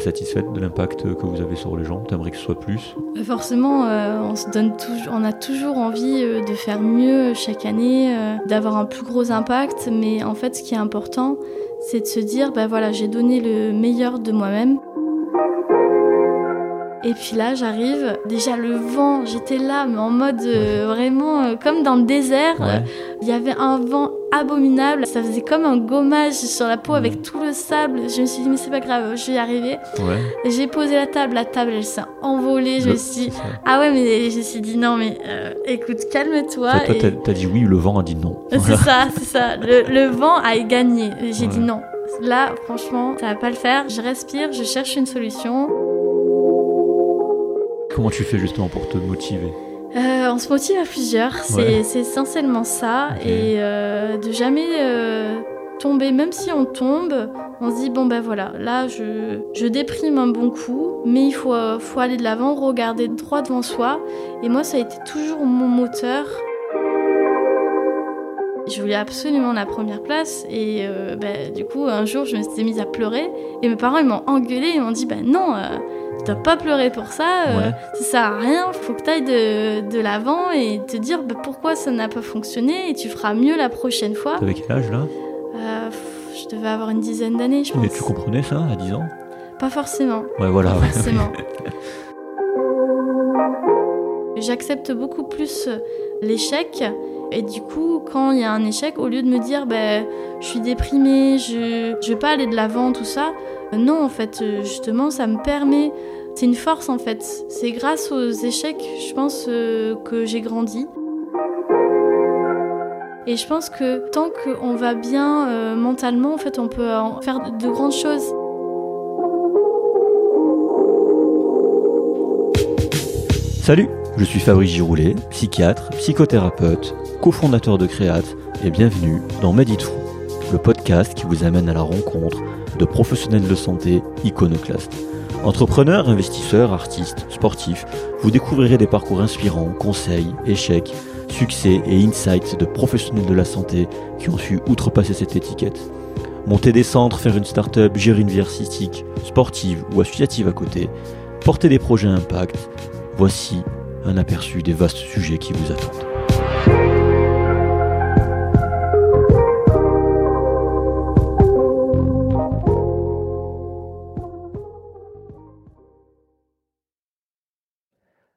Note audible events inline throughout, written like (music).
satisfaite de l'impact que vous avez sur les gens? T'aimerais que ce soit plus? Bah, Forcément, euh, on se donne toujours, on a toujours envie euh, de faire mieux chaque année, euh, d'avoir un plus gros impact. Mais en fait, ce qui est important, c'est de se dire, bah voilà, j'ai donné le meilleur de moi-même. Et puis là, j'arrive. Déjà, le vent, j'étais là, mais en mode euh, vraiment euh, comme dans le désert. Ouais. Il y avait un vent abominable. Ça faisait comme un gommage sur la peau avec tout le sable. Je me suis dit, mais c'est pas grave, je vais y arriver. Ouais. J'ai posé la table, la table, elle s'est envolée. Je me suis dit, ah ouais, mais je me suis dit, non, mais euh, écoute, calme-toi. Toi, et- t'as dit oui, le vent a dit non. C'est ça, c'est ça. Le, le vent a gagné. J'ai Ouais. dit non. Là, franchement, ça va pas le faire. Je respire, je cherche une solution. Comment tu fais justement pour te motiver? Euh, on se motive à plusieurs. C'est Ouais. essentiellement ça. Et euh, de jamais euh, tomber, même si on tombe, on se dit bon ben voilà, là je, je déprime un bon coup, mais il faut, faut aller de l'avant, regarder droit devant soi. Et moi, ça a été toujours mon moteur. Je voulais absolument la première place et euh, ben, du coup un jour je me suis mise à pleurer et mes parents ils m'ont engueulé ils m'ont dit ben non euh, dois pas pleurer pour ça euh, Ouais. ça sert à rien faut que tu ailles de, de l'avant et te dire ben, pourquoi ça n'a pas fonctionné et tu feras mieux la prochaine fois T'avais quel âge là? Euh, je devais avoir une dizaine d'années je pense Mais tu comprenais ça à 10 ans? Pas forcément Ouais, voilà. pas forcément (laughs) J'accepte beaucoup plus l'échec. Et du coup, quand il y a un échec, au lieu de me dire, ben, je suis déprimée, je, je vais pas aller de l'avant, tout ça, euh, non, en fait, euh, justement, ça me permet. C'est une force, en fait. C'est grâce aux échecs, je pense, euh, que j'ai grandi. Et je pense que tant qu'on va bien mentalement, en fait, on peut faire de grandes choses. Salut, je suis Fabrice Giroulet, psychiatre, psychothérapeute, cofondateur de Créate et bienvenue dans Medit Fou, le podcast qui vous amène à la rencontre de professionnels de santé iconoclastes. Entrepreneurs, investisseurs, artistes, sportifs, vous découvrirez des parcours inspirants, conseils, échecs, succès et insights de professionnels de la santé qui ont su outrepasser cette étiquette. Monter des centres, faire une start-up, gérer une vie artistique, sportive ou associative à côté, porter des projets à impact, voici un aperçu des vastes sujets qui vous attendent.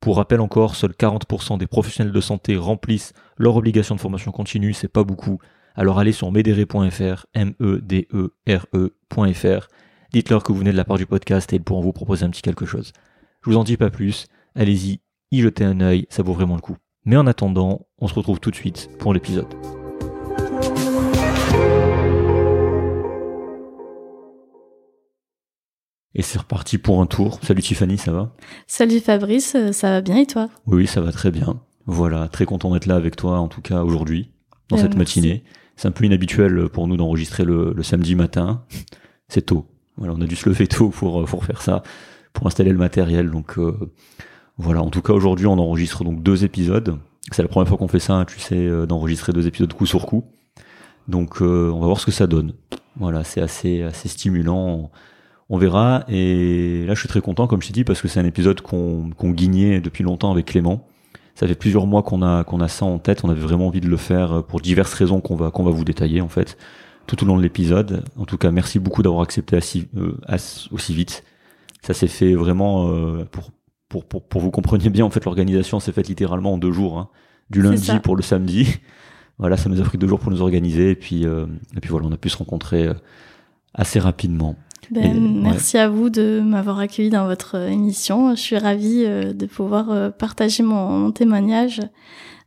pour rappel encore, seuls 40% des professionnels de santé remplissent leur obligation de formation continue, c'est pas beaucoup. Alors allez sur medere.fr, M-E-D-E-R-E.fr, dites-leur que vous venez de la part du podcast et ils pourront vous proposer un petit quelque chose. Je vous en dis pas plus, allez-y, y jetez un œil, ça vaut vraiment le coup. Mais en attendant, on se retrouve tout de suite pour l'épisode. Et c'est reparti pour un tour. Salut Tiffany, ça va? Salut Fabrice, euh, ça va bien et toi? Oui, ça va très bien. Voilà, très content d'être là avec toi, en tout cas aujourd'hui, dans Euh, cette merci. matinée. C'est un peu inhabituel pour nous d'enregistrer le, le samedi matin. C'est tôt. Voilà, on a dû se lever tôt pour, euh, pour faire ça, pour installer le matériel. Donc euh, voilà, en tout cas aujourd'hui, on enregistre donc deux épisodes. C'est la première fois qu'on fait ça, hein, tu sais, d'enregistrer deux épisodes coup sur coup. Donc on va voir ce que ça donne. Voilà, c'est assez, assez stimulant. On verra. Et là, je suis très content, comme je t'ai dit, parce que c'est un épisode qu'on guignait depuis longtemps avec Clément. Ça fait plusieurs mois qu'on a qu'on a ça en tête. On avait vraiment envie de le faire pour diverses raisons qu'on va qu'on va vous détailler en fait tout au long de l'épisode. En tout cas, merci beaucoup d'avoir accepté euh, aussi vite. Ça s'est fait vraiment euh, pour, pour, pour, pour vous compreniez bien. En fait, l'organisation s'est faite littéralement en deux jours, hein. du lundi pour le samedi. (laughs) Voilà, ça nous a pris deux jours pour nous organiser et puis euh, et puis voilà, on a pu se rencontrer euh, assez rapidement. Ben, merci à vous de m'avoir accueilli dans votre émission. Je suis ravie de pouvoir partager mon, mon témoignage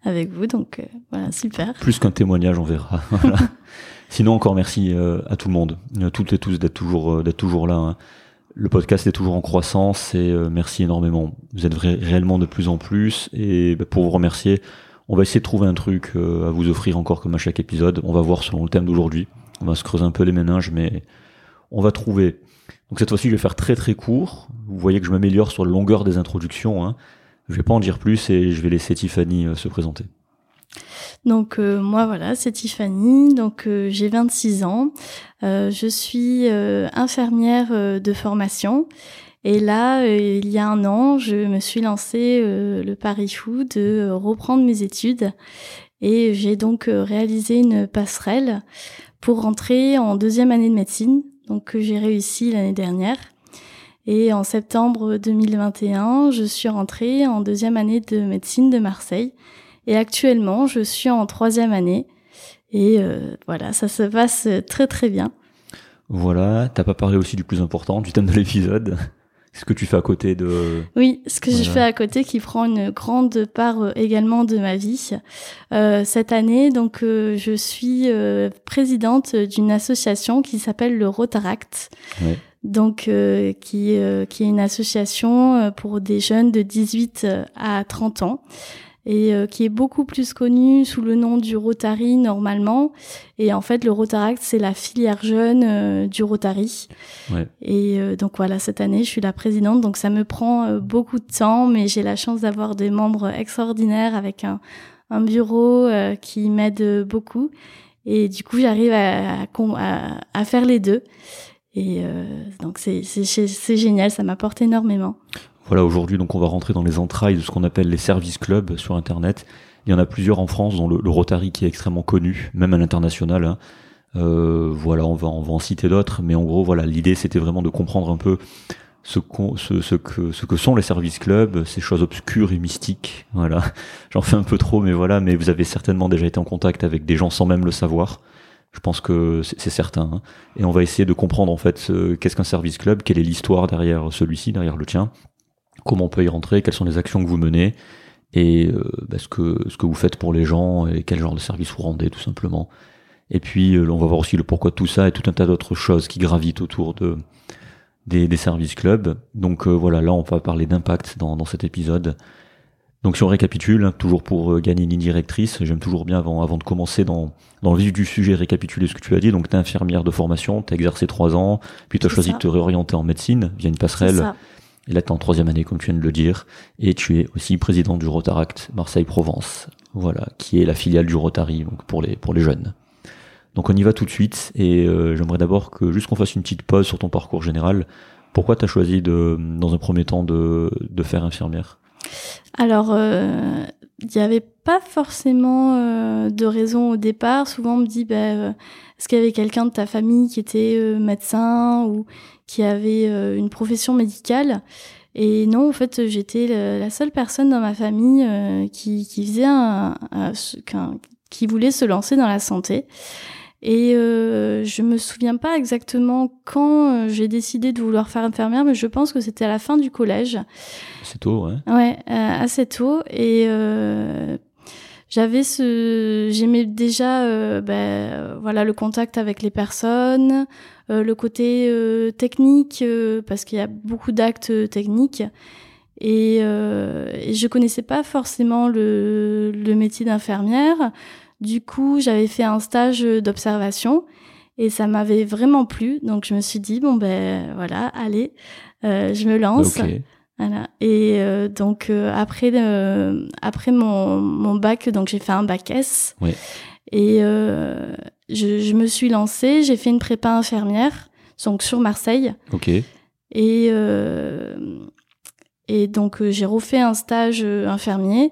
avec vous. Donc voilà, super. Plus qu'un témoignage, on verra. (laughs) Sinon, encore merci euh, à tout le monde, euh, toutes et tous d'être toujours, euh, d'être toujours là. Hein. Le podcast est toujours en croissance et merci énormément. Vous êtes réellement de plus en plus et bah, pour vous remercier, on va essayer de trouver un truc à vous offrir encore comme à chaque épisode. On va voir selon le thème d'aujourd'hui. On va se creuser un peu les méninges, mais on va trouver. Donc cette fois-ci, je vais faire très très court. Vous voyez que je m'améliore sur la longueur des introductions. Hein. Je vais pas en dire plus et je vais laisser Tiffany se présenter. Donc euh, moi voilà, c'est Tiffany, donc euh, j'ai 26 ans, euh, je suis infirmière de formation et là il y a un an, je me suis lancé le pari fou de reprendre mes études et j'ai donc réalisé une passerelle pour rentrer en deuxième année de médecine, donc que j'ai réussi l'année dernière. Et en septembre 2021, je suis rentrée en deuxième année de médecine de Marseille. Et actuellement, je suis en troisième année. Et euh, voilà, ça se passe très très bien. Voilà, t'as pas parlé aussi du plus important, du thème de l'épisode. Ce que tu fais à côté de... Oui, ce que je fais à côté qui prend une grande part euh, également de ma vie. Euh, cette année, donc, euh, je suis euh, présidente d'une association qui s'appelle le Rotaract. Ouais. Donc, qui, qui est une association pour des jeunes de 18 à 30 ans et euh, qui est beaucoup plus connu sous le nom du Rotary normalement. Et en fait, le Rotaract, c'est la filière jeune euh, du Rotary. Ouais. Et euh, donc voilà, cette année, je suis la présidente, donc ça me prend beaucoup de temps, mais j'ai la chance d'avoir des membres extraordinaires avec un, un bureau qui m'aide beaucoup. Et du coup, j'arrive à, à, à, faire les deux. Et donc c'est génial, ça m'apporte énormément. Voilà, aujourd'hui, donc on va rentrer dans les entrailles de ce qu'on appelle les services clubs sur Internet. Il y en a plusieurs en France, dont le, Rotary qui est extrêmement connu, même à l'international. Hein. Euh, voilà, on va, on va en citer d'autres, mais en gros, voilà, l'idée c'était vraiment de comprendre un peu ce, ce, ce, que, ce que sont les services clubs, ces choses obscures et mystiques. Voilà, (laughs) j'en fais un peu trop, mais voilà, mais vous avez certainement déjà été en contact avec des gens sans même le savoir. Je pense que c'est certain. Hein. Et on va essayer de comprendre en fait qu'est-ce qu'un service club, quelle est l'histoire derrière celui-ci, derrière le tien, comment on peut y rentrer, quelles sont les actions que vous menez et euh, bah, ce, que, ce que vous faites pour les gens et quel genre de service vous rendez tout simplement. Et puis euh, on va voir aussi le pourquoi de tout ça et tout un tas d'autres choses qui gravitent autour de des, des services clubs. Donc euh, voilà, là on va parler d'impact dans, dans cet épisode. Donc si on récapitule, hein, toujours pour gagner une ligne directrice, j'aime toujours bien avant, avant de commencer dans, dans le vif du sujet récapituler ce que tu as dit. Donc tu es infirmière de formation, tu as exercé trois ans, puis tu as choisi de te réorienter en médecine via une passerelle et là, tu es en troisième année, comme tu viens de le dire, et tu es aussi président du Rotaract Marseille-Provence, voilà, qui est la filiale du Rotary donc pour les pour les jeunes. Donc on y va tout de suite, et euh, j'aimerais d'abord que juste qu'on fasse une petite pause sur ton parcours général. Pourquoi tu as choisi de, dans un premier temps de, de faire infirmière? Alors, euh, il n'y avait pas forcément euh, de raison au départ. Souvent, on me dit, bah, est-ce qu'il y avait quelqu'un de ta famille qui était médecin ou qui avait euh, une profession médicale. Et non, en fait, j'étais la seule personne dans ma famille euh, qui, qui faisait un, qui voulait se lancer dans la santé. Et euh, je me souviens pas exactement quand euh, j'ai décidé de vouloir faire infirmière, mais je pense que c'était à la fin du collège. C'est tôt, ouais. Ouais, assez tôt. Et euh, j'avais ce, j'aimais déjà, euh, ben, voilà, le contact avec les personnes, euh, le côté euh, technique, parce qu'il y a beaucoup d'actes techniques. Et, je connaissais pas forcément le, le métier d'infirmière. Du coup, j'avais fait un stage d'observation et ça m'avait vraiment plu. Donc, je me suis dit bon ben voilà, allez, je me lance. Voilà. Et euh, donc euh, après le, après mon, mon bac, donc j'ai fait un bac S. Et euh, je, je me suis lancée, j'ai fait une prépa infirmière, donc sur Marseille. Ok. Et euh, et donc euh, j'ai refait un stage euh, infirmier.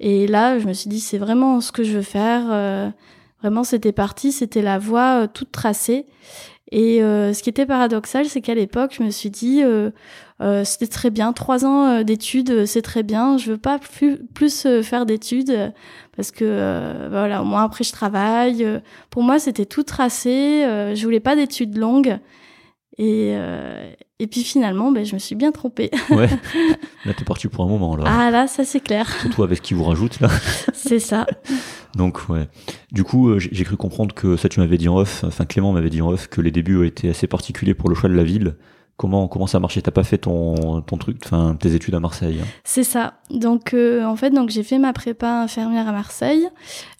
Et là, je me suis dit c'est vraiment ce que je veux faire. euh, vraiment, c'était parti, c'était la voie euh, toute tracée. Et euh, ce qui était paradoxal, c'est qu'à l'époque, je me suis dit, euh, c'était très bien, trois ans euh, d'études, euh, c'est très bien. Je veux pas plus, plus faire d'études parce que euh, voilà, au moins après je travaille. Pour moi, c'était tout tracé. je voulais pas d'études longues. Et euh, et puis finalement, ben, je me suis bien trompée. (laughs) Ouais. là, t'es parti pour un moment, là. ah là, ça c'est clair, Surtout avec ce qui vous rajoute, là. (laughs) c'est ça. Donc, ouais. Du coup, j'ai j'ai cru comprendre que ça, tu m'avais dit en off, enfin, Clément m'avait dit en off, que les débuts ont été assez particuliers pour le choix de la ville. Comment, comment ça marchait T'as pas fait ton, ton truc, enfin, tes études à Marseille hein? C'est ça. Donc euh, en fait, donc j'ai fait ma prépa infirmière à Marseille.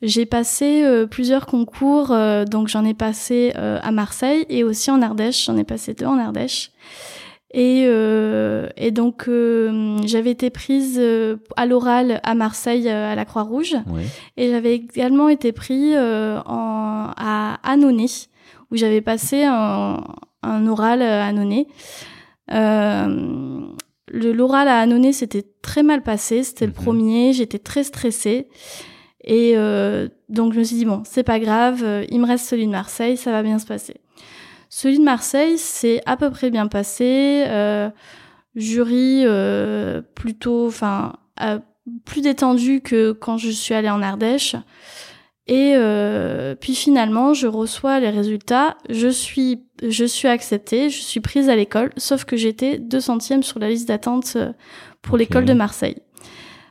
J'ai passé euh, plusieurs concours. euh, donc j'en ai passé à Marseille et aussi en Ardèche. J'en ai passé deux en Ardèche. Et, et donc j'avais été prise à l'oral à Marseille à la Croix-Rouge Ouais. et j'avais également été pris euh, en, à Annonay où j'avais passé un, un oral à Annonay. Euh, le l'oral à Annonay s'était très mal passé, c'était le Mhm. premier, j'étais très stressée. Et euh, donc je me suis dit, bon, c'est pas grave, euh, il me reste celui de Marseille, ça va bien se passer. Celui de Marseille, c'est à peu près bien passé. Euh, jury euh, plutôt, enfin, euh, plus détendu que quand je suis allée en Ardèche. Et euh, puis finalement, je reçois les résultats. Je suis, je suis acceptée, je suis prise à l'école, sauf que j'étais deux centièmes sur la liste d'attente euh, pour l'école de Marseille.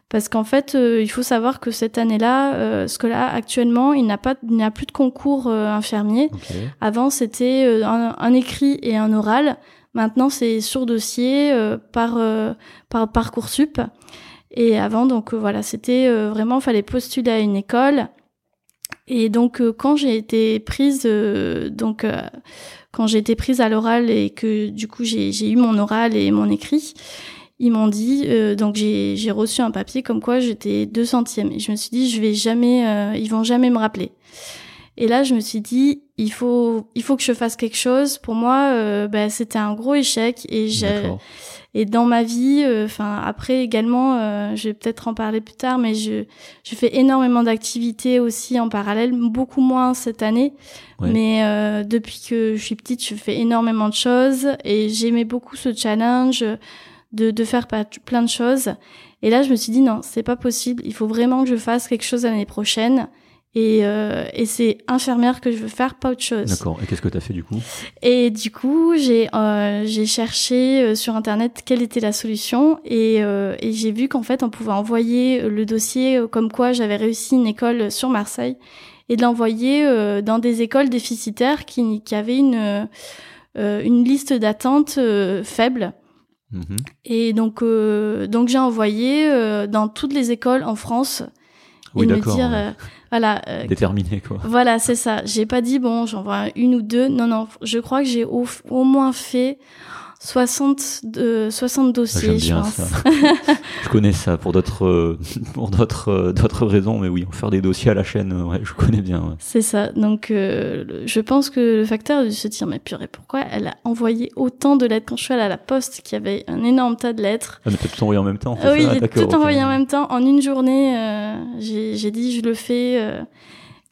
Parce qu'en fait, euh, il faut savoir que cette année-là, euh, ce que là actuellement, il n'a pas, il n'y a plus de concours euh, infirmier. Avant, c'était un, un écrit et un oral. Maintenant, c'est sur dossier euh, par par parcoursup. Et avant, donc voilà, c'était vraiment, fallait postuler à une école. Et donc, euh, quand j'ai été prise, euh, donc euh, quand j'ai été prise à l'oral et que du coup j'ai eu mon oral et mon écrit, ils m'ont dit, euh, donc j'ai reçu un papier comme quoi j'étais deux centièmes. Et je me suis dit, je vais jamais, euh, ils vont jamais me rappeler. Et là, je me suis dit, il faut, il faut que je fasse quelque chose. Pour moi, euh, bah, c'était un gros échec. Et, j'ai- et dans ma vie, euh, enfin après également, euh, je vais peut-être en parler plus tard, mais je, je fais énormément d'activités aussi en parallèle, beaucoup moins cette année. Ouais. Mais euh, depuis que je suis petite, je fais énormément de choses et j'aimais beaucoup ce challenge de, de faire plein de choses. Et là, je me suis dit non, c'est pas possible. Il faut vraiment que je fasse quelque chose l'année prochaine. Et, euh, et c'est infirmière que je veux faire, pas autre chose. D'accord. Et qu'est-ce que t'as fait du coup? Et du coup, j'ai euh, j'ai cherché euh, sur internet quelle était la solution et, euh, et j'ai vu qu'en fait on pouvait envoyer le dossier euh, comme quoi j'avais réussi une école sur Marseille et de l'envoyer euh, dans des écoles déficitaires qui, qui avaient une euh, une liste d'attente euh, faible. Mhm. Et donc euh, donc j'ai envoyé euh, dans toutes les écoles en France Oui, et me dire ouais. euh, voilà euh, Déterminé, quoi. voilà, c'est ça. J'ai pas dit, bon, j'envoie une ou deux. Non, non, je crois que j'ai au, au moins fait 60, euh, 60 Ah, dossiers, je pense. ça. (laughs) je connais ça pour d'autres euh, (laughs) pour d'autres euh, d'autres raisons, mais oui, faire des dossiers à la chaîne, euh, ouais, je connais bien. ouais. C'est ça. Donc, euh, je pense que le facteur de se dire, mais purée, pourquoi elle a envoyé autant de lettres quand je suis allée à la poste, qui avait un énorme tas de lettres? Ah, mais tout envoyé en même temps Ah Oui, ça tout envoyé en même temps. En une journée, euh, j'ai j'ai dit, je le fais. euh,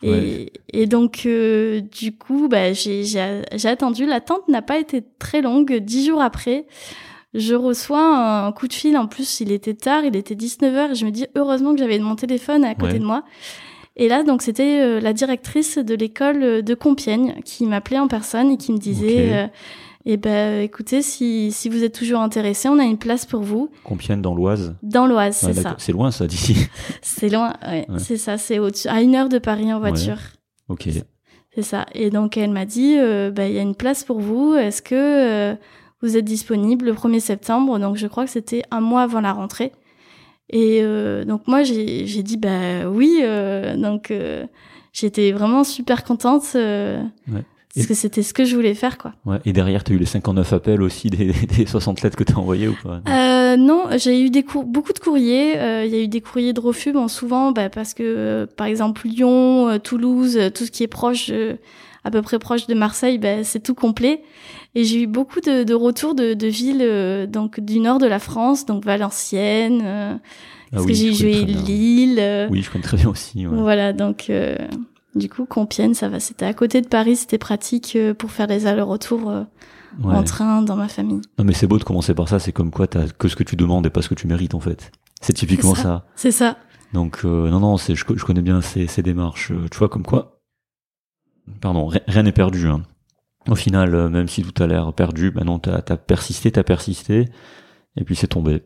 et, Ouais. et donc, euh, du coup, bah, j'ai j'ai- j'ai attendu. L'attente n'a pas été très longue. Dix jours après, je reçois un coup de fil. En plus, il était tard, il était 19h. Et je me dis, heureusement que j'avais mon téléphone à côté Ouais. de moi. Et là, donc, c'était euh, la directrice de l'école de Compiègne qui m'appelait en personne et qui me disait... Euh, eh ben, écoutez, si, si vous êtes toujours intéressé, on a une place pour vous Compiègne dans l'Oise. dans l'Oise, c'est Ouais, ça. C'est loin ça d'ici. (laughs) C'est loin, ouais, Ouais. c'est ça, c'est à une heure de Paris en Ouais. voiture. ok. C'est ça. Et donc elle m'a dit, euh, bah, il y a une place pour vous. Est-ce que euh, vous êtes disponible le 1er septembre? Donc je crois que c'était un mois avant la rentrée. Et euh, donc moi j'ai dit bah oui. donc j'étais vraiment super contente Ouais. Parce Et- que c'était ce que je voulais faire quoi. Ouais. Et derrière, t'as eu les 59 appels aussi des, des 60 lettres que t'as envoyées ou pas Euh, euh, non, j'ai eu des beaucoup de courriers. Euh, il y a eu des courriers de refus, bon, souvent bah, parce que, euh, par exemple, Lyon, Toulouse, tout ce qui est proche, à peu près proche de Marseille, bah, c'est tout complet. Et j'ai eu beaucoup de, de retours de, de villes donc du nord de la France, donc Valenciennes. Ah parce que j'ai joué Lille. Oui, je connais très bien aussi. Ouais. Voilà, donc du coup Compiègne, ça va. C'était à côté de Paris, c'était pratique pour faire les allers-retours en train dans ma famille. Non mais c'est beau de commencer par ça, c'est comme quoi t'as que ce que tu demandes et pas ce que tu mérites en fait. C'est typiquement ça. C'est ça. Donc euh, non non, je, je, connais bien ces, ces démarches. Euh, tu vois comme quoi. Pardon, rien n'est perdu. Hein. Au final, euh, même si tout a l'air perdu, bah non, t'as as persisté, t'as persisté, et puis c'est tombé.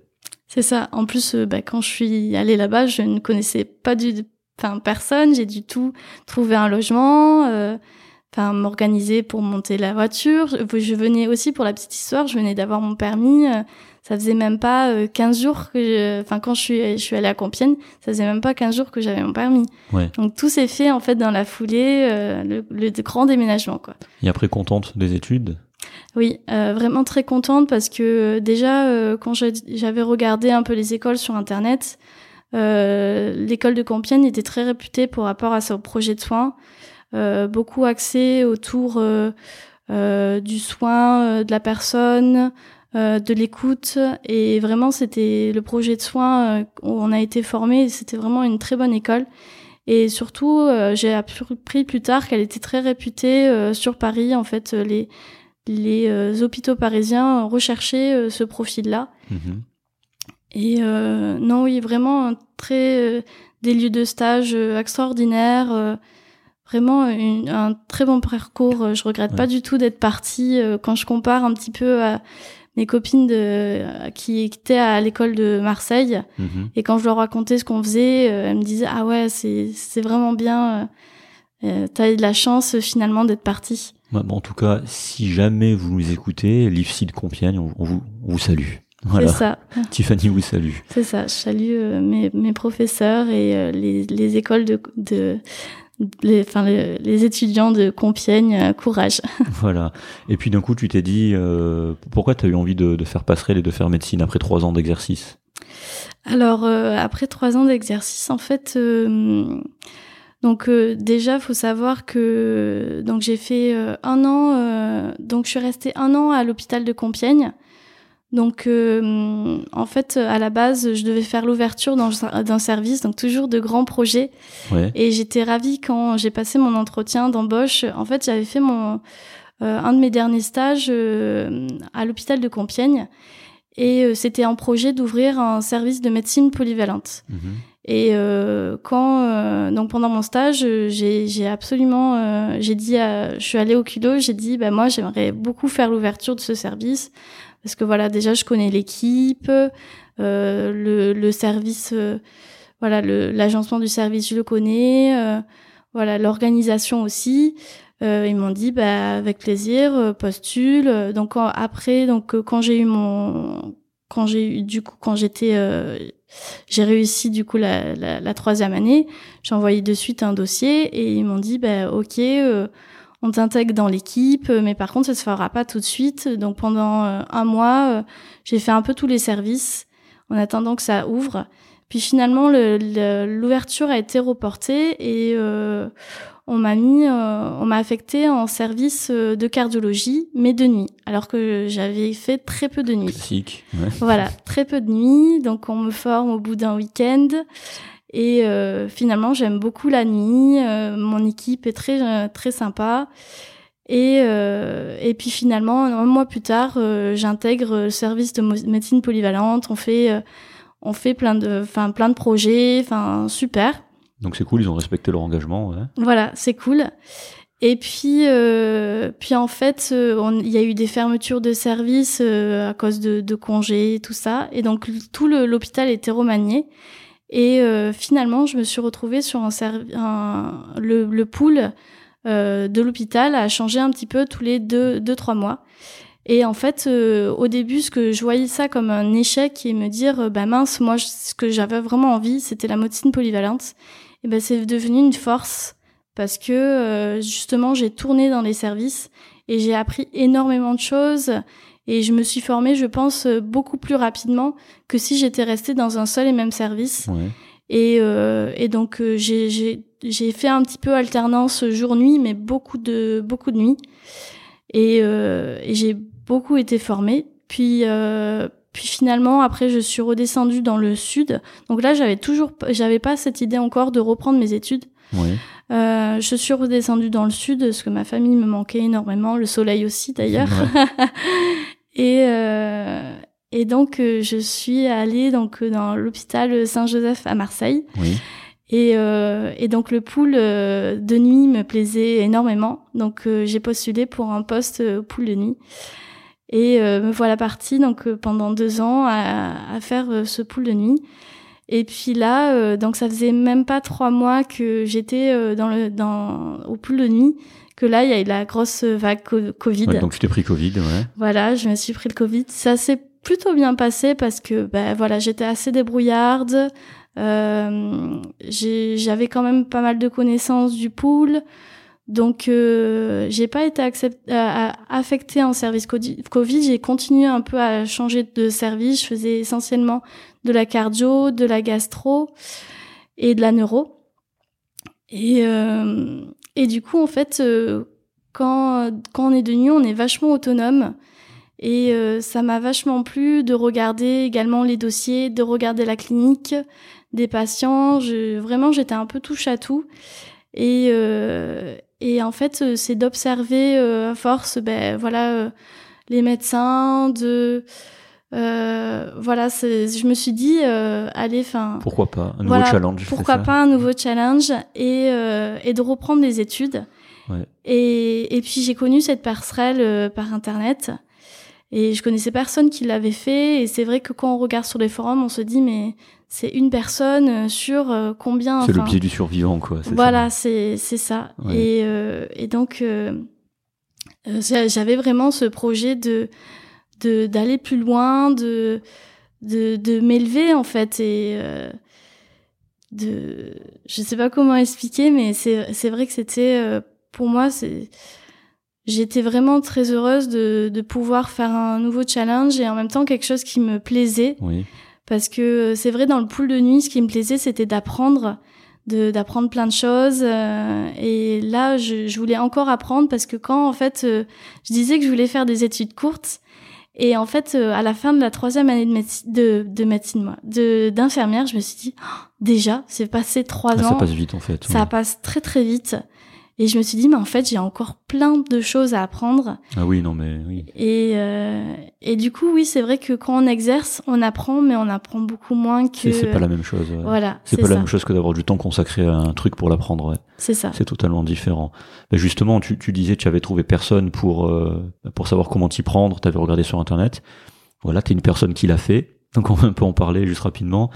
C'est ça. En plus, bah, quand je suis allée là-bas, je ne connaissais pas du, enfin personne. J'ai du tout trouvé un logement. Euh, enfin m'organiser pour monter la voiture. Je venais aussi pour la petite histoire, je venais d'avoir mon permis. Euh, ça faisait même pas 15 euh, jours que, enfin quand je suis, je suis allée à Compiègne, ça faisait même pas 15 jours que j'avais mon permis. Ouais. Donc tout s'est fait en fait dans la foulée, euh, le, le, grand déménagement quoi. Et après contente des études? Oui, vraiment très contente parce que déjà quand j'avais regardé un peu les écoles sur internet, l'école de Compiègne était très réputée pour rapport à son projet de soins. Euh, beaucoup axé autour euh, euh, du soin de la personne, de l'écoute. Et vraiment c'était le projet de soins où on a été formé c'était vraiment une très bonne école. Et surtout j'ai appris plus tard qu'elle était très réputée sur Paris. En fait les hôpitaux parisiens recherchaient ce profil là et non oui vraiment très des lieux de stage extraordinaires vraiment un très bon parcours. Euh, je regrette pas du tout d'être partie. Euh, quand je compare un petit peu à mes copines de, qui étaient à l'école de Marseille, mhm. et quand je leur racontais ce qu'on faisait, euh, elles me disaient ah ouais c'est c'est vraiment bien. Euh, T'as eu de la chance finalement d'être partie. en tout cas, si jamais vous nous écoutez, l'IFSI de Compiègne, on, vous, on vous salue. Voilà. C'est ça. (laughs) Tiffany vous salue. C'est ça. Je salue mes, mes professeurs et les, les écoles de, de, les, enfin, les, étudiants de Compiègne, euh, courage. (laughs) Voilà. Et puis d'un coup, tu t'es dit, euh, pourquoi tu as eu envie de, de, faire passerelle et de faire médecine après trois ans d'exercice? Alors, euh, après trois ans d'exercice, en fait, euh, donc euh, déjà, faut savoir que donc j'ai fait un an, donc je suis restée un an à l'hôpital de Compiègne. Donc, euh, en fait, à la base, je devais faire l'ouverture d'un service, donc toujours de grands projets. Ouais. Et j'étais ravie quand j'ai passé mon entretien d'embauche. En fait, j'avais fait mon euh, un de mes derniers stages euh, à l'hôpital de Compiègne, et c'était un projet d'ouvrir un service de médecine polyvalente. Mmh. Et euh, quand donc pendant mon stage, j'ai absolument j'ai dit à, je suis allée au culot, j'ai dit bah moi j'aimerais beaucoup faire l'ouverture de ce service parce que voilà, déjà, je connais l'équipe, euh, le, le, service, euh, voilà, l'agencement du service, je le connais, euh, voilà, l'organisation aussi. Euh, ils m'ont dit, bah, avec plaisir, euh, postule. Donc après, donc quand j'ai eu mon, quand j'ai eu du coup, quand j'étais, j'ai réussi du coup la, la, la troisième année, j'ai envoyé de suite un dossier et ils m'ont dit, bah, ok on t'intègre dans l'équipe, euh, mais par contre, ça se fera pas tout de suite. Donc pendant euh, un mois, euh, j'ai fait un peu tous les services en attendant que ça ouvre. Puis finalement, l'ouverture a été reportée et on m'a mis, on m'a affecté en service de cardiologie, mais de nuit, alors que j'avais fait très peu de nuit. Classique. Voilà, très peu de nuit. Donc on me forme au bout d'un week-end. Et euh, finalement, j'aime beaucoup la nuit. Euh, mon équipe est très euh, très sympa. Et et puis finalement, un mois plus tard, j'intègre le service de médecine polyvalente. On fait on fait plein de enfin plein de projets. Enfin super. Donc c'est cool, ils ont respecté leur engagement. Ouais. Voilà, c'est cool. Et puis, puis en fait, il y a eu des fermetures de services à cause de, de congés, tout ça. Et donc tout l'hôpital était remanié. Et euh, finalement, je me suis retrouvée sur le, pool euh, de l'hôpital a changé un petit peu tous les deux, deux trois mois. Et en fait, euh, au début, ce que je voyais ça comme un échec et me dire, bah mince, moi, ce que j'avais vraiment envie, c'était la médecine polyvalente. Et ben, c'est devenu une force parce que justement, j'ai tourné dans les services et j'ai appris énormément de choses Et je me suis formée, je pense, beaucoup plus rapidement que si j'étais restée dans un seul et même service. Ouais. Et, euh, et donc euh, j'ai fait un petit peu alternance jour-nuit, mais beaucoup de beaucoup de nuits. Et, euh, et j'ai beaucoup été formée. Puis euh, puis finalement après je suis redescendue dans le sud. Donc là j'avais toujours j'avais pas cette idée encore de reprendre mes études. Euh, je suis redescendue dans le sud parce que ma famille me manquait énormément, le soleil aussi d'ailleurs. (laughs) et euh, et donc euh, je suis allée donc dans l'hôpital Saint-Joseph à Marseille. Oui. Et, euh, et donc le pool euh, de nuit me plaisait énormément. Donc euh, j'ai postulé pour un poste euh, au pool de nuit. Et euh, me voilà partie donc euh, pendant deux ans à, à faire euh, ce pool de nuit. Et puis là, euh, donc ça faisait même pas trois mois que j'étais euh, dans le dans au pool de nuit que là il y a eu la grosse vague co- Covid. Ouais, donc tu t'es pris Covid, ouais. Voilà, je me suis pris le Covid. Ça s'est plutôt bien passé parce que ben voilà, j'étais assez débrouillarde. Euh, J'avais quand même pas mal de connaissances du pool. Donc euh, j'ai pas été euh, affectée en service Covid. J'ai continué un peu à changer de service. Je faisais essentiellement de la cardio, de la gastro et de la neuro. Et, euh, et du coup, en fait, euh, quand, quand on est de nuit, on est vachement autonome. Et euh, ça m'a vachement plu de regarder également les dossiers, de regarder la clinique des patients. Je, vraiment, j'étais un peu touche à tout. Et, euh, et en fait, euh, c'est d'observer euh, à force, ben voilà, les médecins, de euh, voilà, c'est- je me suis dit, euh, allez, enfin, Pourquoi pas Un nouveau Voilà, challenge. pourquoi pas un nouveau challenge et, euh, et de reprendre des études. Ouais. Et, et puis j'ai connu cette passerelle euh, par internet et je connaissais personne qui l'avait fait. Et c'est vrai que quand on regarde sur les forums, on se dit mais c'est une personne euh, sur combien C'est le biais du survivant, quoi. Voilà, c'est c'est ça. Ouais. Et, euh, et donc j'a- j'avais vraiment ce projet de d'aller plus loin, de de, de m'élever en fait et euh, de je sais pas comment expliquer, mais c'est c'est vrai que c'était euh, pour moi c'est j'étais vraiment très heureuse de de pouvoir faire un nouveau challenge et en même temps quelque chose qui me plaisait Oui. parce que c'est vrai dans le pool de nuit ce qui me plaisait c'était d'apprendre de d'apprendre plein de choses euh, et là je, je voulais encore apprendre parce que quand en fait euh, je disais que je voulais faire des études courtes et en fait euh, à la fin de la troisième année de médecine de, de médecine moi de d'infirmière je me suis dit Oh, déjà c'est passé trois Ah, ans ça passe vite, en fait. ça ouais. passe très très vite et je me suis dit mais en fait j'ai encore plein de choses à apprendre Ah oui, non, mais oui. et, euh, et du coup, oui, c'est vrai que quand on exerce, on apprend, mais on apprend beaucoup moins que. C'est pas la même chose. ouais. Voilà, C'est pas la même chose que d'avoir du temps consacré à un truc pour l'apprendre. ouais. C'est ça. C'est totalement différent. Mais justement, tu, tu disais que tu avais trouvé personne pour, euh, pour savoir comment t'y prendre. Tu avais regardé sur Internet. Voilà, tu es une personne qui l'a fait. Donc on va un peu en parler juste rapidement.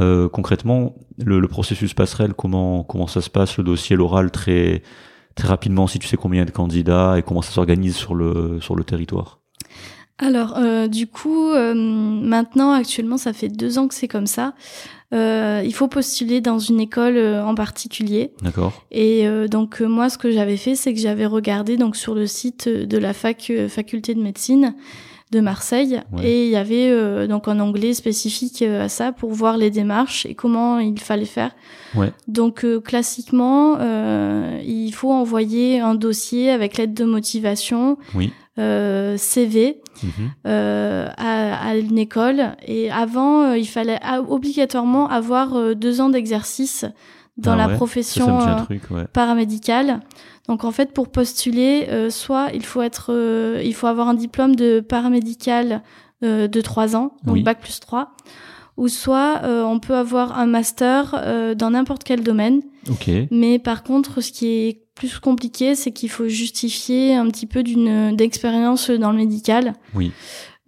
Euh, concrètement, le, le processus passerelle, comment, comment ça se passe, le dossier, l'oral, très, très rapidement, si tu sais combien il y a de candidats et comment ça s'organise sur le, sur le territoire. Alors, euh, du coup, euh, maintenant, actuellement, ça fait deux ans que c'est comme ça. Euh, il faut postuler dans une école en particulier. D'accord Et donc, moi, ce que j'avais fait, c'est que j'avais regardé donc sur le site de la fac, faculté de médecine de Marseille. Ouais. Et il y avait euh, donc un onglet spécifique euh, à ça pour voir les démarches et comment il fallait faire. Ouais. Donc, euh, classiquement, euh, il faut envoyer un dossier avec l'aide de motivation, Oui. CV Mhm. à, à une école. Et avant, il fallait obligatoirement avoir deux ans d'exercice dans Ah la ouais, profession ça euh, truc, ouais. paramédicale. Donc en fait, pour postuler, euh, soit il faut être, euh, il faut avoir un diplôme de paramédical euh, de trois ans, donc Oui. bac plus 3, ou soit on peut avoir un master dans n'importe quel domaine. Ok. Mais par contre, ce qui est plus compliqué, c'est qu'il faut justifier un petit peu d'une d'expérience dans le médical. Oui.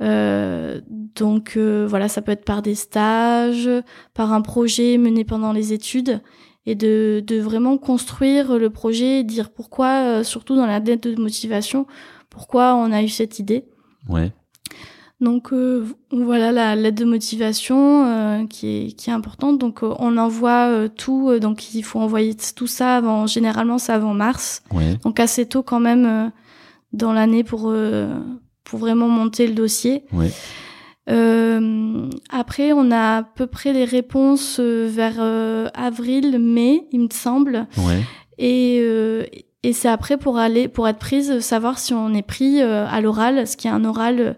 Euh, donc euh, voilà, ça peut être par des stages, par un projet mené pendant les études, et de, de vraiment construire le projet, et dire pourquoi, euh, surtout dans la dette de motivation, pourquoi on a eu cette idée. Ouais. Donc euh, voilà la lettre de motivation euh, qui est qui est importante. Donc euh, on envoie euh, tout. euh, donc il faut envoyer tout ça avant. Généralement c'est avant mars. Ouais. Donc assez tôt quand même euh, dans l'année pour euh, pour vraiment monter le dossier. Ouais. Euh, après, on a à peu près les réponses euh, vers euh, avril, mai, il me semble. Ouais. Et, euh, et c'est après pour aller, pour être prise, savoir si on est pris euh, à l'oral, ce qui est un oral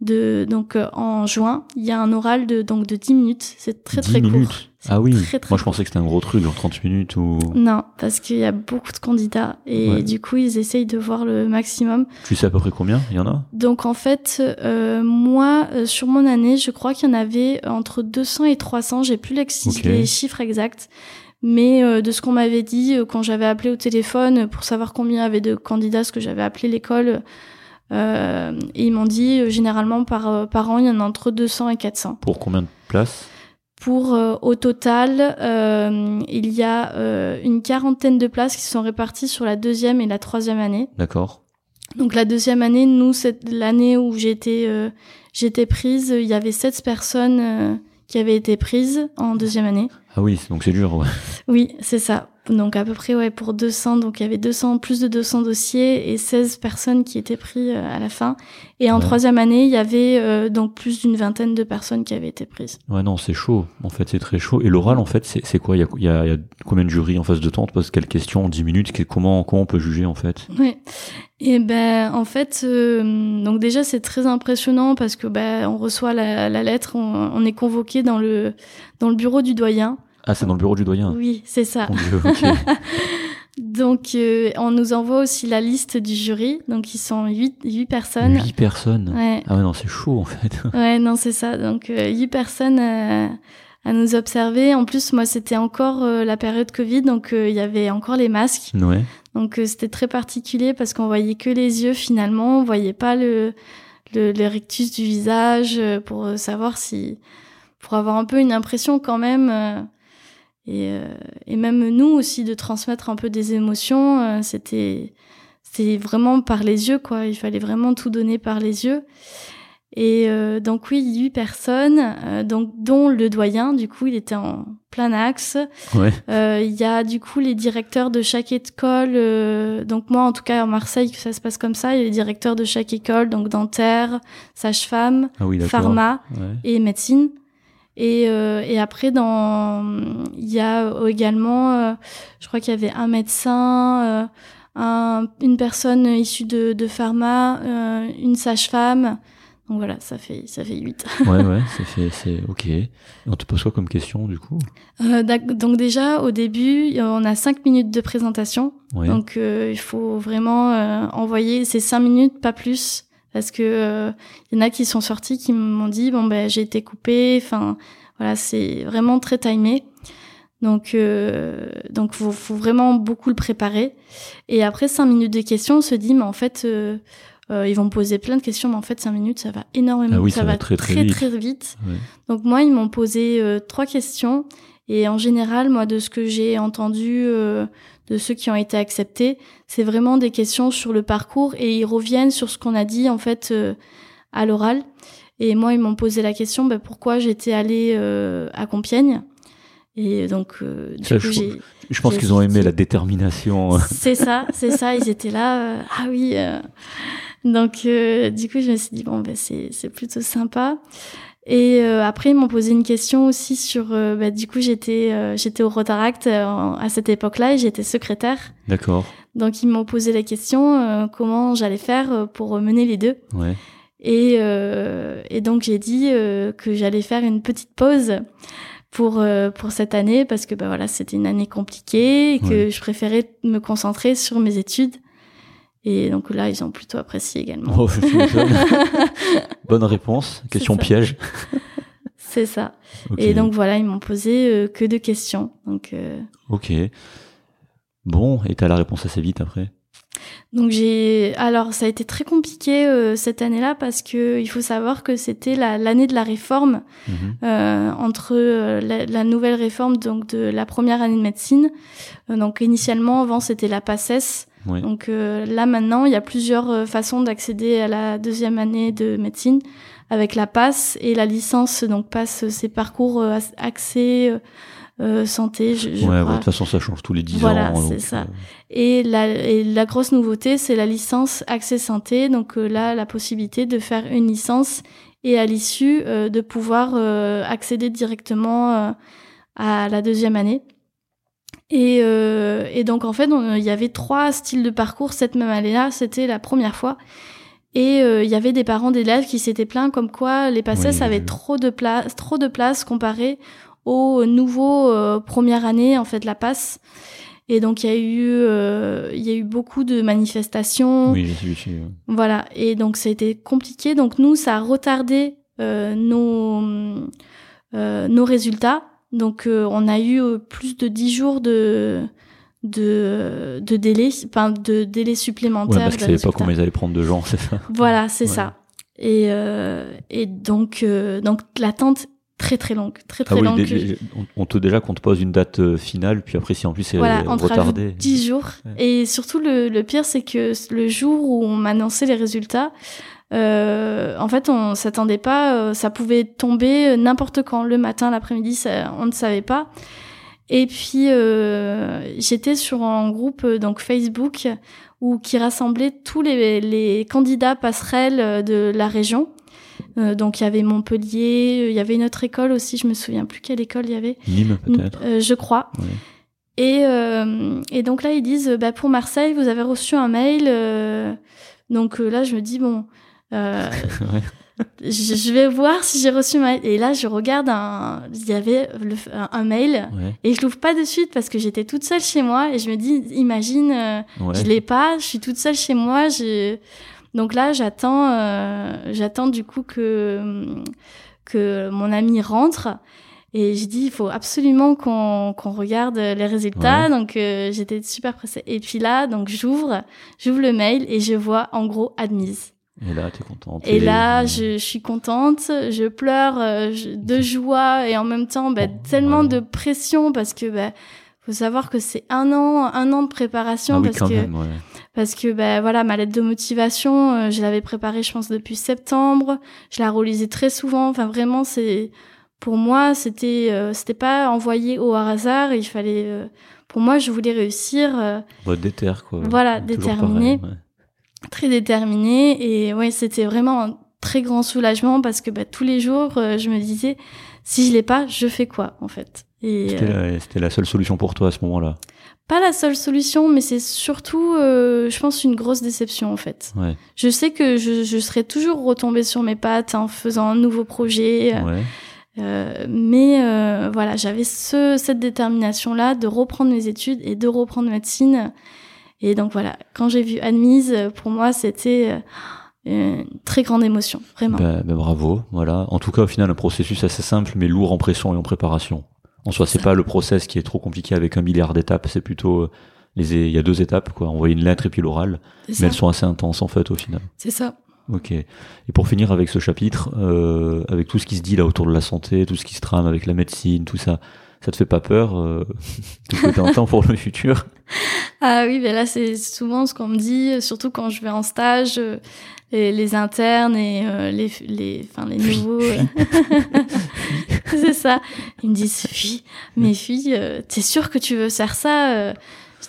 de donc euh, en juin. Il y a un oral de donc de 10 minutes. C'est très 10 très minutes. court. Ah oui. très, très Moi, je pensais que c'était un gros truc, genre 30 minutes ou. Non, parce qu'il y a beaucoup de candidats et Ouais. du coup ils essayent de voir le maximum. Tu sais à peu près combien il y en a? Donc en fait, euh, moi, euh, sur mon année, je crois qu'il y en avait entre 200 et 300. J'ai plus les chiffres exacts. Mais euh, de ce qu'on m'avait dit quand j'avais appelé au téléphone pour savoir combien il y avait de candidats, ce que j'avais appelé l'école, euh, et ils m'ont dit généralement par, par an, il y en a entre 200 et 400. Pour combien de places? Pour euh, au total, euh, il y a euh, une quarantaine de places qui sont réparties sur la deuxième et la troisième année. D'accord. Donc la deuxième année, nous, c'est l'année où j'étais euh, j'étais prise, il y avait sept personnes euh, qui avaient été prises en deuxième année. Ah oui, donc c'est dur, ouais. Oui, c'est ça. Donc à peu près ouais pour 200, donc il y avait 200 plus de 200 dossiers et 16 personnes qui étaient prises euh, à la fin. Et en Ouais. troisième année, il y avait euh, donc plus d'une vingtaine de personnes qui avaient été prises. Ouais, non, c'est chaud. En fait, c'est très chaud. Et l'oral, en fait, c'est c'est quoi? Il y, a, il, y a, il y a combien de jurys en face de toi? On te pose quelles questions en 10 minutes? Que- comment, comment on peut juger, en fait? Oui. Et ben en fait, euh, donc déjà c'est très impressionnant parce que ben on reçoit la, la lettre, on, on est convoqué dans le dans le bureau du doyen. Ah, c'est dans le bureau du doyen. Oui, c'est ça. Dieu. (laughs) Donc euh, on nous envoie aussi la liste du jury. Donc ils sont huit huit personnes. 8 personnes. Ouais. Ah ouais, non, c'est chaud, en fait. (laughs) Ouais, non, c'est ça. Donc, euh, huit personnes euh, à nous observer. En plus, moi, c'était encore euh, la période Covid, donc il y avait encore les masques. Ouais. Donc, c'était très particulier parce qu'on voyait que les yeux finalement. On voyait pas le, le, le rectus du visage pour savoir si. pour avoir un peu une impression quand même. Euh, et, et même nous aussi de transmettre un peu des émotions. euh, c'était. C'était vraiment par les yeux, quoi. Il fallait vraiment tout donner par les yeux. Et euh, donc oui, huit personnes, euh, donc dont le doyen. Du coup, il était en plein axe. Ouais. Euh, Il y a du coup les directeurs de chaque école. donc moi, en tout cas, à Marseille, que ça se passe comme ça. Il y a les directeurs de chaque école, donc dentaire, sage-femme, Ah oui, pharma Ouais. et médecine. Et, euh, et après, dans il y a également, euh, je crois qu'il y avait un médecin, euh, un, une personne issue de, de pharma, euh, une sage-femme. Donc voilà, ça fait ça fait huit. ouais, ouais, ça fait, c'est ok. Et on te pose quoi comme question, du coup? Euh, donc déjà, au début, on a cinq minutes de présentation. Ouais. Donc euh, il faut vraiment euh, envoyer ces cinq minutes, pas plus, parce que euh, il y en a qui sont sortis qui m'ont dit bon ben j'ai été coupé. Enfin voilà, c'est vraiment très timé. Donc euh, donc faut, faut vraiment beaucoup le préparer. Et après cinq minutes de questions, on se dit mais en fait euh, euh, ils vont me poser plein de questions, mais en fait cinq minutes ça va énormément, Ah oui, ça va très, très vite. très vite. Ouais. Donc moi, ils m'ont posé euh, trois questions. Et en général, moi, de ce que j'ai entendu euh, de ceux qui ont été acceptés, c'est vraiment des questions sur le parcours et ils reviennent sur ce qu'on a dit en fait euh, à l'oral. Et moi, ils m'ont posé la question bah, pourquoi j'étais allée euh, à Compiègne. Et donc, euh, du Ça, coup, je- pense qu'ils ont aimé la détermination. c'est ça, c'est ça. Ils étaient là. ah oui. Donc, du coup, je me suis dit bon, c'est c'est plutôt sympa. Et euh, après, ils m'ont posé une question aussi sur. euh, bah, du coup, j'étais euh, j'étais au Rotaract euh, à cette époque-là et j'étais secrétaire. D'accord. Donc, ils m'ont posé la question euh, comment j'allais faire pour mener les deux. Ouais. Et, euh, et donc j'ai dit euh, que j'allais faire une petite pause pour euh, pour cette année parce que bah voilà c'était une année compliquée et que Ouais. je préférais me concentrer sur mes études. Et donc là ils ont plutôt apprécié également. Oh. (laughs) Bonne réponse. Question piège. (laughs) C'est ça. Et donc voilà ils m'ont posé euh, que deux questions. Donc euh, Ok. Bon, et t'as la réponse assez vite après. donc j'ai alors ça a été très compliqué euh, cette année-là parce que il faut savoir que c'était la- l'année de la réforme Mhm. entre la, la nouvelle réforme donc de la première année de médecine. Donc initialement avant c'était la PACES. Donc euh, là maintenant il y a plusieurs euh, façons d'accéder à la deuxième année de médecine avec la PASS et la licence donc PASS c'est parcours euh, ac- axé euh, santé. Je, je ouais, de toute façon, ça change tous les 10 Voilà, ans. c'est donc, ça. euh, Et la, et la grosse nouveauté, c'est la licence Accès Santé. Donc euh, là, la possibilité de faire une licence et à l'issue euh, de pouvoir euh, accéder directement euh, à la deuxième année. Et, euh, et donc en fait, il y avait trois styles de parcours cette même année-là. C'était la première fois. Et euh, il y avait des parents d'élèves qui s'étaient plaints comme quoi les PACES Oui, avaient oui. trop de place, trop de place comparé aux nouveaux euh, première année en fait la passe. Et donc il y a eu euh, il y a eu beaucoup de manifestations. Oui, j'ai suivi. euh. Voilà, et donc ça a été compliqué. Donc nous, ça a retardé euh, nos, euh, nos résultats. Donc euh, on a eu euh, plus de 10 jours de, de, de délai, enfin de délai Ouais, supplémentaire. parce qu'ils de savaient pas combien ils allaient prendre de gens, (laughs) c'est ça. Voilà, c'est Ouais. ça. Et, euh, et donc, donc l'attente très très longue, très très Ah oui, longue. on, on te déjà qu'on te pose une date finale, puis après si en plus c'est Voilà, retardé. 10 jours. Ouais. Et surtout, le, le pire, c'est que le jour où on m'annonçait les résultats, euh, en fait, on s'attendait pas. euh, ça pouvait tomber n'importe quand, le matin, l'après-midi, on ne savait pas. Et puis, euh, j'étais sur un groupe euh, donc Facebook où qui rassemblait tous les, les candidats passerelles euh, de la région. Euh, donc, il y avait Montpellier, il y avait une autre école aussi, je me souviens plus quelle école il y avait. Nîmes peut-être. Euh, je crois. Et, euh, et donc là, ils disent, euh, bah, pour Marseille, vous avez reçu un mail. euh, donc euh, là, je me dis, bon, euh, (laughs) Ouais. je, je vais voir si j'ai reçu mail. Et là, je regarde, un, il y avait le- un, un mail. Ouais, Et je l'ouvre pas de suite parce que j'étais toute seule chez moi. Et je me dis, imagine, euh, ouais. je l'ai pas, je suis toute seule chez moi. Donc là, j'attends, euh, j'attends du coup que que mon ami rentre. Et j'ai dit, il faut absolument qu'on qu'on regarde les résultats. Ouais. Donc euh, j'étais super pressée. Et puis là, donc j'ouvre, j'ouvre le mail et je vois en gros admise. Et là, t'es contente. Et là, je, je suis contente, je pleure euh, je- de joie et en même temps, bah, tellement ouais. de pression parce que bah, faut savoir que c'est un an, un an de préparation Ah oui, parce quand que même, ouais. parce que bah, voilà ma lettre de motivation, euh, je l'avais préparée, je pense depuis septembre. Je la relisais très souvent. Enfin vraiment, c'est pour moi, c'était euh, c'était pas envoyé au hasard. Il fallait, euh, pour moi, je voulais réussir. Bah, déter, quoi. Voilà, ouais. Très déterminée et ouais c'était vraiment un très grand soulagement parce que bah, tous les jours euh, je me disais si je l'ai pas je fais quoi en fait? Et C'était euh, la, c'était la seule solution pour toi à ce moment-là? pas la seule solution mais c'est surtout euh, je pense une grosse déception en fait Ouais. je sais que je, je serais toujours retombée sur mes pattes en faisant un nouveau projet Ouais. mais voilà j'avais ce, cette détermination là de reprendre mes études et de reprendre médecine et donc voilà quand j'ai vu admise euh, pour moi c'était euh, une très grande émotion vraiment bah, bravo. Voilà. En tout cas, au final, un processus assez simple, mais lourd en pression et en préparation. En soi, c'est pas le process qui est trop compliqué avec un milliard d'étapes. C'est plutôt euh, les, il y a deux étapes, quoi. Envoyer une lettre et puis l'oral. Mais ça elles sont assez intenses, en fait, au final. c'est ça Ok. Et pour finir avec ce chapitre, euh, avec tout ce qui se dit là autour de la santé, tout ce qui se trame avec la médecine, tout ça, ça te fait pas peur euh, Tout ce que t'entends pour le futur? (laughs) Ah oui mais là c'est souvent ce qu'on me dit surtout quand je vais en stage euh, les, les internes et euh, les les enfin les Fuis, nouveaux euh, (laughs) (laughs) c'est ça. Ils me disent fille mais fille euh, t'es sûre que tu veux faire ça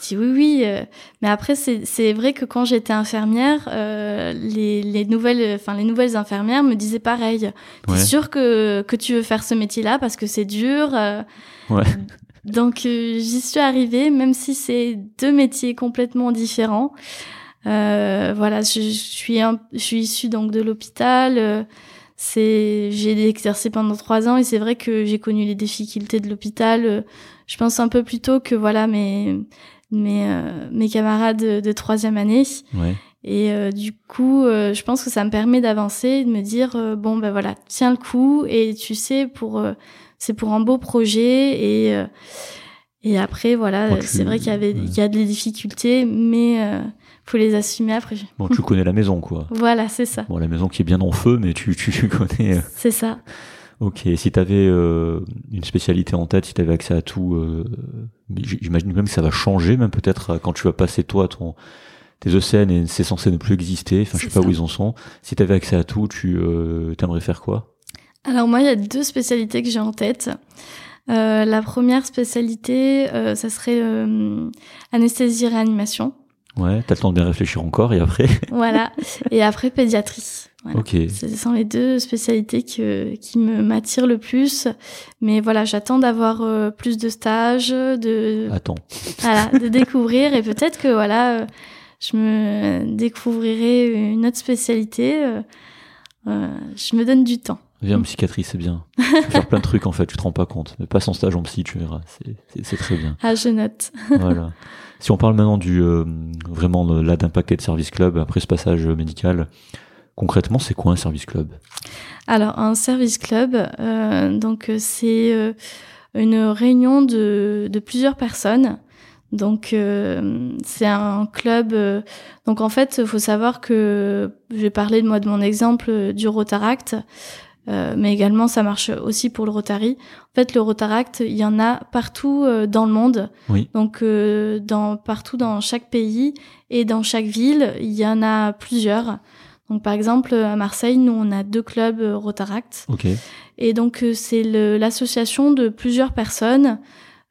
dis oui oui euh. mais après c'est vrai que quand j'étais infirmière euh, les les nouvelles enfin les nouvelles infirmières me disaient pareil t'es Ouais. sûre que que tu veux faire ce métier là parce que c'est dur euh. Ouais. donc euh, j'y suis arrivée même si c'est deux métiers complètement différents euh, voilà je, je suis un, je suis issue donc de l'hôpital euh, c'est j'ai exercé pendant trois ans et c'est vrai que j'ai connu les difficultés de l'hôpital euh, je pense un peu plus tôt que voilà mes mes euh, mes camarades de, troisième année Ouais. et euh, du coup euh, je pense que ça me permet d'avancer et de me dire euh, bon ben voilà tiens le coup et tu sais pour c'est pour un beau projet et et après voilà c'est vrai qu'il y avait ouais. il y a des difficultés mais faut les assumer après (laughs) Bon, tu connais la maison, quoi. voilà c'est ça Bon, la maison qui est bien en feu, mais tu, tu, tu (laughs) connais. c'est ça Ok, si tu avais une spécialité en tête, si tu avais accès à tout, euh, j'imagine même que ça va changer, même peut-être euh, quand tu vas passer toi ton tes ECN et c'est censé ne plus exister, enfin je sais pas où ils en sont. Si tu avais accès à tout, tu euh, t'aimerais faire quoi? Alors moi il y a deux spécialités que j'ai en tête Euh, la première spécialité, euh, ça serait euh, anesthésie réanimation. Ouais, t'as le temps de bien réfléchir encore et après. (laughs) voilà. Et après pédiatrie. Voilà. Ok. Ce sont les deux spécialités que, qui me m'attirent le plus. Mais voilà, j'attends d'avoir euh, plus de stages, de Attends. voilà, de découvrir et peut-être que voilà, euh, je me découvrirai une autre spécialité. euh, je me donne du temps. Viens en psychiatrie, c'est bien. Tu peux faire plein de trucs en fait, tu te rends pas compte. Mais passe en stage en psy, tu verras. C'est- très bien. Ah, je note. voilà. Si on parle maintenant du euh, vraiment de- là d'un paquet de service club après ce passage médical, concrètement, c'est quoi un service club? Alors, un service club, euh, donc euh, c'est euh, une réunion de, de plusieurs personnes. Donc, euh, c'est un club. euh, donc, en fait, il faut savoir que je vais parler de moi de mon exemple euh, du Rotaract, euh, mais également ça marche aussi pour le Rotary. En fait, le Rotaract, il y en a partout euh, dans le monde. Oui. Donc, euh, dans partout dans chaque pays et dans chaque ville, il y en a plusieurs. Donc, par exemple, à Marseille, nous, on a deux clubs euh, Rotaract. Ok. Et donc, euh, c'est l'association de plusieurs personnes.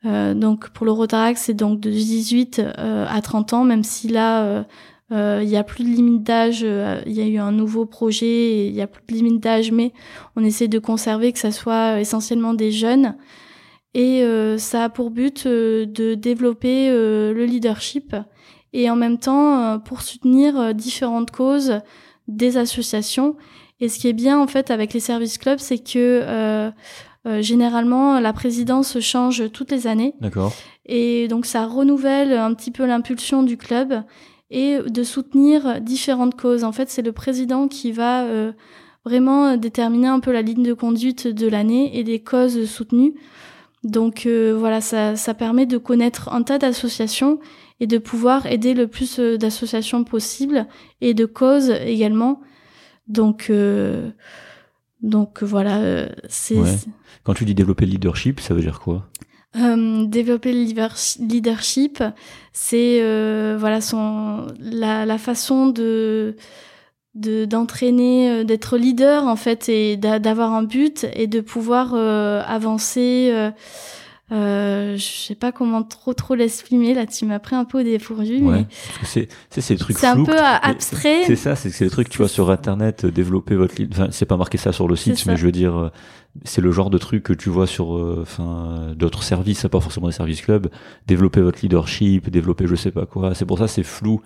Euh, donc, pour le Rotaract, c'est donc de 18 euh, à 30 ans, même si là, euh, euh, il y a plus de limite d'âge. euh, Il y a eu un nouveau projet, et il y a plus de limite d'âge, mais on essaie de conserver que ça soit essentiellement des jeunes. Et euh, ça a pour but euh, de développer euh, le leadership et en même temps euh, pour soutenir euh, différentes causes des associations. Et ce qui est bien en fait avec les services clubs, c'est que euh, euh, généralement la présidence change toutes les années D'accord. et donc ça renouvelle un petit peu l'impulsion du club et de soutenir différentes causes. En fait, c'est le président qui va euh, vraiment déterminer un peu la ligne de conduite de l'année et des causes soutenues. Donc euh, voilà, ça, ça permet de connaître un tas d'associations et de pouvoir aider le plus euh, d'associations possible et de causes également. Donc euh, donc voilà, c'est Ouais. Quand tu dis développer le leadership, ça veut dire quoi? Euh, développer le leader- leadership, c'est euh, voilà son la, la façon de de d'entraîner, euh, d'être leader en fait et d'a- d'avoir un but et de pouvoir avancer. Euh, je sais pas comment trop trop l'exprimer là. Tu m'as pris un peu au dépourvu, Ouais. mais c'est c'est trucs c'est un peu abstrait. C'est ça, c'est des trucs tu vois sur internet euh, développer votre enfin c'est pas marqué ça sur le site mais je veux dire euh, c'est le genre de truc que tu vois sur euh, enfin euh, d'autres services, pas forcément des services clubs, développer votre leadership, développer je sais pas quoi. C'est pour ça c'est flou.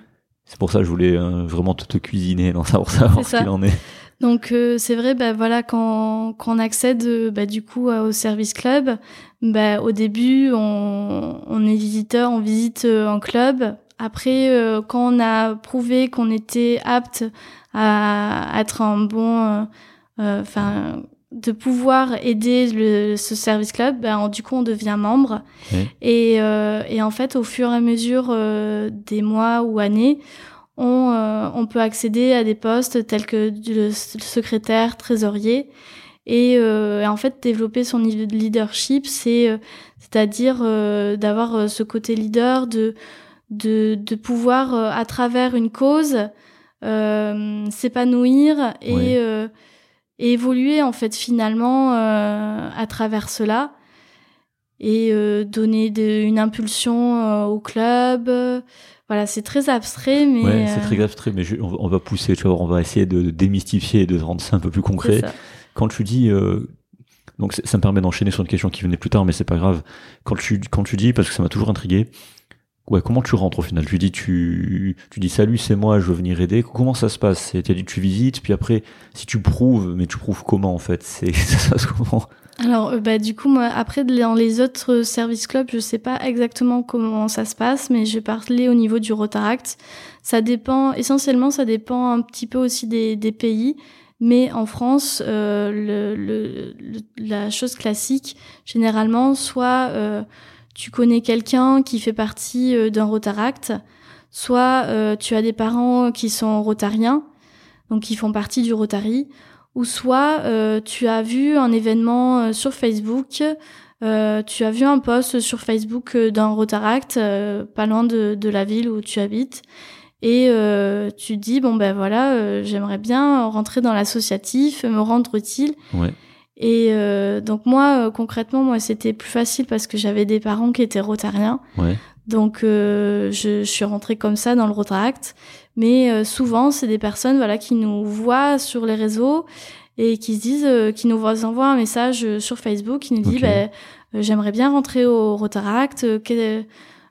C'est pour ça que je voulais euh, vraiment te, te cuisiner dans (laughs) savoir savoir ce qu'il en est. Donc euh, c'est vrai, bah voilà, quand, quand on accède euh, bah, du coup au service club, bah, au début on, on est visiteur, on visite euh, un club. Après, euh, quand on a prouvé qu'on était apte à être un bon, enfin, de pouvoir aider le, ce service club, bah, on- du coup on devient membre. Et, euh, et en fait, au fur et à mesure euh, des mois ou années, on, euh, on peut accéder à des postes tels que le secrétaire, trésorier. Et, euh, et en fait, développer son niveau de leadership, c'est, euh, c'est-à-dire euh, d'avoir ce côté leader, de, de, de pouvoir, à travers une cause, euh, s'épanouir et, euh, et évoluer en fait finalement euh, à travers cela et euh, donner de, une impulsion euh, au club. Voilà, c'est très abstrait, mais Ouais, c'est euh, très abstrait mais je- on, va- on va pousser, tu vois, on va essayer de, de démystifier et de rendre ça un peu plus concret. quand tu dis euh, donc ça me permet d'enchaîner sur une question qui venait plus tard mais c'est pas grave. Quand tu quand tu dis parce que ça m'a toujours intrigué ouais comment tu rentres au final? Tu dis tu tu dis salut c'est moi je veux venir aider. Comment ça se passe? Tu as dit tu visites puis après si tu prouves mais tu prouves comment en fait? C'est (laughs) ça se passe comment? Alors, euh, bah, du coup, moi, après, dans les autres services clubs, je sais pas exactement comment ça se passe, mais je vais parler au niveau du Rotaract. Ça dépend, essentiellement, ça dépend un petit peu aussi des, pays. Mais en France, euh, le, le- la chose classique, généralement, soit euh, tu connais quelqu'un qui fait partie euh, d'un Rotaract, soit euh, tu as des parents qui sont rotariens, donc qui font partie du Rotary, ou soit euh, tu as vu un événement euh, sur Facebook, euh, tu as vu un post sur Facebook d'un Rotaract, euh, pas loin de, de la ville où tu habites, et tu dis bon ben voilà, j'aimerais bien rentrer dans l'associatif, me rendre utile. ouais Et donc moi, concrètement, moi, c'était plus facile parce que j'avais des parents qui étaient rotariens. Ouais. Donc je, je suis rentrée comme ça dans le Rotaract. Mais euh, souvent, c'est des personnes voilà qui nous voient sur les réseaux et qui se disent, euh, qui nous envoient un message euh, sur Facebook, qui nous dit, ben, euh, j'aimerais bien rentrer au Rotaract.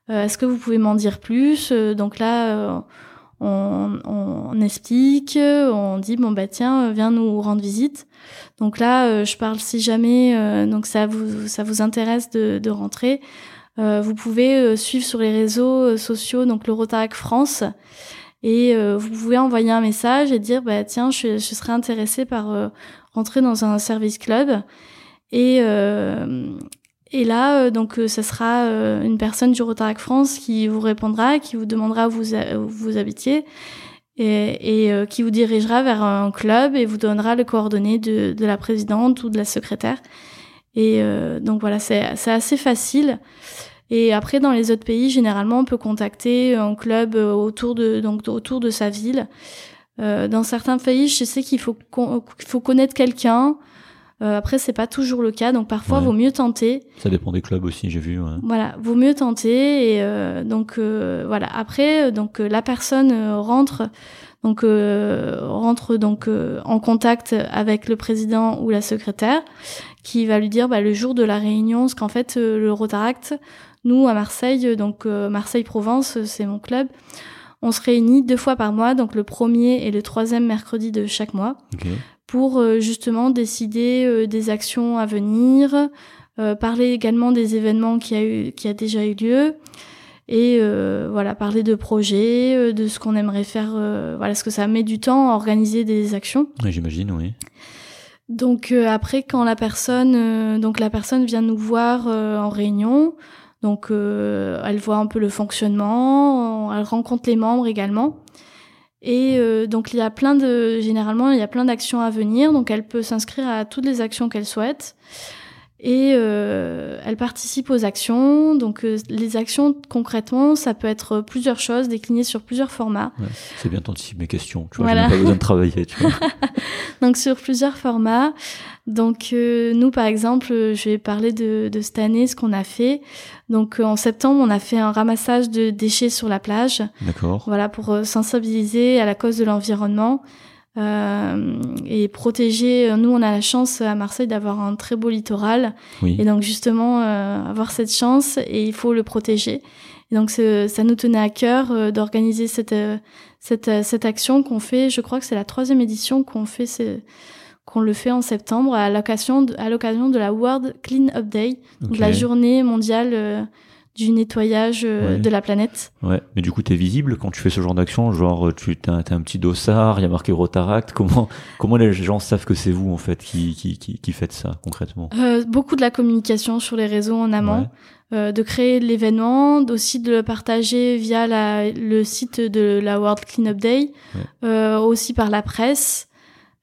Est-ce que vous pouvez m'en dire plus Donc là, on, on explique, on dit bon bah tiens, viens nous rendre visite. Donc là, euh, je parle si jamais euh, donc ça vous ça vous intéresse de, de rentrer, euh, vous pouvez suivre sur les réseaux sociaux donc le Rotaract France et euh, vous pouvez envoyer un message et dire bah tiens je, je serais intéressée par euh, rentrer dans un service club. Et euh, et là euh, donc euh, ça sera une personne du Rotaract France qui vous répondra qui vous demandera où vous où vous habitiez et, et qui vous dirigera vers un club et vous donnera les coordonnées de, de la présidente ou de la secrétaire. Et donc voilà c'est assez facile et après, dans les autres pays, généralement, on peut contacter un club euh, autour de, donc, autour de sa ville. Euh, dans certains pays, je sais qu'il faut, con- faut connaître quelqu'un. Euh, après, c'est pas toujours le cas, donc parfois, Ouais. vaut mieux tenter. Ça dépend des clubs aussi, j'ai vu. ouais. Voilà, vaut mieux tenter. Et euh, donc voilà. Après, donc la personne rentre, donc rentre donc en contact avec le président ou la secrétaire, qui va lui dire bah, le jour de la réunion, parce qu'en fait le Rotaract, nous à Marseille, euh, donc euh, Marseille-Provence, euh, c'est mon club. On se réunit deux fois par mois, donc le premier et le troisième mercredi de chaque mois pour justement décider des actions à venir, euh, parler également des événements qui a eu qui a déjà eu lieu et euh, voilà parler de projets, de ce qu'on aimerait faire, euh, voilà ce que ça met du temps à organiser des actions. Ouais, J'imagine, oui. Donc après quand la personne donc la personne vient nous voir en réunion, donc euh, elle voit un peu le fonctionnement, elle rencontre les membres également. Et euh, donc il y a plein de généralement il y a plein d'actions à venir, donc elle peut s'inscrire à toutes les actions qu'elle souhaite. Et euh, elle participe aux actions. Donc euh, les actions concrètement, ça peut être plusieurs choses déclinées sur plusieurs formats. Ouais. C'est bien t'anticipes mes questions. Tu vois, Voilà. j'ai même pas besoin de travailler. Tu vois. (laughs) Donc sur plusieurs formats. Donc euh, nous par exemple, euh, je vais parler de, de cette année, ce qu'on a fait. Donc euh, en septembre, on a fait un ramassage de déchets sur la plage. D'accord. Voilà pour euh, sensibiliser à la cause de l'environnement. Euh, et protéger. Nous, on a la chance à Marseille d'avoir un très beau littoral, Oui. et donc justement euh, avoir cette chance et il faut le protéger. Et donc ça nous tenait à cœur euh, d'organiser cette euh, cette euh, cette action qu'on fait. Je crois que c'est la troisième édition qu'on fait qu'on le fait en septembre à l'occasion de, à l'occasion de la World Clean Up Day, donc la journée mondiale euh, du nettoyage euh, Ouais. de la planète. Ouais, mais du coup, t'es visible quand tu fais ce genre d'action, genre tu t'as t'as un petit dossard, il y a marqué Rotaract. Comment comment les gens savent que c'est vous en fait qui qui qui, qui faites ça concrètement? Euh, beaucoup de la communication sur les réseaux en amont, Ouais. euh, de créer l'événement, aussi de le partager via la, le site de la World Cleanup Day, Ouais. euh, aussi par la presse.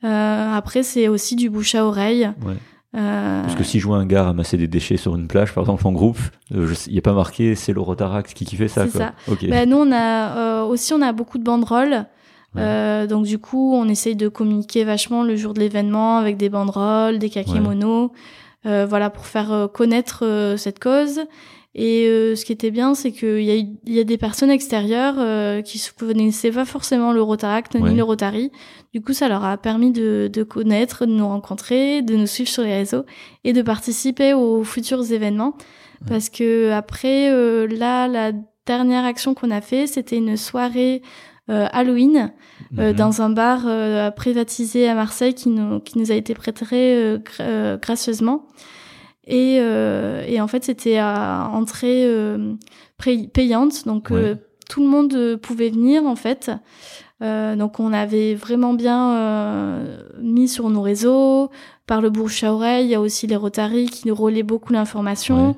Euh, après, c'est aussi du bouche à oreille. Ouais. Euh, Parce que si je vois un gars ramasser des déchets sur une plage, par exemple en groupe, euh, il n'y a pas marqué c'est le Rotaract qui, qui fait ça. C'est ça. Ben, nous, on a euh, aussi on a beaucoup de banderoles. Ouais. Donc du coup, on essaye de communiquer vachement le jour de l'événement avec des banderoles, des kakémonos, euh, voilà pour faire connaître cette cause. Et euh, ce qui était bien, c'est qu'il y a, eu- y a des personnes extérieures euh, qui ne connaissaient pas forcément le Rotaract Ouais. ni le Rotary. Du coup, ça leur a permis de, de connaître, de nous rencontrer, de nous suivre sur les réseaux et de participer aux futurs événements. Parce que après, euh, là, la dernière action qu'on a fait, c'était une soirée euh, Halloween euh, Mhm. dans un bar euh, privatisé à Marseille qui nous, qui nous a été prêté euh, gra- euh, gracieusement. Et, euh, et en fait, c'était à entrée euh, payante, donc euh, tout le monde pouvait venir en fait. Euh, donc on avait vraiment bien euh, mis sur nos réseaux, par le bouche à oreille, il y a aussi les Rotary qui nous relaient beaucoup l'information. Ouais.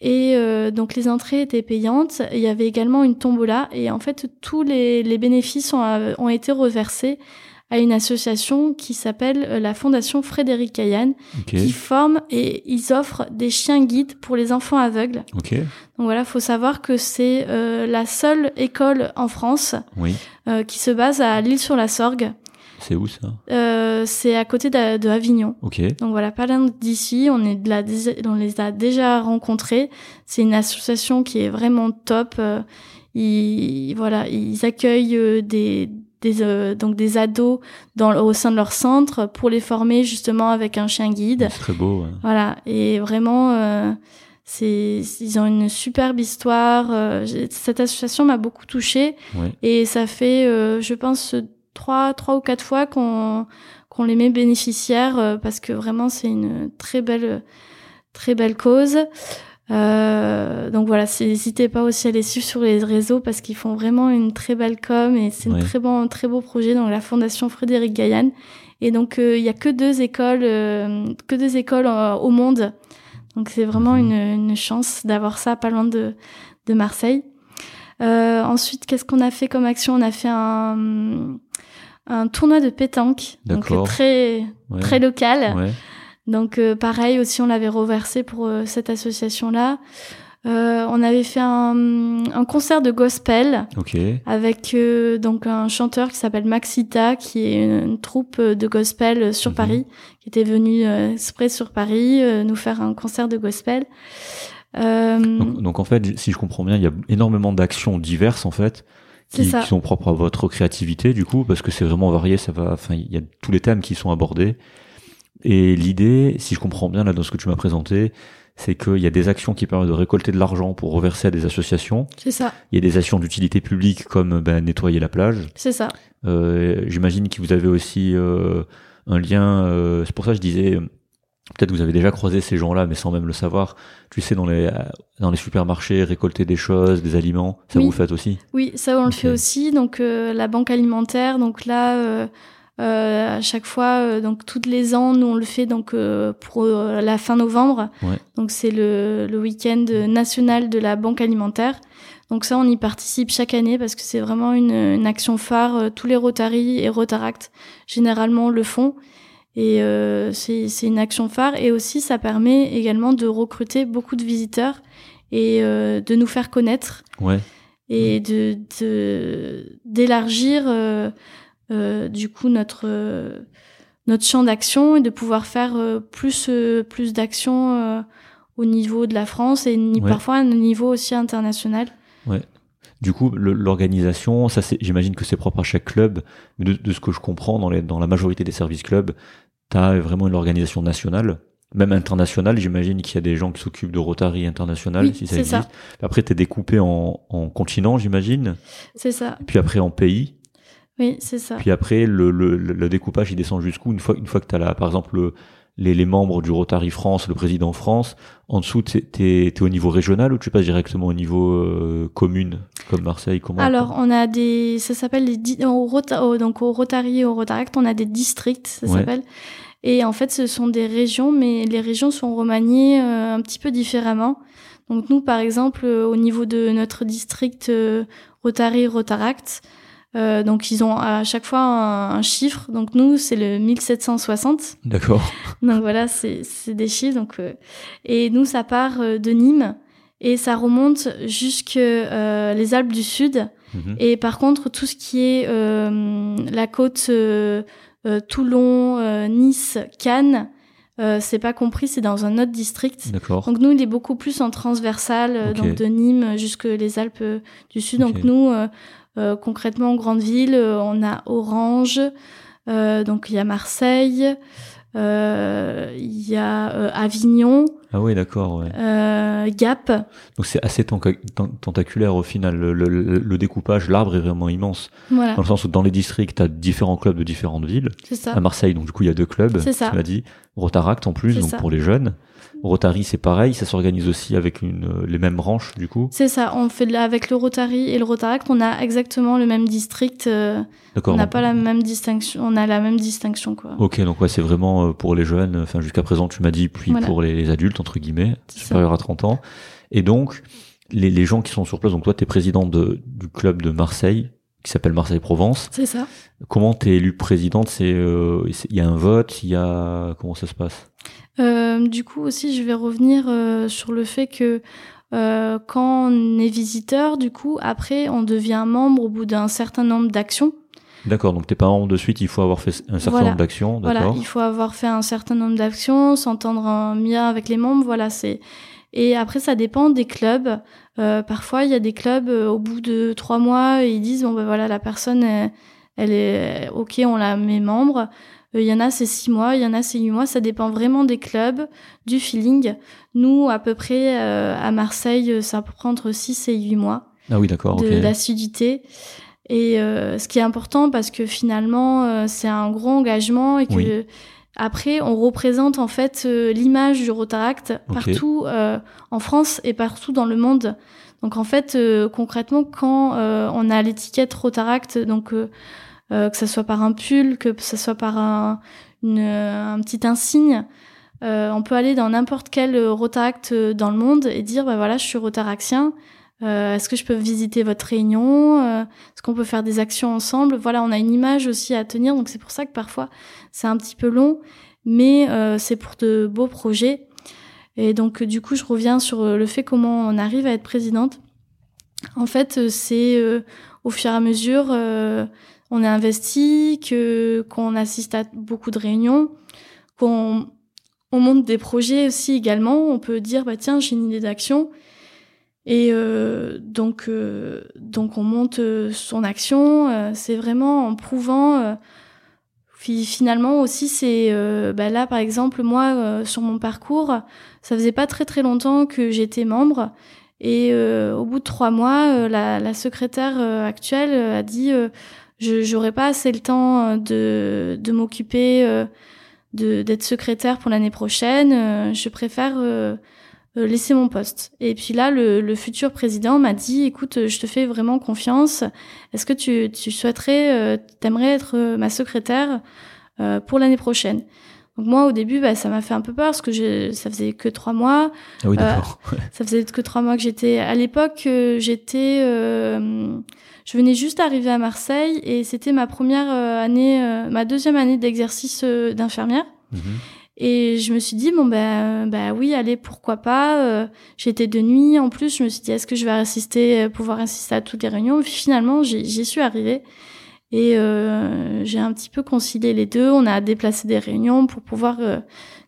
Et euh, donc les entrées étaient payantes. Il y avait également une tombola et en fait tous les, les bénéfices ont, ont été reversés à une association qui s'appelle euh, la Fondation Frédéric Caillan, Ok. qui forme et ils offrent des chiens guides pour les enfants aveugles. Donc voilà, faut savoir que c'est euh, la seule école en France Oui. euh, qui se base à l'île sur la Sorgue. C'est où ça? Euh, c'est à côté de, de Avignon. Donc voilà, pas loin d'ici. On est de la, on les a déjà rencontrés. C'est une association qui est vraiment top. Ils, voilà, ils accueillent des, des euh, donc des ados dans, au sein de leur centre pour les former justement avec un chien guide. C'est très beau. ouais. Voilà, et vraiment, euh, c'est, ils ont une superbe histoire. euh, cette association m'a beaucoup touchée Ouais. et ça fait, euh, je pense, trois, trois ou quatre fois qu'on qu'on les met bénéficiaires euh, parce que vraiment c'est une très belle, très belle cause. Euh, donc voilà, n'hésitez pas aussi à les suivre sur les réseaux parce qu'ils font vraiment une très belle com et c'est un très bon, très beau projet. Donc la Fondation Frédéric Gaillan. Et donc euh, il y a que deux écoles, euh, que deux écoles euh, au monde. Donc c'est vraiment Mhm. une, une chance d'avoir ça pas loin de, de Marseille. Euh, ensuite, qu'est-ce qu'on a fait comme action? On a fait un, un tournoi de pétanque, donc euh, très Ouais. très local. Ouais. Donc euh, pareil aussi, on l'avait reversé pour euh, cette association-là. Euh, on avait fait un, un concert de gospel avec euh, donc un chanteur qui s'appelle Maxita, qui est une, une troupe de gospel sur Mhm. Paris, qui était venu euh, exprès sur Paris euh, nous faire un concert de gospel. Euh, Donc, donc, en fait, si je comprends bien, il y a énormément d'actions diverses en fait qui, qui sont propres à votre créativité du coup, parce que c'est vraiment varié. Ça va. Enfin, il y a tous les thèmes qui sont abordés. Et l'idée, si je comprends bien là dans ce que tu m'as présenté, c'est qu'il y a des actions qui permettent de récolter de l'argent pour reverser à des associations. c'est ça, Il y a des actions d'utilité publique comme ben, nettoyer la plage. c'est ça. Euh, J'imagine que vous avez aussi euh, un lien. euh, c'est pour ça que je disais. Peut-être que vous avez déjà croisé ces gens-là, mais sans même le savoir. Tu sais, dans les dans les supermarchés, récolter des choses, des aliments, ça Oui. vous faites aussi? Oui, ça on le fait aussi. Donc la banque alimentaire, donc là euh, à chaque fois, euh, donc toutes les ans, nous on le fait donc euh, pour la fin novembre. Ouais. Donc c'est le, le week-end national de la banque alimentaire. Donc ça on y participe chaque année parce que c'est vraiment une, une action phare. Tous les Rotary et Rotaract généralement le font. Et c'est une action phare et aussi ça permet également de recruter beaucoup de visiteurs et de nous faire connaître Ouais. et de d'élargir du coup notre euh, notre champ d'action et de pouvoir faire euh, plus euh, plus d'actions euh, au niveau de la France et Ouais. parfois un niveau aussi international. Du coup, l'organisation, ça, j'imagine que c'est propre à chaque club. Mais de, de ce que je comprends, dans, les, dans la majorité des services clubs, tu as vraiment une organisation nationale, même internationale. J'imagine qu'il y a des gens qui s'occupent de Rotary international, Oui, si ça existe. ça. Après, tu es découpé en, en continents, j'imagine. C'est ça. Puis après en pays. Oui, c'est ça. Puis après, le, le, le découpage, il descend jusqu'où une fois, une fois que tu as là, par exemple, le- les, les membres du Rotary France, le président France, en dessous, tu es, au niveau régional ou tu passes directement au niveau euh, commune, comme Marseille comment, Alors, on a des, ça s'appelle les, di- au Rota- au- donc au Rotary et au Rotaract, on a des districts, ça Ouais. s'appelle. Et en fait, ce sont des régions, mais les régions sont remaniées euh, un petit peu différemment. Donc nous, par exemple, euh, au niveau de notre district euh, Rotary Rotaract, euh, donc ils ont à chaque fois un, un chiffre. Donc nous, c'est le 1760. D'accord. (laughs) Donc voilà, c'est c'est des chiffres. Donc, euh, et nous, ça part euh, de Nîmes et ça remonte jusque euh, les Alpes du Sud. Mhm. Et par contre, tout ce qui est la côte Toulon, Nice, Cannes, euh, c'est pas compris, c'est dans un autre district. D'accord. Donc nous, il est beaucoup plus en transversal, donc de Nîmes jusque les Alpes du Sud. Donc nous, euh, concrètement, en grande ville, euh, on a Orange, euh, donc il y a Marseille, euh, il y a euh, Avignon, Ah oui, d'accord. Ouais. euh, Gap. Donc c'est assez tenta- ten- tentaculaire au final. Le, le- découpage, l'arbre est vraiment immense. Voilà, Dans le sens où dans les districts, tu as différents clubs de différentes villes. c'est ça. À Marseille, donc du coup, il y a deux clubs. C'est ça. Tu m'as dit. Rotaract en plus, donc ça. pour les jeunes. Rotary, c'est pareil. Ça s'organise aussi avec une, euh, les mêmes branches, du coup. C'est ça, on fait avec le Rotary et le Rotaract, on a exactement le même district, euh, D'accord. on n'a pas la même distinction, on a la même distinction quoi. Ok, donc ouais, c'est vraiment euh, pour les jeunes. Enfin, jusqu'à présent, tu m'as dit, puis Voilà. pour les, les adultes entre guillemets, supérieurs à 30 ans. Et donc, les, les gens qui sont sur place. Donc toi, tu es président de, du club de Marseille qui s'appelle Marseille Provence. C'est ça. Comment t'es élu présidente? C'est euh, c'est- il y a un vote, il y a comment ça se passe? Du coup aussi, je vais revenir euh, sur le fait que euh, quand on est visiteur, du coup, après, on devient membre au bout d'un certain nombre d'actions. D'accord, donc t'es pas membre de suite, il faut avoir fait un certain Voilà. nombre d'actions, Voilà, d'accord il faut avoir fait un certain nombre d'actions, s'entendre en bien avec les membres, voilà, c'est. Et après, ça dépend des clubs. Euh, parfois, il y a des clubs euh, au bout de trois mois, ils disent bon ben voilà, la personne, elle, elle est ok, on la met membre. Euh, Il y en a c'est six mois, il y en a c'est huit mois. Ça dépend vraiment des clubs, du feeling. Nous, à peu près euh, à Marseille, euh, ça prend entre six et huit mois Ah oui, d'accord, de ok. d'assiduité. Et euh, ce qui est important parce que finalement euh, c'est un gros engagement et que Oui. après on représente en fait euh, l'image du Rotaract partout euh, en France et partout dans le monde. Donc en fait euh, concrètement quand euh, on a l'étiquette Rotaract donc euh, que ça soit par un pull, que ça soit par un, petit insigne, euh, on peut aller dans n'importe quel Rotaract euh, dans le monde et dire bah voilà je suis Rotaractien. Euh, Est-ce que je peux visiter votre réunion Est-ce qu'on peut faire des actions ensemble? Voilà, on a une image aussi à tenir, donc c'est pour ça que parfois c'est un petit peu long, mais c'est pour de beaux projets. Et donc du coup, je reviens sur le fait comment on arrive à être présidente. En fait, c'est au fur et à mesure, on est investi, que qu'on assiste à beaucoup de réunions, qu'on on monte des projets aussi également. On peut dire bah tiens, j'ai une idée d'action. Et euh, donc, euh, donc on monte euh, son action. c'est vraiment en prouvant. fi- finalement aussi, c'est bah là par exemple moi sur mon parcours, ça faisait pas très très longtemps que j'étais membre. Et au bout de trois mois, la, secrétaire actuelle a dit je j'aurais pas assez le temps euh, de de m'occuper euh, de d'être secrétaire pour l'année prochaine. euh, je préfère euh, euh, laisser mon poste. Et puis là, le, le futur président m'a dit, écoute, euh, je te fais vraiment confiance. Est-ce que tu, tu souhaiterais, euh, t'aimerais être euh, ma secrétaire euh, pour l'année prochaine? Donc moi, au début, bah, ça m'a fait un peu peur parce que je, ça faisait que trois mois. Ah oui, d'accord. Ça faisait que trois mois que j'étais. À l'époque, euh, j'étais, euh, je venais juste d'arriver à Marseille et c'était ma première euh, année, euh, ma deuxième année d'exercice euh, d'infirmière. Mhm. Et je me suis dit bon ben bah oui allez pourquoi pas. J'étais de nuit en plus. Je me suis dit est-ce que je vais assister, pouvoir assister à toutes les réunions? Finalement j'y suis arrivée et euh, j'ai un petit peu concilié les deux. On a déplacé des réunions pour pouvoir euh,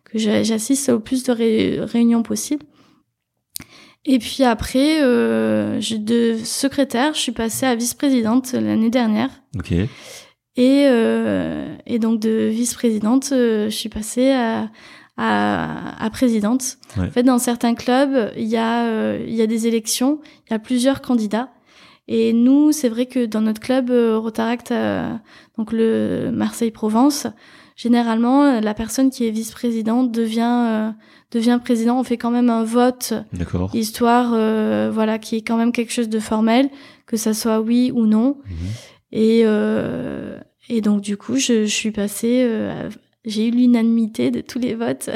que j'a- j'assiste au plus de ré- réunions possibles. Et puis après, euh, de secrétaire, je suis passée à vice-présidente l'année dernière. Ok. Et, euh, et donc de vice-présidente, euh, je suis passée à, à, à présidente. Ouais. En fait, dans certains clubs, il y, a, euh, il y a des élections, il y a plusieurs candidats. Et nous, c'est vrai que dans notre club euh, Rotaract, euh, donc le Marseille-Provence, généralement, euh, la personne qui est vice-présidente devient, euh, devient président. On fait quand même un vote histoire euh, voilà qui est quand même quelque chose de formel que ça soit oui ou non Mhm. et euh, et donc du coup je, je suis passée euh, j'ai eu l'unanimité de tous les votes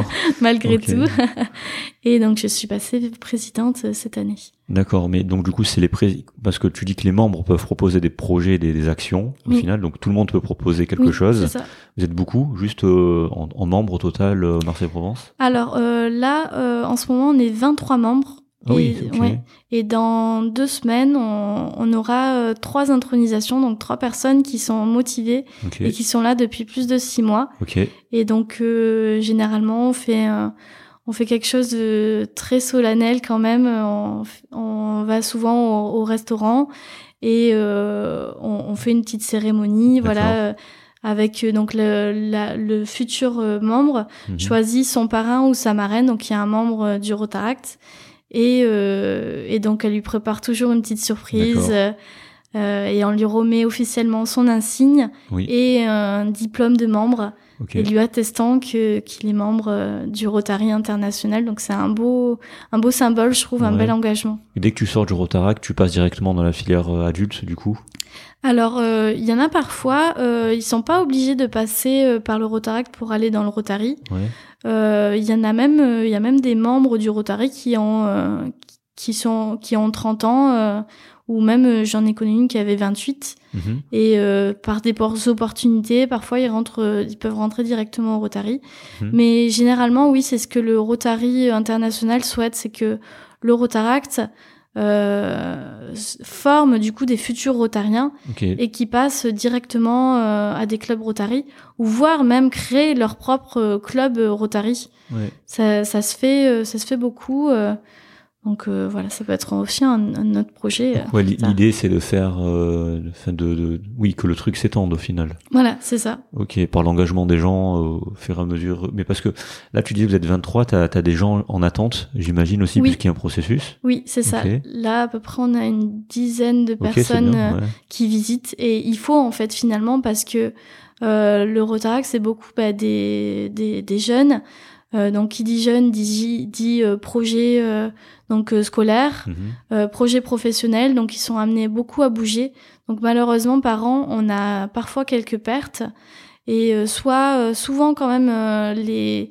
(laughs) malgré tout (laughs) et donc je suis passée présidente euh, cette année D'accord, mais donc du coup, c'est les pré... parce que tu dis que les membres peuvent proposer des projets, des, des actions au Oui. final, donc tout le monde peut proposer quelque Oui, chose. ça. Vous êtes beaucoup, juste euh, en, en membres au total, euh, Marseille-Provence? Alors euh, là en ce moment on est 23 membres Ah et, oui, ok. ouais. et dans deux semaines on, on aura euh, trois intronisations donc trois personnes qui sont motivées Ok. et qui sont là depuis plus de six mois Ok. Et donc euh, généralement on fait euh, on fait quelque chose de très solennel quand même. On, on va souvent au, au restaurant et euh, on, on fait une petite cérémonie, voilà, euh, avec donc le, la- le futur membre Mhm. choisit son parrain ou sa marraine, donc il y a un membre du Rotaract et euh, et donc elle lui prépare toujours une petite surprise. Euh, et on lui remet officiellement son insigne Oui. et un diplôme de membre et lui attestant que qu'il est membre euh, du Rotary international. Donc c'est un beau un beau symbole, je trouve, un bel engagement. Et dès que tu sors du Rotaract, tu passes directement dans la filière adulte, du coup? Alors euh, il y en a parfois, euh, ils sont pas obligés de passer euh, par le Rotaract pour aller dans le Rotary. Ouais. Euh, Il y en a même euh, il y a même des membres du Rotary qui ont euh, qui sont qui ont 30 ans ou même j'en ai connu une qui avait 28 Mhm. et euh, par des por- opportunités parfois ils rentrent ils peuvent rentrer directement au Rotary Mhm. mais généralement oui c'est ce que le Rotary international souhaite c'est que le Rotaract euh, forment du coup des futurs rotariens Ok. et qui passent directement euh, à des clubs Rotary ou voire même créer leur propre euh, club euh, Rotary. Ouais. Ça, ça se fait, ça se fait beaucoup. Donc euh, voilà, ça peut être aussi un, un autre projet. euh. Ouais, l'idée c'est de faire, euh, de, de, oui, que le truc s'étende au final. Voilà, c'est ça. Ok, par l'engagement des gens euh, au fur et à mesure. Mais parce que là, tu dis que vous êtes 23, tu as, des gens en attente, j'imagine aussi, Oui. puisqu'il y a un processus. Oui, c'est ça. Là, à peu près, on a une dizaine de personnes bien. ouais. qui visitent. Et il faut, en fait, finalement, parce que le Rotaract, c'est beaucoup bah, des, des, des jeunes. Euh, donc, qui dit jeune dit, dit euh, projet euh, donc euh, scolaire, euh, projet professionnel. Donc, ils sont amenés beaucoup à bouger. Donc, malheureusement, par an, on a parfois quelques pertes. Et euh, soit, euh, souvent, quand même, euh, les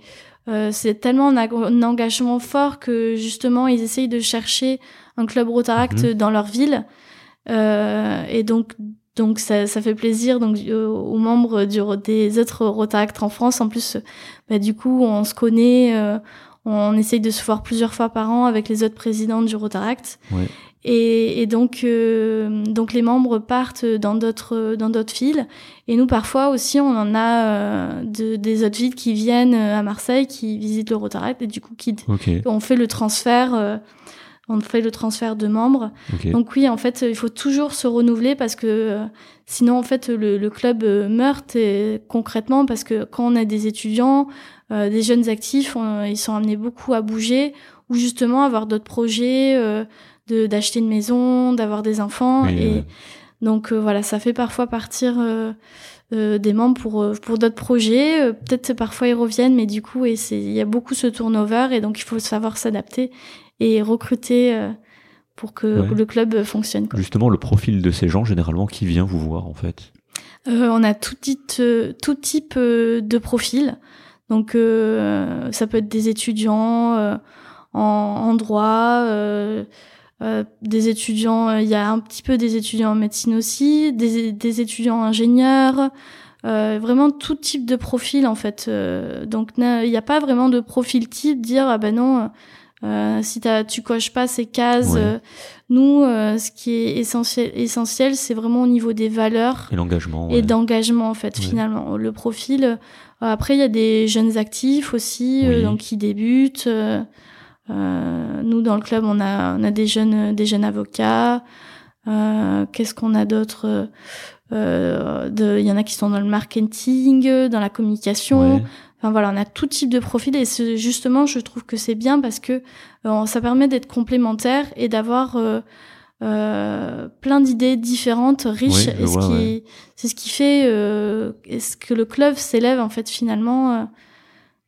euh, c'est tellement un, ag- un engagement fort que justement ils essayent de chercher un club Rotaract Mhm. dans leur ville Euh, et donc donc ça, ça fait plaisir donc euh, aux membres du, des autres Rotaract en France. En plus bah, du coup on se connaît euh, on essaye de se voir plusieurs fois par an avec les autres présidents du Rotaract Ouais. et, et donc euh, donc les membres partent dans d'autres dans d'autres villes. Et nous parfois aussi on en a euh, de, des autres villes qui viennent euh, à Marseille qui visitent le Rotaract et du coup qui Ok, on fait le transfert euh, on fait le transfert de membres donc oui, en fait, il faut toujours se renouveler parce que euh, sinon, en fait, le, le club euh, meurt et, concrètement parce que quand on a des étudiants, euh, des jeunes actifs, on- ils sont amenés beaucoup à bouger ou justement avoir d'autres projets, euh, de d'acheter une maison, d'avoir des enfants. Oui, et donc voilà, ça fait parfois partir euh, euh, des membres pour pour d'autres projets. Euh, Peut-être parfois ils reviennent, mais du coup, et c'est il y a beaucoup ce turnover et donc il faut savoir s'adapter et recruter euh, pour que Ouais. le club fonctionne. Quoi. Justement, le profil de ces gens, généralement, qui vient vous voir, en fait? Euh, on a tout type, euh, tout type euh, de profil. Donc ça peut être des étudiants en, en droit, des étudiants, il y a un petit peu des étudiants en médecine aussi, des, des étudiants ingénieurs, vraiment tout type de profil en fait. Donc il n'y a pas vraiment de profil type, dire ah ben non, euh, si tu coches pas ces cases. Ouais. euh, nous, euh, ce qui est essentiel, essentiel, c'est vraiment au niveau des valeurs Et l'engagement. et ouais. d'engagement en fait Ouais. finalement le profil euh, après il y a des jeunes actifs aussi euh, Oui. donc qui débutent euh, euh, nous dans le club on a on a des jeunes des jeunes avocats euh, qu'est-ce qu'on a d'autre euh, il y en a qui sont dans le marketing dans la communication. Enfin voilà, on a tout type de profil et justement, je trouve que c'est bien parce que euh, ça permet d'être complémentaire et d'avoir euh, euh, plein d'idées différentes, riches. Oui, je et ce vois, qui, ouais. c'est ce qui fait euh, est-ce que le club s'élève en fait finalement. euh.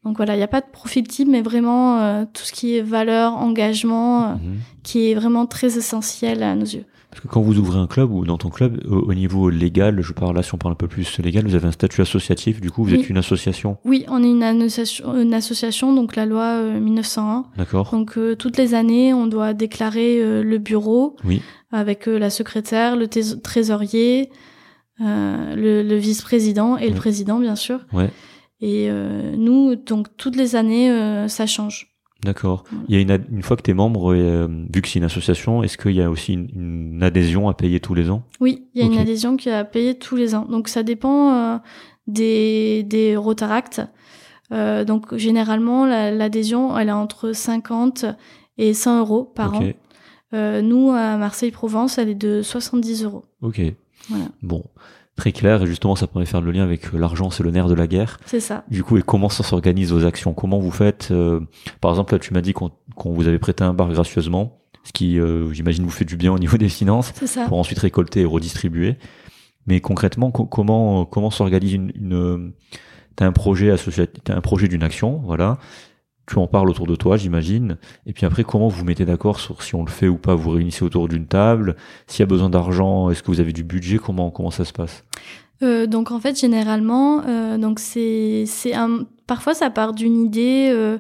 donc voilà, il n'y a pas de profil type, mais vraiment euh, tout ce qui est valeur, engagement, euh, Mhm. qui est vraiment très essentiel à nos yeux. Parce que quand vous ouvrez un club ou dans ton club, au, au niveau légal, je parle là si on parle un peu plus légal, vous avez un statut associatif, du coup vous Oui. êtes une association, Oui, on est une association, une association donc la loi euh, 1901. d'accord Donc euh, toutes les années, on doit déclarer euh, le bureau Oui. avec euh, la secrétaire, le trésorier, euh, le, le vice-président et Ouais. le président bien sûr. Ouais. Et euh, nous, donc toutes les années, euh, ça change. D'accord. Voilà. Il y a une, une fois que tu es membre, euh, vu que c'est une association, est-ce qu'il y a aussi une, une adhésion à payer tous les ans? Oui, il y a une adhésion qui est à payer tous les ans. Donc ça dépend euh, des, des Rotaracts. Euh, donc généralement, la- l'adhésion, elle est entre 50 et 100 euros par an. Euh, nous, à Marseille-Provence, elle est de 70 euros. Ok. Voilà. Bon, très clair. Et justement, ça permet de faire le lien avec euh, l'argent, c'est le nerf de la guerre. C'est ça. Du coup, et comment ça s'organise vos actions? Comment vous faites euh, Par exemple, là, tu m'as dit qu'on qu'on vous avait prêté un bar gracieusement, ce qui, euh, j'imagine, vous fait du bien au niveau des finances, ça. pour ensuite récolter et redistribuer. Mais concrètement, co- comment comment s'organise une, une euh, T'as un projet associatif, t'as un projet d'une action, voilà. Tu en parles autour de toi, j'imagine. Et puis après, comment vous vous mettez d'accord sur si on le fait ou pas? Vous réunissez autour d'une table. S'il y a besoin d'argent, est-ce que vous avez du budget? Comment comment ça se passe? Euh, donc en fait, généralement, euh, donc c'est c'est un parfois ça part d'une idée. euh,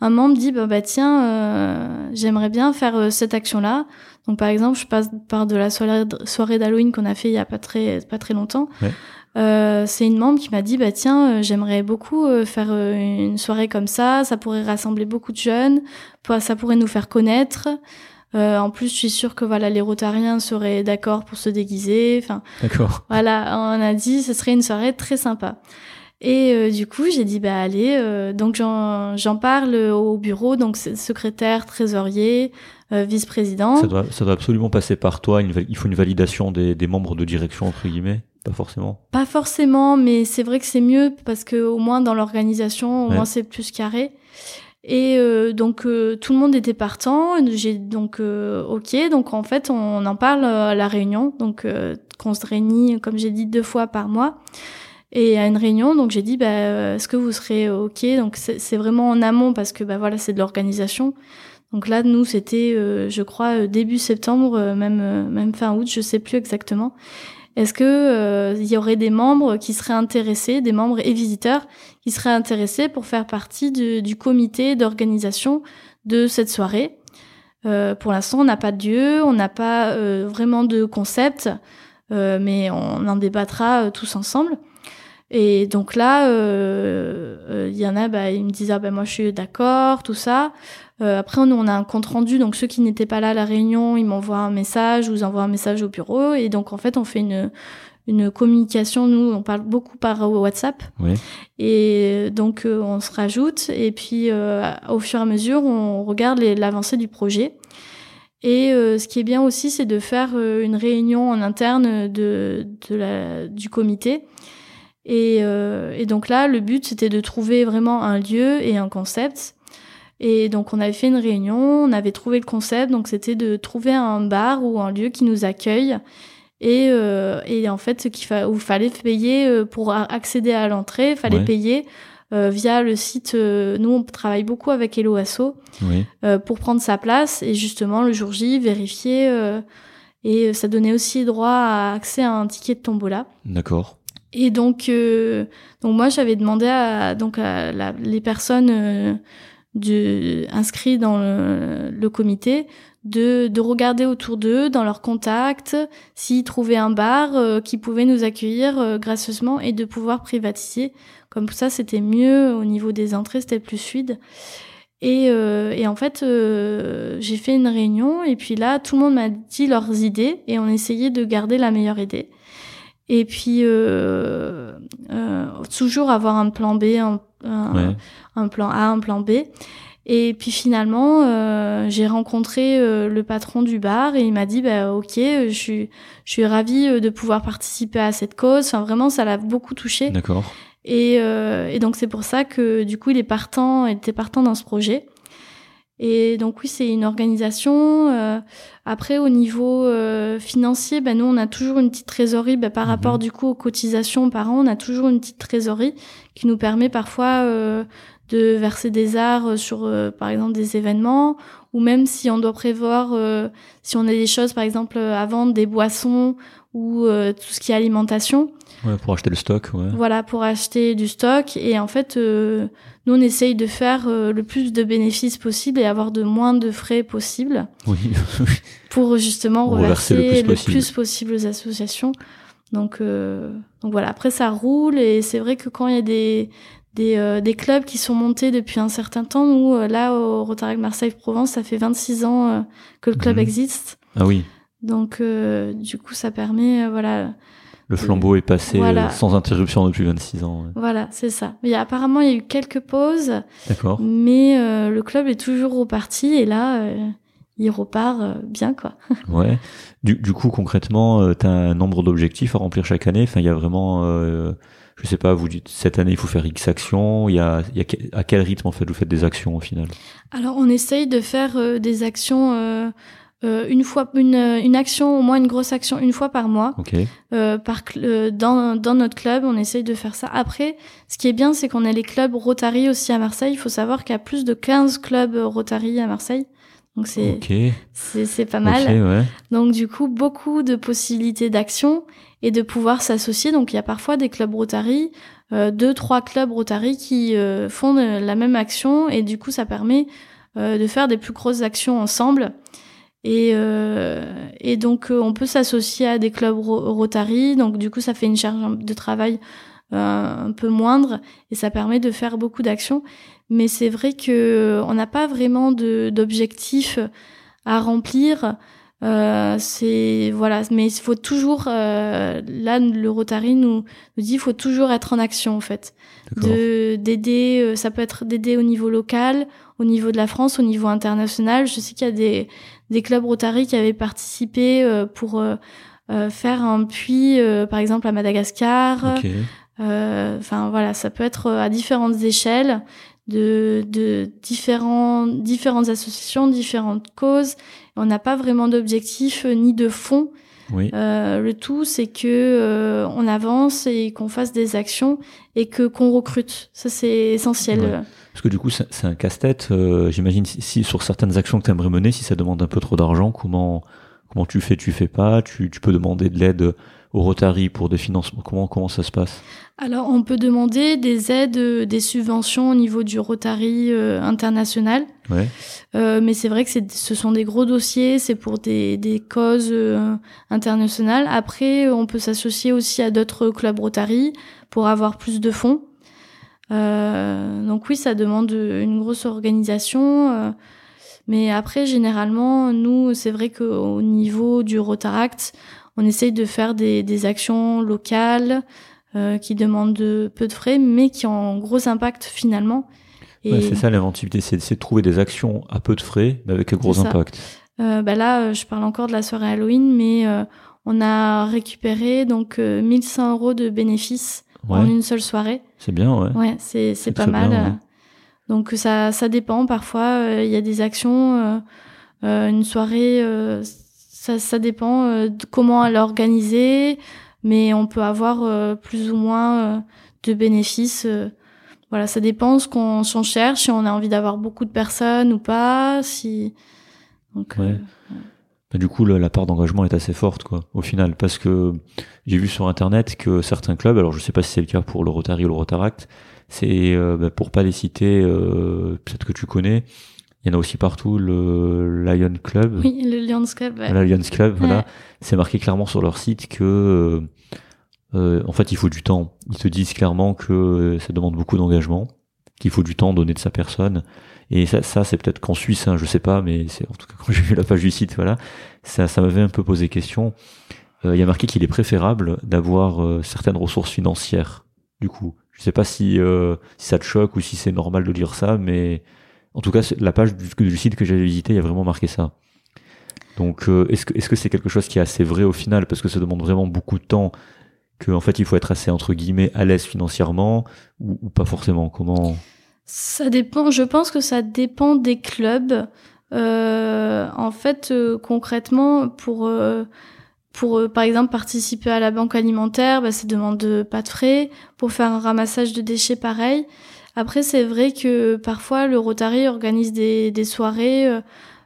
un membre dit bah, bah tiens, euh, j'aimerais bien faire euh, cette action-là. Donc par exemple, je passe par de la soirée soirée d'Halloween qu'on a fait il y a pas très pas très longtemps. Ouais. Euh, c'est une membre qui m'a dit bah tiens, euh, j'aimerais beaucoup euh, faire une soirée comme ça. Ça pourrait rassembler beaucoup de jeunes. Ça pourrait nous faire connaître. Euh, en plus, je suis sûre que voilà, les Rotariens seraient d'accord pour se déguiser. Enfin, D'accord. voilà, on a dit ce serait une soirée très sympa. Et euh, du coup, j'ai dit bah allez. euh, donc j'en parle au bureau, donc secrétaire, trésorier, euh, vice-président. Ça doit, ça doit absolument passer par toi. une il faut une validation des, des membres de direction, entre guillemets. Pas forcément. Pas forcément, mais c'est vrai que c'est mieux parce que au moins dans l'organisation, au Ouais. moins c'est plus carré. Et euh, donc euh, tout le monde était partant. J'ai donc euh, ok. Donc en fait on en parle à la réunion. Donc euh, qu'on se réunit comme j'ai dit deux fois par mois. Et à une réunion, donc j'ai dit bah euh, est-ce que vous serez ok? Donc c'est vraiment en amont parce que bah voilà c'est de l'organisation. Donc là nous c'était euh, je crois euh, début septembre, même même fin août, je sais plus exactement. Est-ce que euh, il y aurait des membres qui seraient intéressés, des membres et visiteurs qui seraient intéressés pour faire partie du, du comité d'organisation de cette soirée? Euh, Pour l'instant, on n'a pas de lieu, on n'a pas vraiment de concept, mais on en débattra tous ensemble. Et donc là, euh, euh, il y en a, bah, ils me disent ah ben moi je suis d'accord, tout ça. Euh, après on, on a un compte rendu, donc ceux qui n'étaient pas là à la réunion, ils m'envoient un message ou ils envoient un message au bureau, et donc en fait on fait une une communication. Nous on parle beaucoup par WhatsApp, Oui. et donc euh, on se rajoute, et puis euh, au fur et à mesure on regarde l'avancée du projet. Et euh, ce qui est bien aussi, c'est de faire euh, une réunion en interne de, de la, du comité. Et, euh, et donc là, le but, c'était de trouver vraiment un lieu et un concept. Et donc on avait fait une réunion, on avait trouvé le concept, donc c'était de trouver un bar ou un lieu qui nous accueille. Et, euh, et en fait, ce qu'il fa fallait payer euh, pour accéder à l'entrée, il fallait Ouais. payer euh, via le site. euh, nous, on travaille beaucoup avec Hello Asso Oui. pour prendre sa place et justement le jour J vérifier et ça donnait aussi droit à accès à un ticket de tombola. D'accord. Et donc euh, donc moi j'avais demandé à donc à la- les personnes euh, de inscrites dans le, le comité de, de regarder autour d'eux dans leurs contacts s'ils trouvaient un bar euh, qui pouvait nous accueillir euh, gracieusement et de pouvoir privatiser comme ça c'était mieux au niveau des entrées c'était plus fluide et, euh, et en fait, euh, j'ai fait une réunion et puis là, tout le monde m'a dit leurs idées et on essayait de garder la meilleure idée. Et puis, euh, euh, toujours avoir un plan B, un, un, Ouais. un plan A, un plan B. Et puis finalement, euh, j'ai rencontré euh, le patron du bar et il m'a dit, bah, ok, je suis, je suis ravie euh, de pouvoir participer à cette cause. Enfin, vraiment, ça l'a beaucoup touché. D'accord. Et, euh, et donc c'est pour ça que du coup il est partant, il était partant dans ce projet. Et donc oui, c'est une organisation. euh, après, au niveau euh, financier, ben nous on a toujours une petite trésorerie ben, par Mhm. rapport du coup aux cotisations par an. On a toujours une petite trésorerie qui nous permet parfois euh, de verser des arts sur, euh, par exemple, des événements, ou même si on doit prévoir, euh, si on a des choses, par exemple, à vendre, des boissons ou euh, tout ce qui est alimentation. Ouais, pour acheter le stock, ouais. Voilà, pour acheter du stock. Et en fait, euh, nous, on essaye de faire euh, le plus de bénéfices possible et avoir de moins de frais possible Oui. (laughs) pour justement reverser reverser le le plus plus, possible. possible aux associations. Donc, donc voilà, après, ça roule. Et c'est vrai que quand il y a des, des, des clubs qui sont montés depuis un certain temps, nous, là, au Rotary Marseille-Provence, ça fait 26 ans que le club Mhm. existe. Ah oui. Donc, euh, du coup, ça permet, euh, voilà, Le flambeau est passé Voilà. euh, sans interruption depuis 26 ans. ouais. voilà, c'est ça. Mais apparemment, il y a eu quelques pauses. D'accord. Mais euh, le club est toujours reparti et là, il repart bien, quoi. (laughs) Ouais. Du, du coup, concrètement, euh, t'as un nombre d'objectifs à remplir chaque année? Enfin, il y a vraiment, je sais pas, vous dites cette année il faut faire X actions. Il y a, il y a à quel rythme en fait vous faites des actions au final? Alors, on essaye de faire des actions une fois, une, euh, une action, au moins une grosse action, une fois par mois. Ok. Euh, par euh, dans, dans notre club, on essaye de faire ça. Après, ce qui est bien, c'est qu'on a les clubs Rotary aussi à Marseille. Il faut savoir qu'il y a plus de 15 clubs Rotary à Marseille. Donc, c'est Ok. c'est c'est pas mal. Ok, ouais. Donc du coup, beaucoup de possibilités d'action et de pouvoir s'associer. Donc il y a parfois des clubs Rotary, euh, deux, trois clubs Rotary qui euh, font de- la même action et du coup ça permet euh, de faire des plus grosses actions ensemble. Et, euh, et donc euh, on peut s'associer à des clubs Ro- Rotary. Donc du coup ça fait une charge de travail euh, un peu moindre et ça permet de faire beaucoup d'actions. Mais c'est vrai que on n'a pas vraiment de- d'objectif à remplir. Euh, c'est voilà, mais il faut toujours euh, là le Rotary nous, nous dit il faut toujours être en action en fait, de d'aider. Ça peut être d'aider au niveau local, au niveau de la France, au niveau international. Je sais qu'il y a des des clubs Rotary qui avaient participé euh, pour euh, faire un puits, par exemple à Madagascar. Enfin voilà, ça peut être à différentes échelles de, de différents, différentes associations, différentes causes. On n'a pas vraiment d'objectif euh, ni de fond. Oui. Euh, le tout, c'est que euh, on avance et qu'on fasse des actions et que qu'on recrute. Ça, c'est essentiel. Parce que du coup, c'est un casse-tête. Euh, j'imagine si, si, sur certaines actions que tu aimerais mener, si ça demande un peu trop d'argent, comment comment tu fais, tu fais pas. Tu, tu peux demander de l'aide au Rotary pour des financements. Comment comment ça se passe? Alors, on peut demander des aides, euh, des subventions au niveau du Rotary euh, international. Ouais. Euh, mais c'est vrai que ce sont des gros dossiers, c'est pour des, des causes euh, internationales. Après, on peut s'associer aussi à d'autres clubs Rotary pour avoir plus de fonds. donc oui, ça demande une grosse organisation. mais après, généralement, nous, c'est vrai qu'au niveau du Rotaract, on essaye de faire des, des actions locales. Euh, qui demandent de, peu de frais, mais qui ont un gros impact finalement. Ouais, c'est ça l'inventivité, c'est de trouver des actions à peu de frais, mais avec un gros impact. Euh, bah là, euh, je parle encore de la soirée Halloween, mais euh, on a récupéré donc 1100 euros de bénéfices ouais. en une seule soirée. C'est bien, ouais. Ouais, c'est c'est pas mal. Bien, ouais. Donc ça ça dépend. Parfois, il y a des actions, une soirée, ça ça dépend de comment elle est organisée mais on peut avoir euh, plus ou moins euh, de bénéfices. Euh, voilà, ça dépend ce qu'on s'en cherche, si on a envie d'avoir beaucoup de personnes ou pas, si. Donc, ouais. Bah, du coup, la part d'engagement est assez forte, quoi, au final, parce que j'ai vu sur internet que certains clubs, alors je sais pas si c'est le cas pour le Rotary ou le Rotaract, c'est euh, bah, pour pas les citer, euh, peut-être que tu connais, il y en a aussi partout le Lion Club. Oui, le Lions Club. Ouais. Le Lions Club, ouais. voilà. C'est marqué clairement sur leur site que, euh, en fait, il faut du temps. Ils te disent clairement que ça demande beaucoup d'engagement, qu'il faut du temps donné de sa personne. Et ça, ça c'est peut-être qu'en Suisse, hein, je sais pas, mais c'est en tout cas (laughs) quand j'ai vu la page du site, voilà, ça, ça m'avait un peu posé question. Euh, il y a marqué qu'il est préférable d'avoir euh, certaines ressources financières. Du coup, je sais pas si, euh, si ça te choque ou si c'est normal de dire ça, mais en tout cas, la page du, site que j'avais visité, il y a vraiment marqué ça. Donc, euh, est-ce que c'est quelque chose qui est assez vrai au final? Parce que ça demande vraiment beaucoup de temps que en fait il faut être assez entre guillemets à l'aise financièrement ou, pas forcément? Comment? Ça dépend. Je pense que ça dépend des clubs. Euh, en fait, euh, concrètement, pour pour par exemple participer à la banque alimentaire, bah, ça demande pas de frais. Pour faire un ramassage de déchets, pareil. Après, c'est vrai que parfois le Rotary organise des, des soirées.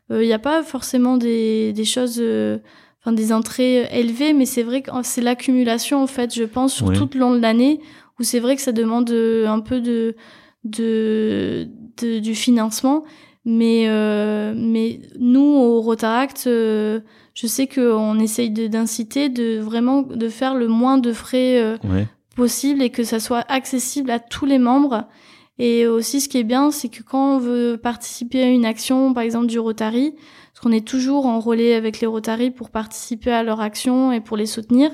Il euh, n'y a pas forcément des, des choses, euh, enfin des entrées élevées, mais c'est vrai que c'est l'accumulation en fait, je pense, sur oui. tout le long de l'année, où c'est vrai que ça demande euh, un peu de, de, de du financement. Mais, euh, mais nous, au Rotaract, euh, je sais qu'on essaye d'inciter de, de, vraiment de faire le moins de frais euh, possible et que ça soit accessible à tous les membres. Et aussi, ce qui est bien, c'est que quand on veut participer à une action, par exemple du Rotary, parce qu'on est toujours en relais avec les Rotary pour participer à leur action et pour les soutenir,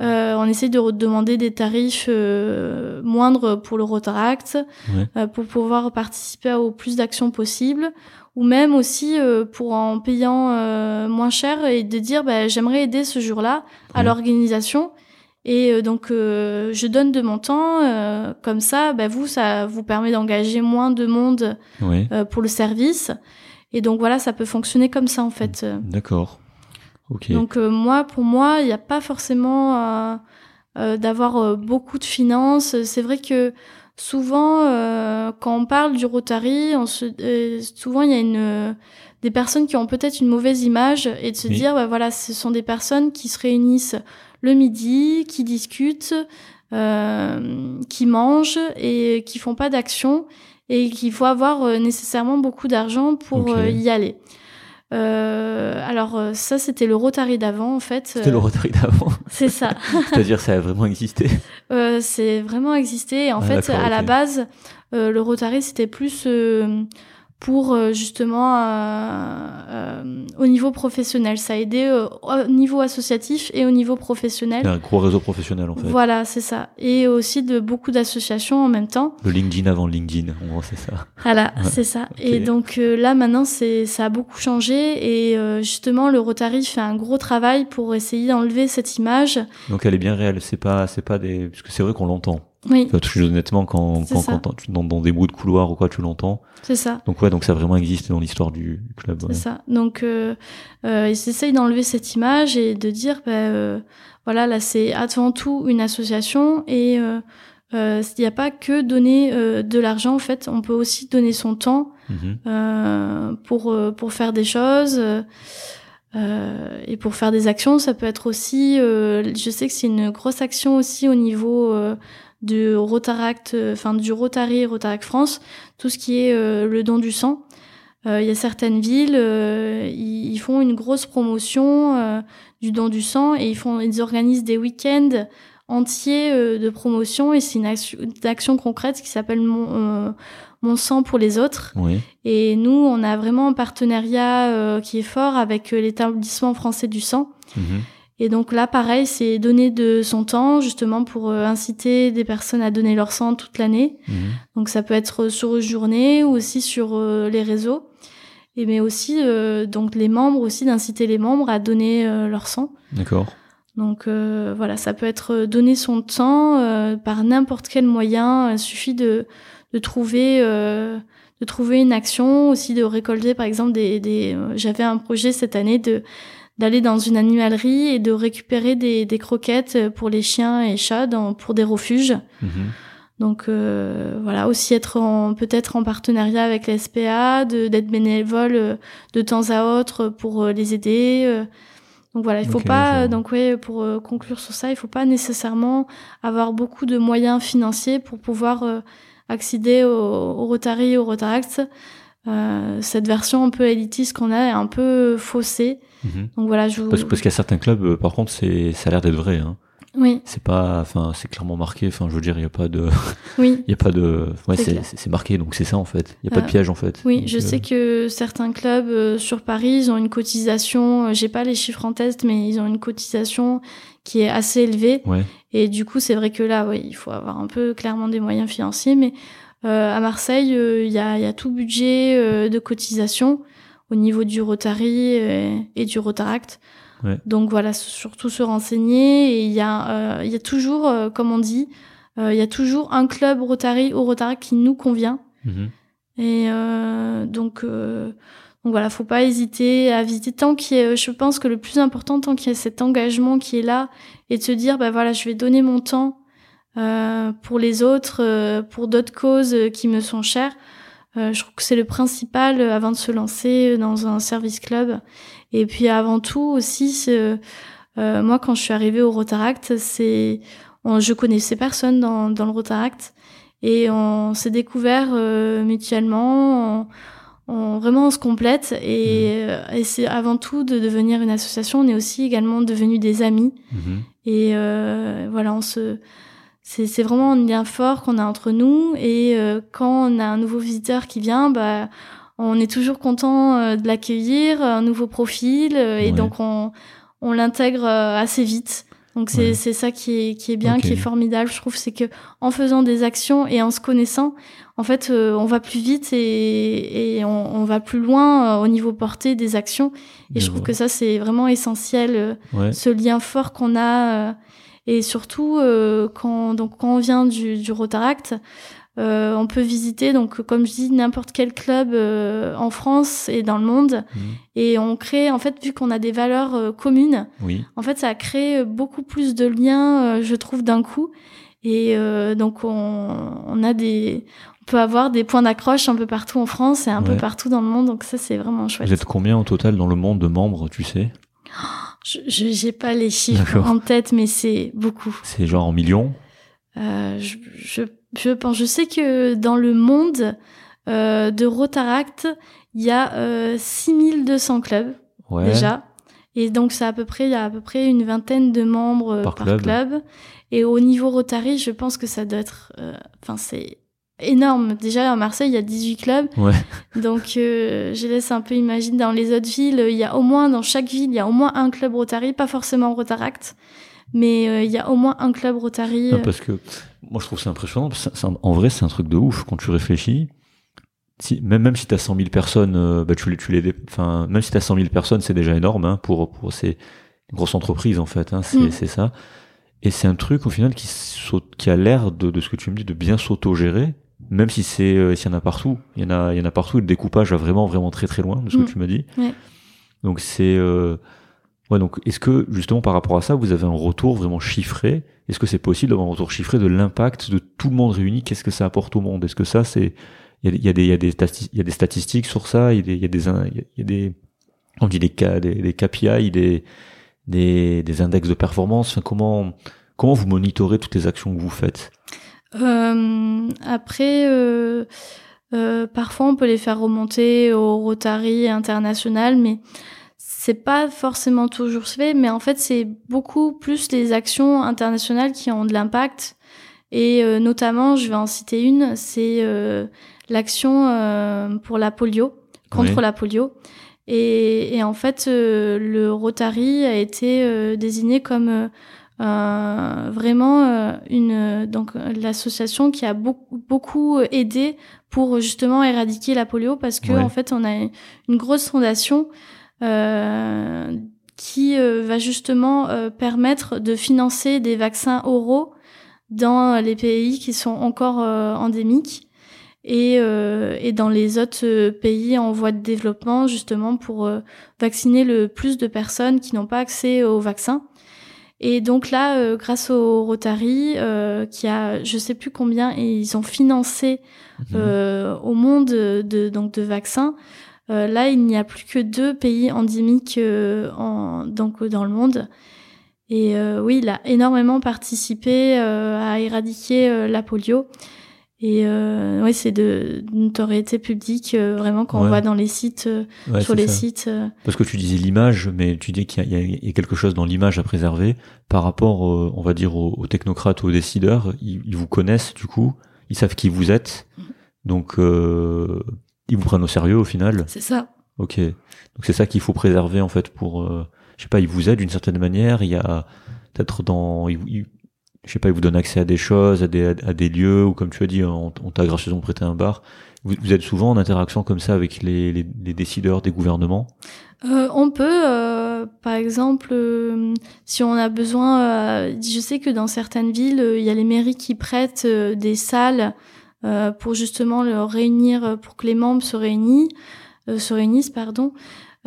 euh, on essaie de demander des tarifs euh, moindres pour le Rotaract, ouais. euh, pour pouvoir participer au plus d'actions possibles, ou même aussi euh, pour en payant moins cher et de dire bah, j'aimerais aider ce jour-là à l'organisation. Et euh, donc, euh, je donne de mon temps, euh, comme ça, bah, vous, ça vous permet d'engager moins de monde oui. pour le service. Et donc voilà, ça peut fonctionner comme ça en fait. D'accord. Ok. Donc moi, pour moi, il n'y a pas forcément d'avoir beaucoup de finances. C'est vrai que souvent, quand on parle du Rotary, on se, souvent il y a une des personnes qui ont peut-être une mauvaise image et de se Oui. dire, bah voilà, ce sont des personnes qui se réunissent le midi, qui discutent, euh, qui mangent et qui font pas d'action et qu'il faut avoir euh, nécessairement beaucoup d'argent pour euh, y aller. Alors ça c'était le Rotary d'avant en fait. C'était le Rotary d'avant. C'est ça. (laughs) C'est-à-dire ça a vraiment existé. (laughs) C'est vraiment existé. Et en Ah, fait, à la base, le Rotary c'était plus pour euh, justement euh, euh, au niveau professionnel. Ça a aidé au niveau associatif et au niveau professionnel. Un gros réseau professionnel en fait. Voilà, c'est ça. Et aussi de beaucoup d'associations en même temps. Le LinkedIn avant LinkedIn, en gros, c'est ça. Voilà, c'est ça. Et donc là maintenant, c'est ça a beaucoup changé et euh, justement le Rotary fait un gros travail pour essayer d'enlever cette image. Donc elle est bien réelle. C'est pas, c'est pas des, parce que c'est vrai qu'on l'entend. Oui, Enfin, tout- honnêtement, quand, quand, quand tu- dans, dans des bouts de couloir ou quoi, tu l'entends. c'est ça. Donc ouais, donc ça a vraiment existé dans l'histoire du, club. ouais. C'est ça. Donc, euh, euh, ils essayent d'enlever cette image et de dire, bah, euh, voilà, là, c'est avant tout une association et il n'y a pas que donner de l'argent. En fait, on peut aussi donner son temps Mhm. euh, pour pour faire des choses. euh, et pour faire des actions, ça peut être aussi, euh, je sais que c'est une grosse action aussi au niveau euh, du Rotaract, euh, enfin du Rotary, Rotaract France, tout ce qui est euh, le don du sang. Euh, Il y a certaines villes, ils, font une grosse promotion du don du sang et ils font, ils organisent des week-ends entiers de promotion et c'est une, action- une action concrète qui s'appelle mon, mon sang pour les autres. Oui. Et nous, on a vraiment un partenariat euh, qui est fort avec euh, l'établissement français du sang. Mhm. Et donc là, pareil, c'est donner de son temps justement pour euh, inciter des personnes à donner leur sang toute l'année. Mhm. Donc ça peut être sur une journée ou aussi sur euh, les réseaux. Et mais aussi euh, donc les membres aussi d'inciter les membres à donner euh, leur sang. D'accord. Donc euh, voilà, ça peut être euh, donner son temps euh, par n'importe quel moyen. Il suffit de, de trouver euh, de trouver une action, aussi de récolter par exemple des. des euh, J'avais un projet cette année de d'aller dans une animalerie et de récupérer des, des croquettes pour les chiens et chats dans, pour des refuges. Mhm. Donc euh, voilà, aussi être peut-être en partenariat avec la SPA, d'être bénévole euh, de temps à autre pour euh, les aider. Donc voilà, il faut pas donc ouais pour conclure sur ça, il faut pas nécessairement avoir beaucoup de moyens financiers pour pouvoir accéder au, au Rotary, au Rotaract. Euh, cette version un peu élitiste qu'on a est un peu faussée. Mhm. Donc voilà, je vous... Parce, parce qu'il y a certains clubs, euh, par contre, c'est, ça a l'air d'être vrai. Hein. oui, C'est pas, enfin, c'est clairement marqué. Enfin, je veux dire, il y a pas de, (laughs) oui. il y a pas de, ouais, C'est marqué, donc c'est ça en fait. Il y a pas Euh, de piège en fait. Oui, Donc, je euh, sais que certains clubs euh, sur Paris, ils ont une cotisation, euh, j'ai pas les chiffres en tête, mais ils ont une cotisation qui est assez élevée. Ouais. Et du coup, c'est vrai que là, il faut avoir un peu clairement des moyens financiers. Mais euh, à Marseille, euh, il y, a, y a tout budget euh, de cotisation au niveau du Rotary et du Rotaract. Ouais. Donc voilà, surtout se renseigner. Et il y, a, euh, il y a toujours, euh, comme on dit, euh, il y a toujours un club Rotary ou Rotaract qui nous convient. Mhm. Et euh, donc, euh, donc voilà, faut pas hésiter à visiter tant qu'il y a, je pense que le plus important, tant qu'il y a cet engagement qui est là, et de se dire, bah voilà, je vais donner mon temps pour les autres, euh, pour d'autres causes euh, qui me sont chères. Euh, je trouve que c'est le principal euh, avant de se lancer dans un service club. Et puis avant tout aussi, euh, moi quand je suis arrivée au Rotaract, c'est, je connaissais personne dans, dans le Rotaract et on s'est découvert euh, mutuellement. On, on- vraiment, on se complète et, euh, et c'est avant tout de devenir une association. On est aussi également devenus des amis Mhm. et euh, voilà, on se c'est c'est vraiment un lien fort qu'on a entre nous et euh, quand on a un nouveau visiteur qui vient, bah on est toujours content euh, de l'accueillir, un nouveau profil euh, et donc on on l'intègre euh, assez vite. Donc c'est Ouais. c'est ça qui est qui est bien, qui est formidable, je trouve, c'est que en faisant des actions et en se connaissant, en fait, on va plus vite et, et on, on va plus loin au niveau portée des actions. Et je, trouve vois. que ça c'est vraiment essentiel. Ouais. ce lien fort qu'on a euh, et surtout euh, quand donc quand on vient du, du Rotaract euh, on peut visiter donc comme je dis n'importe quel club euh, en France et dans le monde. Mhm. et on crée en fait vu qu'on a des valeurs communes Oui. en fait ça a créé beaucoup plus de liens je trouve d'un coup. Et donc on, on a des on peut avoir des points d'accroche un peu partout en France et un peu partout dans le monde. Donc ça c'est vraiment chouette. Vous êtes combien au total dans le monde de membres, tu sais? Je j'ai pas les chiffres en tête mais c'est beaucoup C'est genre en millions Euh, je, je, je pense, je sais que dans le monde euh, de Rotaract, il y a euh, 6200 clubs Ouais. déjà. Et donc, c'est à peu près, il y a à peu près une vingtaine de membres Par par, club. club. Et au niveau Rotary, je pense que ça doit être, euh, enfin, c'est énorme. Déjà, à Marseille, il y a 18 clubs. Ouais. (laughs) Donc, euh, je laisse un peu imaginer dans les autres villes, il y a au moins, dans chaque ville, il y a au moins un club Rotary, pas forcément Rotaract, mais euh, il y a au moins un club Rotary. Non, euh. parce que moi je trouve ça impressionnant. parce que c'est un- en vrai, c'est un truc de ouf quand tu réfléchis. Si, même, même si t'as 100 000 personnes, euh, bah, tu les, tu les, enfin, même si t'as 100 000 personnes, c'est déjà énorme, hein, pour, pour ces grosses entreprises, en fait, hein, c'est, Mm. c'est ça. Et c'est un truc, au final, qui saute, qui a l'air de, de ce que tu me dis, de bien s'auto-gérer, même si c'est, euh, s'il y en a partout. Il y en a, il y en a partout, et le découpage va vraiment, vraiment très, très loin de ce Mm. que tu me dis. Ouais. Donc c'est, euh, ouais, donc, est-ce que, justement, par rapport à ça, vous avez un retour vraiment chiffré? Est-ce que c'est possible d'avoir un retour chiffré de l'impact de tout le monde réuni? Qu'est-ce que ça apporte au monde? Est-ce que ça, c'est, il y a, y a des, il y a des, il y a des statistiques sur ça, il y a des, il y a des, il y a- des, on dit des, K- des, des KPI, des, des, des index de performance. Enfin, comment, comment vous monitorez toutes les actions que vous faites? Euh, après, euh, euh, parfois on peut les faire remonter au Rotary international, mais c'est pas forcément toujours fait. Mais en fait, c'est beaucoup plus les actions internationales qui ont de l'impact. Et euh, notamment, je vais en citer une, c'est euh, l'action euh, pour la polio, contre Oui. la polio. Et, et en fait, euh, le Rotary a été euh, désigné comme vraiment euh, une donc euh, l'association qui a beaucoup beaucoup aidé pour justement éradiquer la polio parce que Ouais. en fait on a une grosse fondation euh, qui euh, va justement euh, permettre de financer des vaccins oraux dans les pays qui sont encore euh, endémiques et, euh, et dans les autres euh, pays en voie de développement justement pour euh, vacciner le plus de personnes qui n'ont pas accès aux vaccins. Et donc là, euh, grâce au Rotary, euh, qui a je sais plus combien, et ils ont financé euh, au monde de, donc de vaccins. Là, il n'y a plus que deux pays endémiques en, donc dans le monde. Et oui, il a énormément participé à éradiquer la polio. Et euh, oui, c'est de notoriété publique euh, vraiment quand Ouais. on va dans les sites, euh, Ouais, sur les ça. sites. euh, Parce que tu disais l'image, mais tu dis qu'il y, y a- quelque chose dans l'image à préserver par rapport, euh, on va dire, aux, aux technocrates, aux décideurs. Ils, ils vous connaissent du coup, ils savent qui vous êtes, donc euh, ils vous prennent au sérieux au final. c'est ça. Ok, donc c'est ça qu'il faut préserver en fait pour, euh, je sais pas, ils vous aident d'une certaine manière. Il y a peut-être dans, ils, ils- je sais pas, ils vous donnent accès à des choses, à des, à des lieux, ou comme tu as dit, on, t'a gracieusement prêté un bar. Vous, êtes souvent en interaction comme ça avec les, les, décideurs des gouvernements? Euh, on peut, euh, par exemple, euh, si on a besoin, je sais que dans certaines villes, il y a les mairies qui prêtent des salles pour justement le réunir, pour que les membres se réunissent, se réunissent, pardon.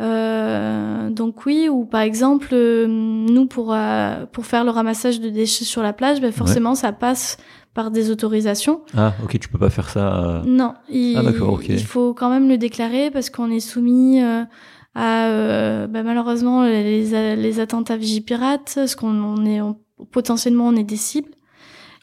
Euh, donc oui, ou par exemple, euh, nous pour euh, pour faire le ramassage de déchets sur la plage, ben forcément ça passe par des autorisations. Ah, ok, tu peux pas faire ça. Non, il, Ah, d'accord, ok. il faut quand même le déclarer parce qu'on est soumis à bah, malheureusement les, les attentats Vigipirates, parce qu'on on est on- potentiellement on est des cibles.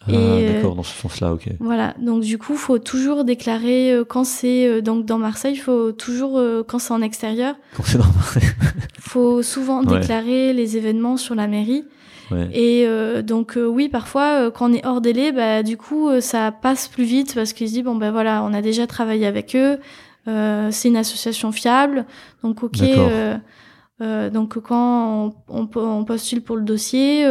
Ah, euh, d'accord, dans ce sens-là, ok. Voilà, donc du coup, faut toujours déclarer euh, quand c'est euh, donc dans Marseille, il faut toujours quand c'est en extérieur, Quand c'est normal. (laughs) faut souvent Ouais. déclarer les événements sur la mairie. ouais. Et euh, donc euh, oui, parfois euh, quand on est hors délai, bah du coup ça passe plus vite parce qu'ils se disent bon ben voilà, on a déjà travaillé avec eux, euh, c'est une association fiable, donc ok. Euh, euh, donc quand on, on, on postule pour le dossier,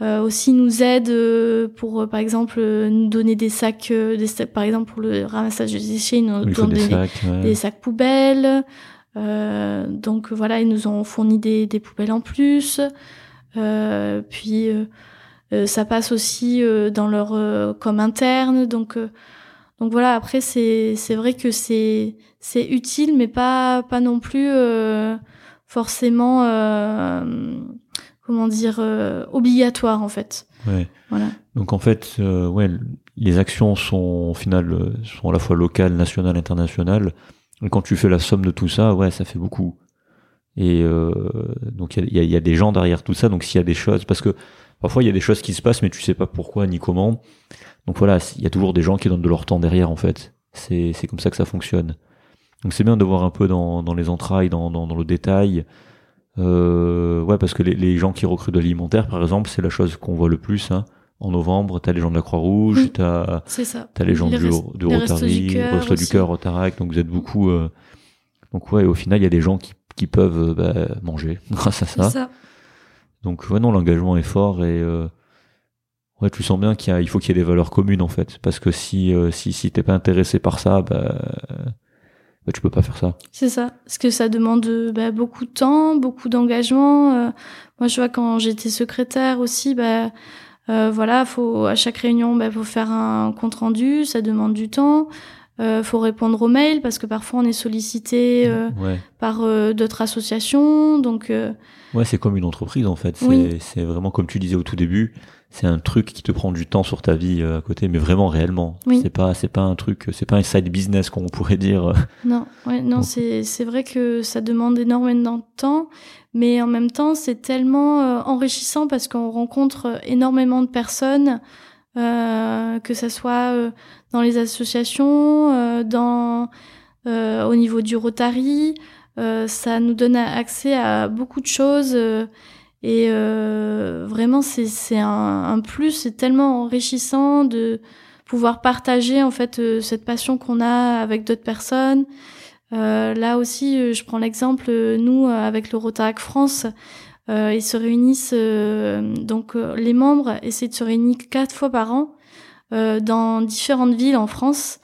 aussi nous aide euh, pour euh, par exemple euh, nous donner des sacs, euh, des sacs- par exemple pour le ramassage des déchets, ils nous donnent des des, sacs. ouais. des sacs poubelles. Euh, donc voilà, ils nous ont fourni des, des poubelles en plus. Euh, puis euh, euh, ça passe aussi euh, dans leur euh, com interne. Donc euh, donc voilà. Après c'est c'est vrai que c'est c'est utile, mais pas pas non plus euh, forcément euh, comment dire euh, obligatoire en fait. Ouais. Voilà. Donc en fait, euh, ouais, les actions sont au final euh, sont à la fois locales, nationales, internationales. Et quand tu fais la somme de tout ça, ouais, ça fait beaucoup. Et euh, donc il y a, il y a des gens derrière tout ça. Donc s'il y a des choses, parce que parfois il y a des choses qui se passent, mais tu sais pas pourquoi ni comment. Donc voilà, il y a toujours des gens qui donnent de leur temps derrière en fait. C'est c'est comme ça que ça fonctionne. Donc c'est bien de voir un peu dans, dans les entrailles, dans, dans, dans le détail. Euh, ouais, parce que les, les gens qui recrutent de l'alimentaire, par exemple, c'est la chose qu'on voit le plus. Hein. en novembre, tu as les gens de la Croix-Rouge, Oui. tu as, C'est ça. les gens Les du, res- de les Restos Rotary, du Cœur Restos du aussi. Cœur, Rotaract, donc vous êtes beaucoup. euh, donc ouais, au final, il y a des gens qui, qui peuvent euh, bah, manger (laughs) grâce à ça. ça. Donc ouais, non, l'engagement est fort et euh, ouais, tu sens bien qu'il faut qu'il y ait des valeurs communes en fait, parce que si euh, si si t'es pas intéressé par ça, bah, bah tu peux pas faire ça. C'est ça. Parce que ça demande euh, bah, beaucoup de temps, beaucoup d'engagement. euh, moi, je vois quand j'étais secrétaire aussi, bah, euh, voilà, faut à chaque réunion, bah, faut faire un compte rendu, ça demande du temps. Euh, faut répondre aux mails parce que parfois on est sollicité euh, Ouais, par euh, d'autres associations. Donc ouais, c'est comme une entreprise en fait. C'est Oui. c'est vraiment comme tu disais au tout début, c'est un truc qui te prend du temps sur ta vie euh, à côté, mais vraiment réellement. Oui. C'est pas c'est pas un truc, c'est pas un side business qu'on pourrait dire. (laughs) non, ouais, non, c'est c'est vrai que ça demande énormément de temps, mais en même temps c'est tellement euh, enrichissant parce qu'on rencontre euh, énormément de personnes, euh, que ça soit euh, dans les associations, dans au niveau du Rotary, ça nous donne accès à beaucoup de choses. Et euh, vraiment, c'est un, un plus, c'est tellement enrichissant de pouvoir partager en fait euh, cette passion qu'on a avec d'autres personnes. Euh, là aussi, euh, je prends l'exemple, euh, nous euh, avec le Rotarac France, ils se réunissent donc les membres essaient de se réunir quatre fois par an dans différentes villes en France.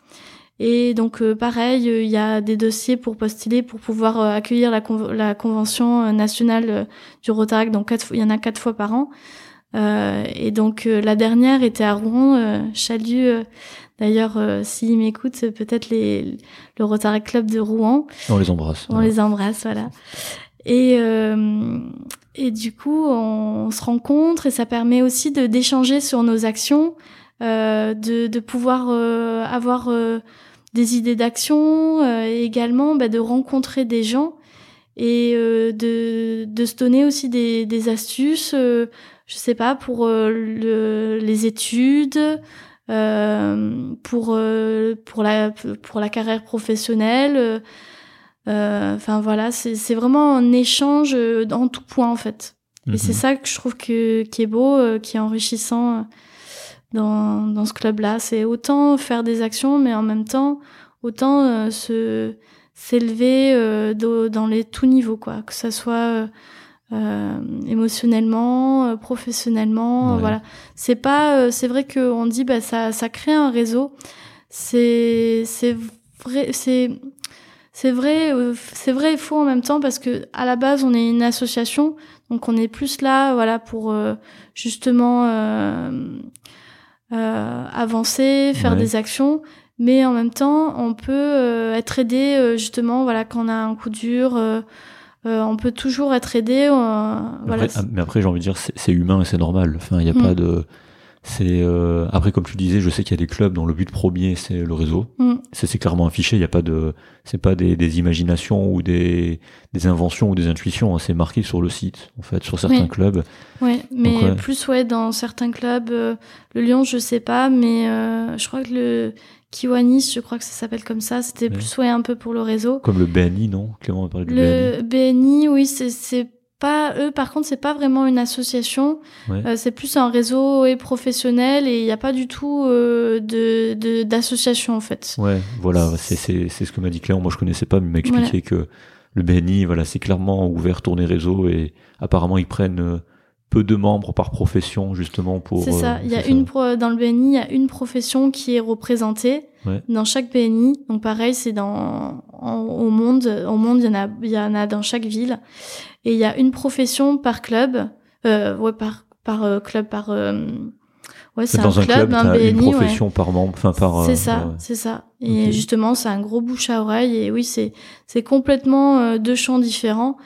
Et donc euh, pareil, euh, il y a des dossiers pour postuler pour pouvoir euh, accueillir la, conv- la convention nationale du Rotarac. Donc il y en a quatre fois par an. Euh, et donc euh, la dernière était à Rouen. Euh, Chalut, euh, d'ailleurs, euh, s'ils m'écoutent, peut-être les, le Rotarac Club de Rouen. On les embrasse. On les embrasse, voilà. Et, euh, et du coup, on, se rencontre et ça permet aussi de d'échanger sur nos actions, euh, de, de pouvoir euh, avoir euh, des idées d'action, euh, et également bah, de rencontrer des gens et euh, de, de se donner aussi des, des astuces, euh, je sais pas, pour le, les études, euh, pour, euh, pour, la, pour la carrière professionnelle. euh, Enfin voilà, c'est vraiment un échange en tout point en fait. Et Mhm. c'est ça que je trouve que, qui est beau, qui est enrichissant dans, dans ce club-là. C'est autant faire des actions, mais en même temps, autant euh, se s'élever euh, dans les tous niveaux, quoi. Que ça soit euh, émotionnellement, professionnellement, Ouais. voilà. C'est pas, c'est vrai qu'on dit, bah ça, ça crée un réseau. C'est, c'est vrai, c'est, c'est vrai, c'est vrai et faux en même temps parce que à la base on est une association, donc on est plus là, voilà, pour justement avancer, faire Ouais. des actions, mais en même temps on peut euh, être aidé euh, justement, voilà, quand on a un coup dur, euh, euh, on peut toujours être aidé. euh, voilà. Ah, mais après, j'ai envie de dire, c'est c'est humain et c'est normal. Enfin, il n'y a Mm. pas de. C'est euh, après, comme tu disais, je sais qu'il y a des clubs dont le but premier c'est le réseau. Mm. C'est clairement affiché. Il y a pas de. C'est pas des, des imaginations ou des, des inventions ou des intuitions. hein. C'est marqué sur le site, en fait, sur certains Oui. clubs. Ouais, mais ouais. plus ouais dans certains clubs, euh, le Lyon je sais pas, mais euh, je crois que le Kiwanis, je crois que ça s'appelle comme ça, c'était Ouais. plus ouais un peu pour le réseau. Comme le BNI, non? Clément a parlé du Le BNI, oui, c'est pas eux. Par contre, c'est pas vraiment une association. Ouais. Euh, c'est plus un réseau et professionnel et il n'y a pas du tout euh, de d'association en fait. Ouais, voilà. C'est ce que m'a dit Clément. Moi, je connaissais pas, mais il m'a expliqué que le BNI, voilà, c'est clairement ouvert, tourné réseau et apparemment ils prennent euh, peu de membres par profession justement pour. C'est ça. euh, Il y a une pro- dans le BNI, il y a une profession qui est représentée Ouais. dans chaque BNI. Donc pareil, c'est dans en- au monde. Au monde, il y en a, il y en a dans chaque ville. Et il y a une profession par club. Euh, ouais, par par euh, club, par. euh, ouais, c'est un club, club, un une BNI. ouais. profession par membre, enfin par. C'est euh, ça, ouais. c'est ça. Et justement, c'est un gros bouche à oreille. Et oui, c'est c'est complètement euh, deux champs différents.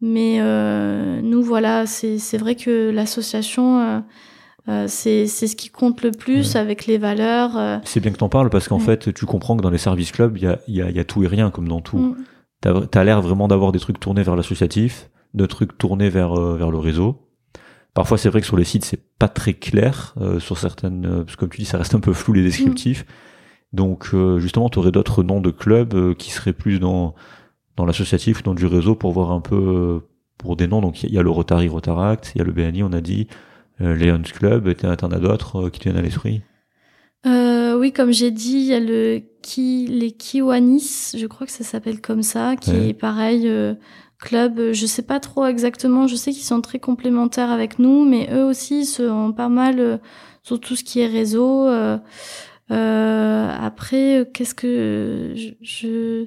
Mais euh, nous, voilà, c'est c'est vrai que l'association, euh, euh, c'est c'est ce qui compte le plus Ouais. avec les valeurs. euh, C'est bien que t'en parles parce qu'en Ouais. fait, tu comprends que dans les services clubs, il y a, il y, a, y a tout et rien comme dans tout. mm, T'as as, l'air vraiment d'avoir des trucs tournés vers l'associatif, de trucs tournés vers euh, vers le réseau. Parfois, c'est vrai que sur les sites, c'est pas très clair euh, sur certaines, euh, parce que comme tu dis, ça reste un peu flou les descriptifs. Donc, euh, justement, tu aurais d'autres noms de clubs qui seraient plus dans dans l'associatif ou dans du réseau pour voir un peu euh, pour des noms. Donc, il y, a le Rotary Rotaract, il y a le BNI, on a dit. euh, Lions Club, t'en as d'autres qui te viennent à l'esprit? Oui, comme j'ai dit, il y a le qui, les Kiwanis, je crois que ça s'appelle comme ça, qui est pareil, club, je sais pas trop exactement, je sais qu'ils sont très complémentaires avec nous, mais eux aussi sont pas mal sur tout ce qui est réseau. après, qu'est-ce que je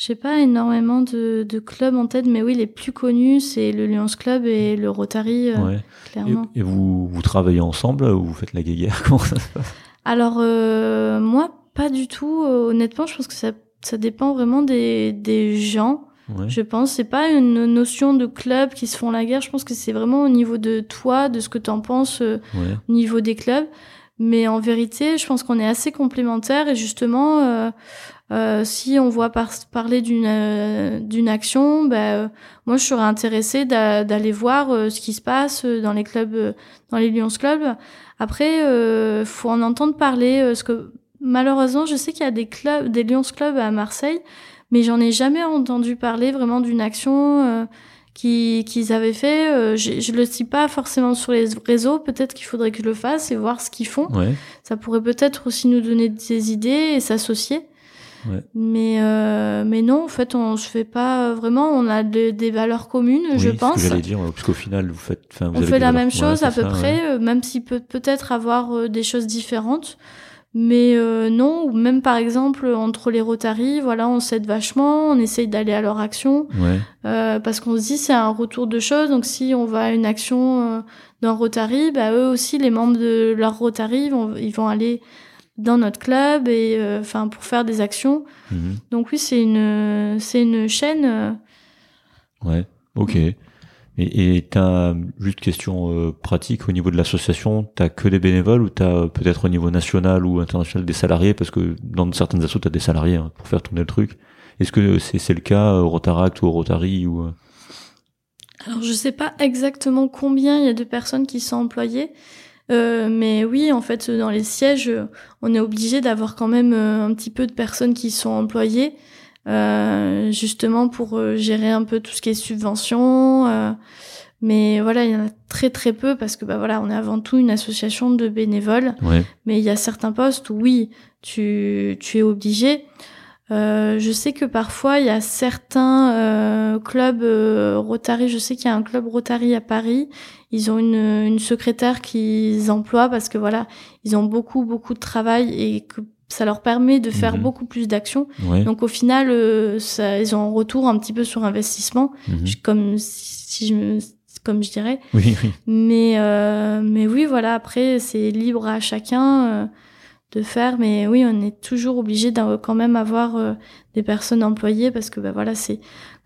j'ai pas énormément de, de, clubs en tête, mais oui, les plus connus, c'est le Lions Club et le Rotary, euh, clairement. Et, vous, vous travaillez ensemble ou vous faites la guéguerre (laughs) Comment ça se passe? Alors, euh, moi, pas du tout. Euh, honnêtement, je pense que ça, ça dépend vraiment des, des gens. Je pense c'est pas une notion de club qui se font la guerre. Je pense que c'est vraiment au niveau de toi, de ce que tu en penses au niveau des clubs. Mais en vérité, je pense qu'on est assez complémentaires et justement, euh, si on voit parler d'une euh, d'une action, ben moi je serais intéressée d'aller voir ce qui se passe dans les clubs, dans les Lions Club. Après, euh, faut en entendre parler, parce que malheureusement, je sais qu'il y a des clubs, des Lions Club à Marseille, mais j'en ai jamais entendu parler vraiment d'une action qu'ils avaient fait. je, je le sais pas forcément sur les réseaux. Peut-être qu'il faudrait que je le fasse et voir ce qu'ils font. Ouais. Ça pourrait peut-être aussi nous donner des idées et s'associer. Mais, euh, mais non, en fait, on se fait pas vraiment. On a des valeurs communes, je pense. Que dire, parce qu'au final, vous faites. Vous on fait la même chose à peu près, euh, même s'il peut peut-être avoir euh, des choses différentes. Mais euh, non, ou même par exemple entre les Rotary, voilà, on s'aide vachement, on essaye d'aller à leur action, ouais. euh, parce qu'on se dit c'est un retour de choses. Donc si on va à une action euh, d'un Rotary, bah eux aussi les membres de leur Rotary vont ils vont aller dans notre club et euh, enfin pour faire des actions. Mhm. Donc oui, c'est une c'est une chaîne. Euh. Ouais, ok. Et, t'as juste question euh, pratique au niveau de l'association, t'as que des bénévoles ou t'as peut-être au niveau national ou international des salariés? Parce que dans certaines assos t'as des salariés hein, pour faire tourner le truc. Est-ce que c'est c'est le cas au Rotaract ou au Rotary ou Alors je sais pas exactement combien il y a de personnes qui sont employées. Euh, mais oui, en fait, dans les sièges, on est obligé d'avoir quand même euh, un petit peu de personnes qui sont employées, euh, justement pour euh, gérer un peu tout ce qui est subvention. Euh. mais voilà, il y en a très très peu parce que bah voilà, on est avant tout une association de bénévoles. Ouais. Mais il y a certains postes où oui, tu tu es obligé. Euh, je sais que parfois il y a certains euh, clubs euh, Rotary. Je sais qu'il y a un club Rotary à Paris. Ils ont une, une secrétaire qu'ils emploient parce que voilà, ils ont beaucoup beaucoup de travail et que ça leur permet de faire Mhm. beaucoup plus d'actions. Ouais. Donc au final, euh, ça, ils ont un retour un petit peu sur investissement, Mhm. Comme si, je me, comme je dirais. Oui, oui. Mais euh, mais oui, voilà. Après, c'est libre à chacun euh, de faire. Mais oui, on est toujours obligé d'en- quand même avoir euh, des personnes employées parce que bah voilà, c'est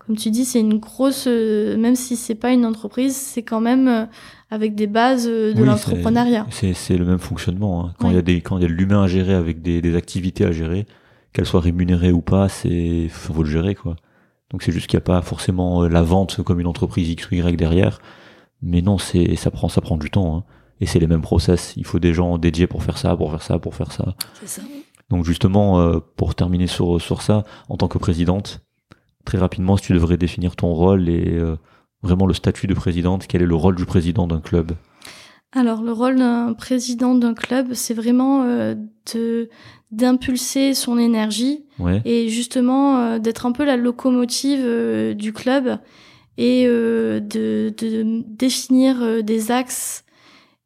comme tu dis, c'est une grosse. euh, même si c'est pas une entreprise, c'est quand même euh, avec des bases euh, de Oui, l'entrepreneuriat. C'est c'est le même fonctionnement. hein. Quand il y Oui. a des quand il y a de l'humain à gérer avec des, des activités à gérer, qu'elles soient rémunérées ou pas, c'est faut le gérer quoi. Donc c'est juste qu'il n'y a pas forcément la vente comme une entreprise X ou Y derrière. Mais non, c'est ça prend ça prend du temps. hein. Et c'est les mêmes process. Il faut des gens dédiés pour faire ça, pour faire ça, pour faire ça. C'est ça. Donc justement, euh, pour terminer sur, sur ça, en tant que présidente, très rapidement, si tu devrais définir ton rôle et euh, vraiment le statut de présidente, quel est le rôle du président d'un club? Alors le rôle d'un président d'un club, c'est vraiment euh, de d'impulser son énergie Ouais, et justement euh, d'être un peu la locomotive euh, du club et de, de définir des axes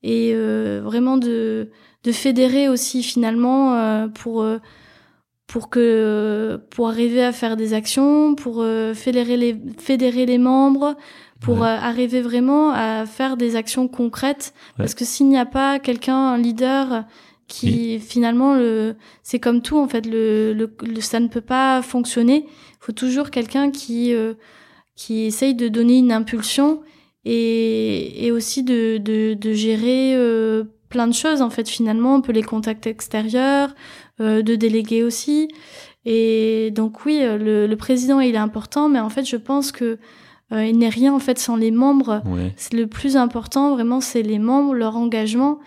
et vraiment de, de fédérer aussi finalement pour pour que pour arriver à faire des actions, pour euh, fédérer les fédérer les membres, pour Ouais. euh, arriver vraiment à faire des actions concrètes. Parce que s'il n'y a pas quelqu'un, un leader qui finalement le c'est comme tout en fait le, le, le- ça ne peut pas fonctionner. Il faut toujours quelqu'un qui euh, qui essaye de donner une impulsion et, et aussi de, de, de gérer euh, plein de choses en fait finalement un peu les contacts extérieurs de déléguer aussi. Et donc oui euh, le, le président il est important mais en fait je pense que euh, il n'est rien en fait sans les membres. Ouais, c'est le plus important vraiment c'est les membres leur engagement.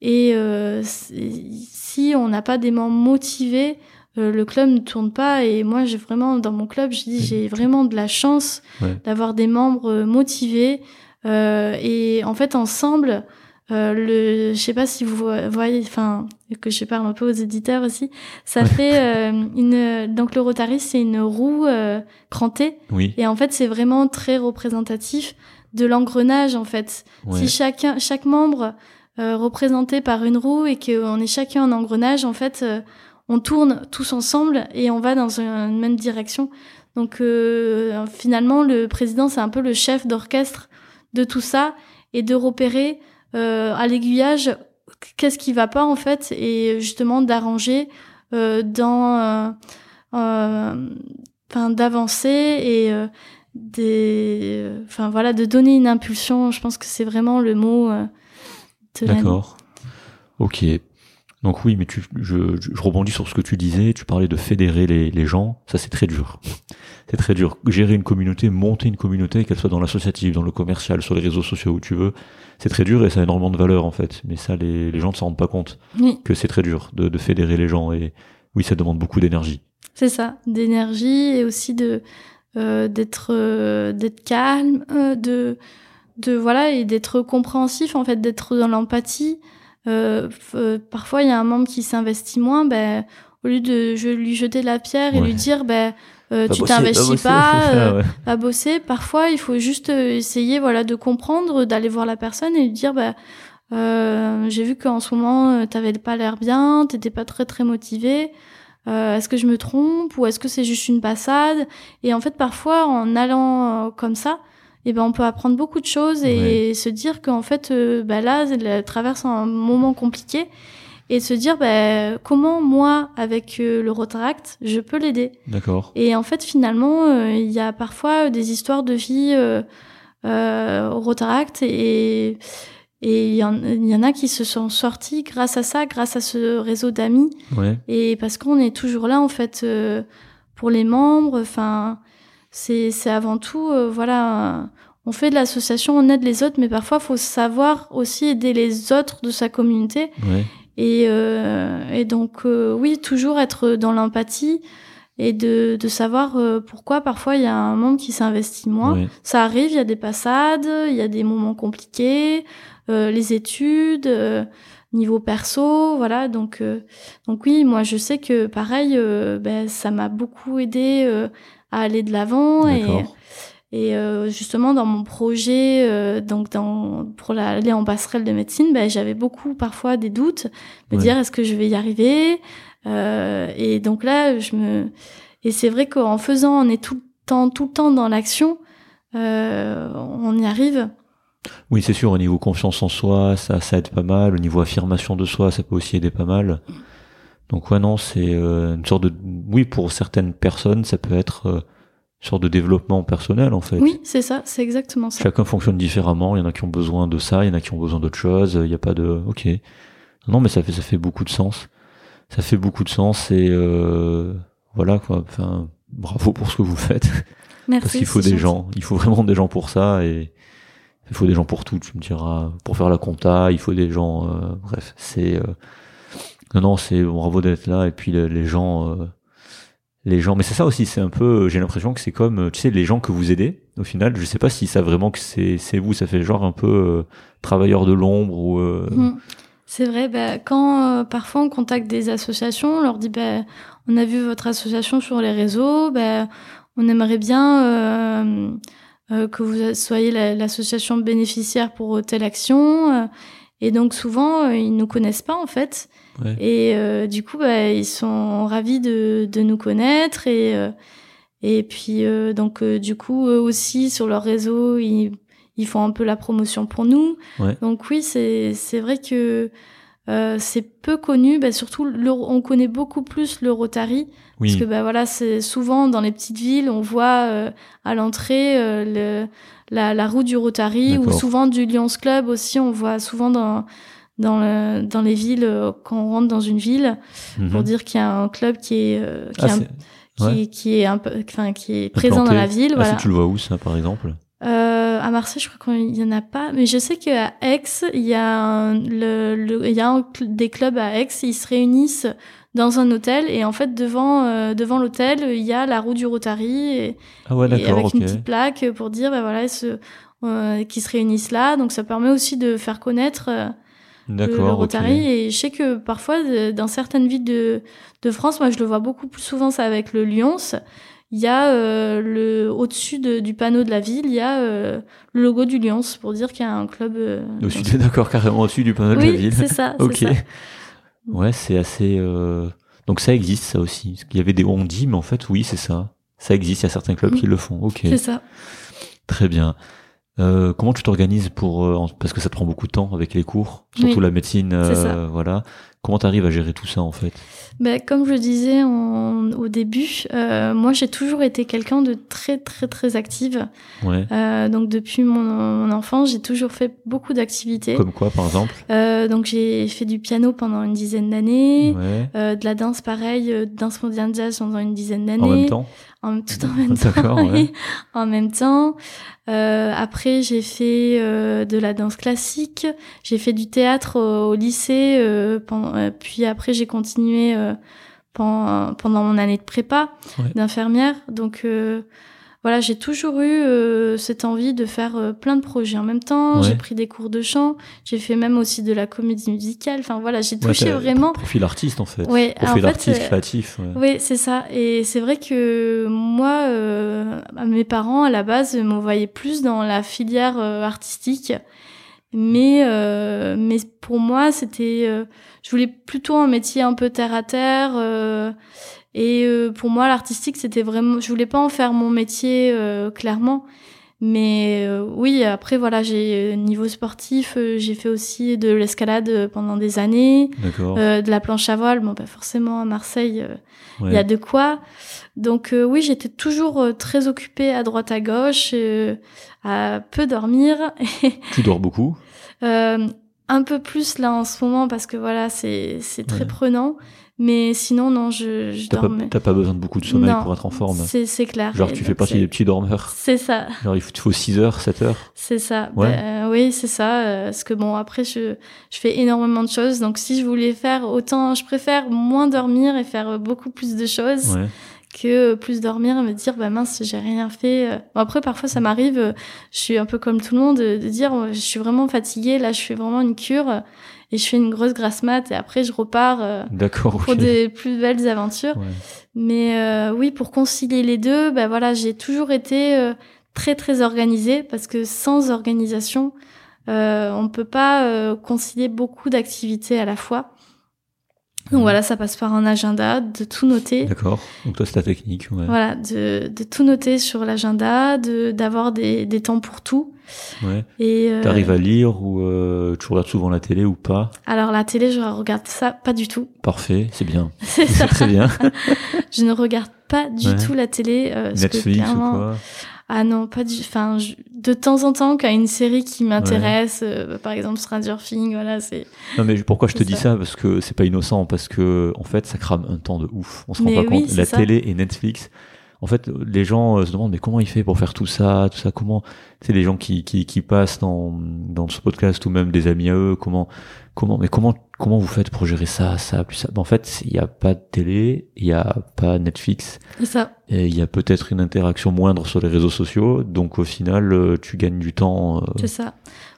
Et euh, si on n'a pas des membres motivés euh, le club ne tourne pas. Et moi j'ai vraiment dans mon club je dis j'ai (laughs) vraiment de la chance Ouais. d'avoir des membres euh, motivés. Euh, et en fait ensemble Euh, le, je sais pas si vous voyez, enfin, que je parle un peu aux éditeurs aussi. Ça fait euh, une, donc le Rotary, c'est une roue euh, crantée. Oui. Et en fait, c'est vraiment très représentatif de l'engrenage, en fait. Si chacun, chaque membre euh, représenté par une roue et qu'on est chacun en engrenage, en fait, euh, on tourne tous ensemble et on va dans une même direction. Donc finalement, le président, c'est un peu le chef d'orchestre de tout ça et de repérer euh, à l'aiguillage qu'est-ce qui va pas en fait et justement d'arranger euh, dans euh, d'avancer et des voilà de donner une impulsion je pense que c'est vraiment le mot d'accord ok donc oui, mais je, rebondis sur ce que tu disais. Tu parlais de fédérer les, les gens. Ça, c'est très dur. (laughs) c'est très dur. Gérer une communauté, monter une communauté, qu'elle soit dans l'associatif, dans le commercial, sur les réseaux sociaux, où tu veux, c'est très dur et ça a énormément de valeur en fait. Mais ça, les, les gens ne s'en rendent pas compte que c'est très dur de, de fédérer les gens. Et oui, ça demande beaucoup d'énergie. C'est ça, d'énergie et aussi de euh, d'être euh, d'être calme, euh, de de voilà et d'être compréhensif en fait, d'être dans l'empathie. Parfois, il y a un membre qui s'investit moins, ben, au lieu de je lui jeter la pierre et lui dire, ben, euh, tu t'investis pas, (laughs) euh, à bosser. Parfois, il faut juste essayer, voilà, de comprendre, d'aller voir la personne et lui dire, ben, j'ai vu qu'en ce moment, t'avais pas l'air bien, t'étais pas très très motivé. est-ce que je me trompe ou est-ce que c'est juste une passade? Et en fait, parfois, en allant comme ça, et ben on peut apprendre beaucoup de choses et se dire qu'en fait euh, bah là elle traverse un moment compliqué et se dire bah, comment moi avec euh, le Rotaract je peux l'aider d'accord et en fait finalement euh, il y a parfois des histoires de vie au Rotaract et et il y, en, y, en, a qui se sont sortis grâce à ça, grâce à ce réseau d'amis. Ouais. Et parce qu'on est toujours là, en fait, pour les membres. Enfin, c'est avant tout euh, voilà on fait de l'association on aide les autres mais parfois faut savoir aussi aider les autres de sa communauté et euh, et donc euh, oui toujours être dans l'empathie et de, de savoir pourquoi parfois il y a un membre qui s'investit moins. Ça arrive il y a des passades il y a des moments compliqués les études niveau perso voilà. Donc donc oui moi je sais que pareil ben ça m'a beaucoup aidé à aller de l'avant et et euh, justement dans mon projet euh, donc dans pour la, aller en passerelle de médecine ben j'avais beaucoup parfois des doutes me dire est-ce que je vais y arriver? Euh, et donc là je me et c'est vrai qu'en faisant on est tout le temps tout le temps dans l'action on y arrive oui, c'est sûr, au niveau confiance en soi, ça, ça aide pas mal. Au niveau affirmation de soi, ça peut aussi aider pas mal. Donc ouais non, c'est une sorte de oui pour certaines personnes, ça peut être sorte de développement personnel en fait. Oui, c'est ça, c'est exactement ça. Chacun fonctionne différemment, il y en a qui ont besoin de ça, il y en a qui ont besoin d'autre chose, il n'y a pas de OK. Non mais ça fait ça fait beaucoup de sens. Ça fait beaucoup de sens et euh, voilà quoi, enfin bravo pour ce que vous faites. (laughs) Merci. Parce qu'il faut des gens, il faut vraiment des gens pour ça et il faut des gens pour tout, tu me diras, pour faire la compta, il faut des gens bref, c'est non, non, c'est bravo d'être là. Et puis les gens, euh, les gens, mais c'est ça aussi. C'est un peu, j'ai l'impression que c'est comme, tu sais, les gens que vous aidez. Au final, je sais pas si ça vraiment que c'est vous. Ça fait genre un peu euh, travailleur de l'ombre. Euh, mmh. C'est vrai. Bah, quand parfois on contacte des associations, on leur dit, bah, on a vu votre association sur les réseaux. Bah, on aimerait bien que vous soyez l'association bénéficiaire pour telle action. Et donc souvent, ils nous connaissent pas en fait. Et euh, du coup, bah, ils sont ravis de, de nous connaître et euh, et puis euh, donc du coup eux aussi sur leur réseau ils, ils font un peu la promotion pour nous. Donc oui, c'est vrai que c'est peu connu, bah, surtout le, on connaît beaucoup plus le Rotary. Parce que bah voilà c'est souvent dans les petites villes on voit à l'entrée le la, la roue du Rotary ou souvent du Lions Club aussi on voit souvent dans dans, le, dans les villes euh, quand on rentre dans une ville pour mhm. dire qu'il y a un club qui est, euh, qui, ah, est qui, qui, est un peu enfin qui est présent dans la ville ah, voilà. tu le vois où ça par exemple? Euh, à Marseille je crois qu'il y en a pas mais je sais qu'à Aix il y a un, le, le, il y a un, des clubs à Aix ils se réunissent dans un hôtel et en fait devant euh, devant l'hôtel il y a la roue du Rotary et, ah ouais, et avec une petite plaque pour dire bah voilà ce, euh, qui se réunissent là. Donc ça permet aussi de faire connaître le. Rotary. Et je sais que parfois, de- dans certaines villes de, de France, moi je le vois beaucoup plus souvent, ça avec le Lyons. Il y a euh, le au-dessus de- du panneau de la ville, il y a euh, le logo du Lyons pour dire qu'il y a un club. euh, Au-dessus, (laughs) d'accord, carrément au-dessus du panneau de la ville. c'est ça. c'est Ok. ça. Ouais, c'est assez. Donc ça existe, ça aussi. Qu'il y avait des on dit, mais en fait, oui, c'est ça. Ça existe. Il y a certains clubs qui le font. Ok. C'est ça. Très bien. Euh, comment tu t'organises pour euh, parce que ça te prend beaucoup de temps avec les cours, surtout Oui, la médecine, euh, voilà. Comment t'arrives à gérer tout ça en fait? Ben, comme je disais en- au début, moi j'ai toujours été quelqu'un de très très très active. Ouais. Donc depuis mon, mon enfance, j'ai toujours fait beaucoup d'activités. Comme quoi, par exemple? Donc j'ai fait du piano pendant une dizaine d'années, Ouais. de la danse pareil, danse mondiale jazz pendant une dizaine d'années. En même temps? En- tout en même temps. D'accord, ouais. oui, en même temps. Euh, après, j'ai fait euh, de la danse classique. J'ai fait du théâtre au, au lycée. euh, pendant- puis après, j'ai continué euh, pendant, pendant mon année de prépa Ouais. d'infirmière. Donc euh, voilà, j'ai toujours eu euh, cette envie de faire euh, plein de projets en même temps. Ouais. J'ai pris des cours de chant. J'ai fait même aussi de la comédie musicale. Enfin voilà, j'ai Ouais, touché t'as- vraiment. Profil artiste en fait. Ouais, en Profil fait, artiste euh, créatif. ouais. oui, c'est ça. Et c'est vrai que moi, euh, mes parents, à la base, m'envoyaient plus dans la filière artistique. Mais, euh, mais pour moi, c'était... euh, je voulais plutôt un métier un peu terre à terre. euh, et euh, pour moi, l'artistique, c'était vraiment... Je voulais pas en faire mon métier, euh, clairement. Mais euh, oui, après, voilà, j'ai niveau sportif, euh, j'ai fait aussi de l'escalade euh, pendant des années. D'accord. Euh, de la planche à voile, bon, bah forcément à Marseille, euh, il Ouais. y a de quoi. Donc euh, oui, j'étais toujours euh, très occupée à droite à gauche, euh, à peu dormir. (laughs) Tu dors beaucoup? Euh, un peu plus là en ce moment parce que voilà, c'est c'est très Ouais. prenant. Mais sinon, non, je, je T'as pas, t'as pas besoin de beaucoup de sommeil Non, pour être en forme. C'est c'est clair. Genre tu fais partie c'est- des petits dormeurs. C'est ça. Genre il faut- il te faut 6 heures, 7 heures. C'est ça. Ouais. Ben, euh, oui, c'est ça. euh, parce que bon, après, je, je fais énormément de choses. Donc, si je voulais faire autant, je préfère moins dormir et faire euh, beaucoup plus de choses Ouais. que plus dormir et me dire, bah mince, j'ai rien fait. Bon, après, parfois, ça m'arrive, je suis un peu comme tout le monde, de, dire, je suis vraiment fatiguée, là, je fais vraiment une cure et je fais une grosse grasse mat et après, je repars euh, pour des plus belles aventures. Ouais. Mais euh, oui, pour concilier les deux, bah voilà, j'ai toujours été euh, très très organisée parce que sans organisation, on peut pas concilier beaucoup d'activités à la fois. Donc voilà, ça passe par un agenda, de tout noter. D'accord. Donc toi c'est ta technique. Ouais. Voilà, de, de tout noter sur l'agenda, de d'avoir des, des temps pour tout. ouais. Et euh, T'arrives à lire ou euh, tu regardes souvent la télé ou pas? Alors la télé, je regarde ça pas du tout. Parfait, c'est bien. (laughs) C'est ça. (laughs) très bien. (laughs) Je ne regarde pas du Ouais. tout la télé. euh, que Netflix ou quoi? Ah non, pas du. Enfin, je- de temps en temps, quand il y a une série qui m'intéresse, euh, bah, par exemple Stranger Things, voilà, c'est. Non mais pourquoi je te C'est dis ça. Parce que c'est pas innocent, parce que en fait ça crame un temps de ouf. On se rend pas oui, compte. c'est La ça. télé et Netflix. En fait, les gens euh, se demandent mais comment il fait pour faire tout ça, tout ça, comment sais, les gens qui, qui, qui passent dans, dans ce podcast ou même des amis à eux, comment comment mais comment comment vous faites pour gérer ça, ça, plus ça? En fait, il y a pas de télé, il y a pas Netflix, C'est ça. et il y a peut-être une interaction moindre sur les réseaux sociaux, donc au final euh, tu gagnes du temps. euh, C'est ça.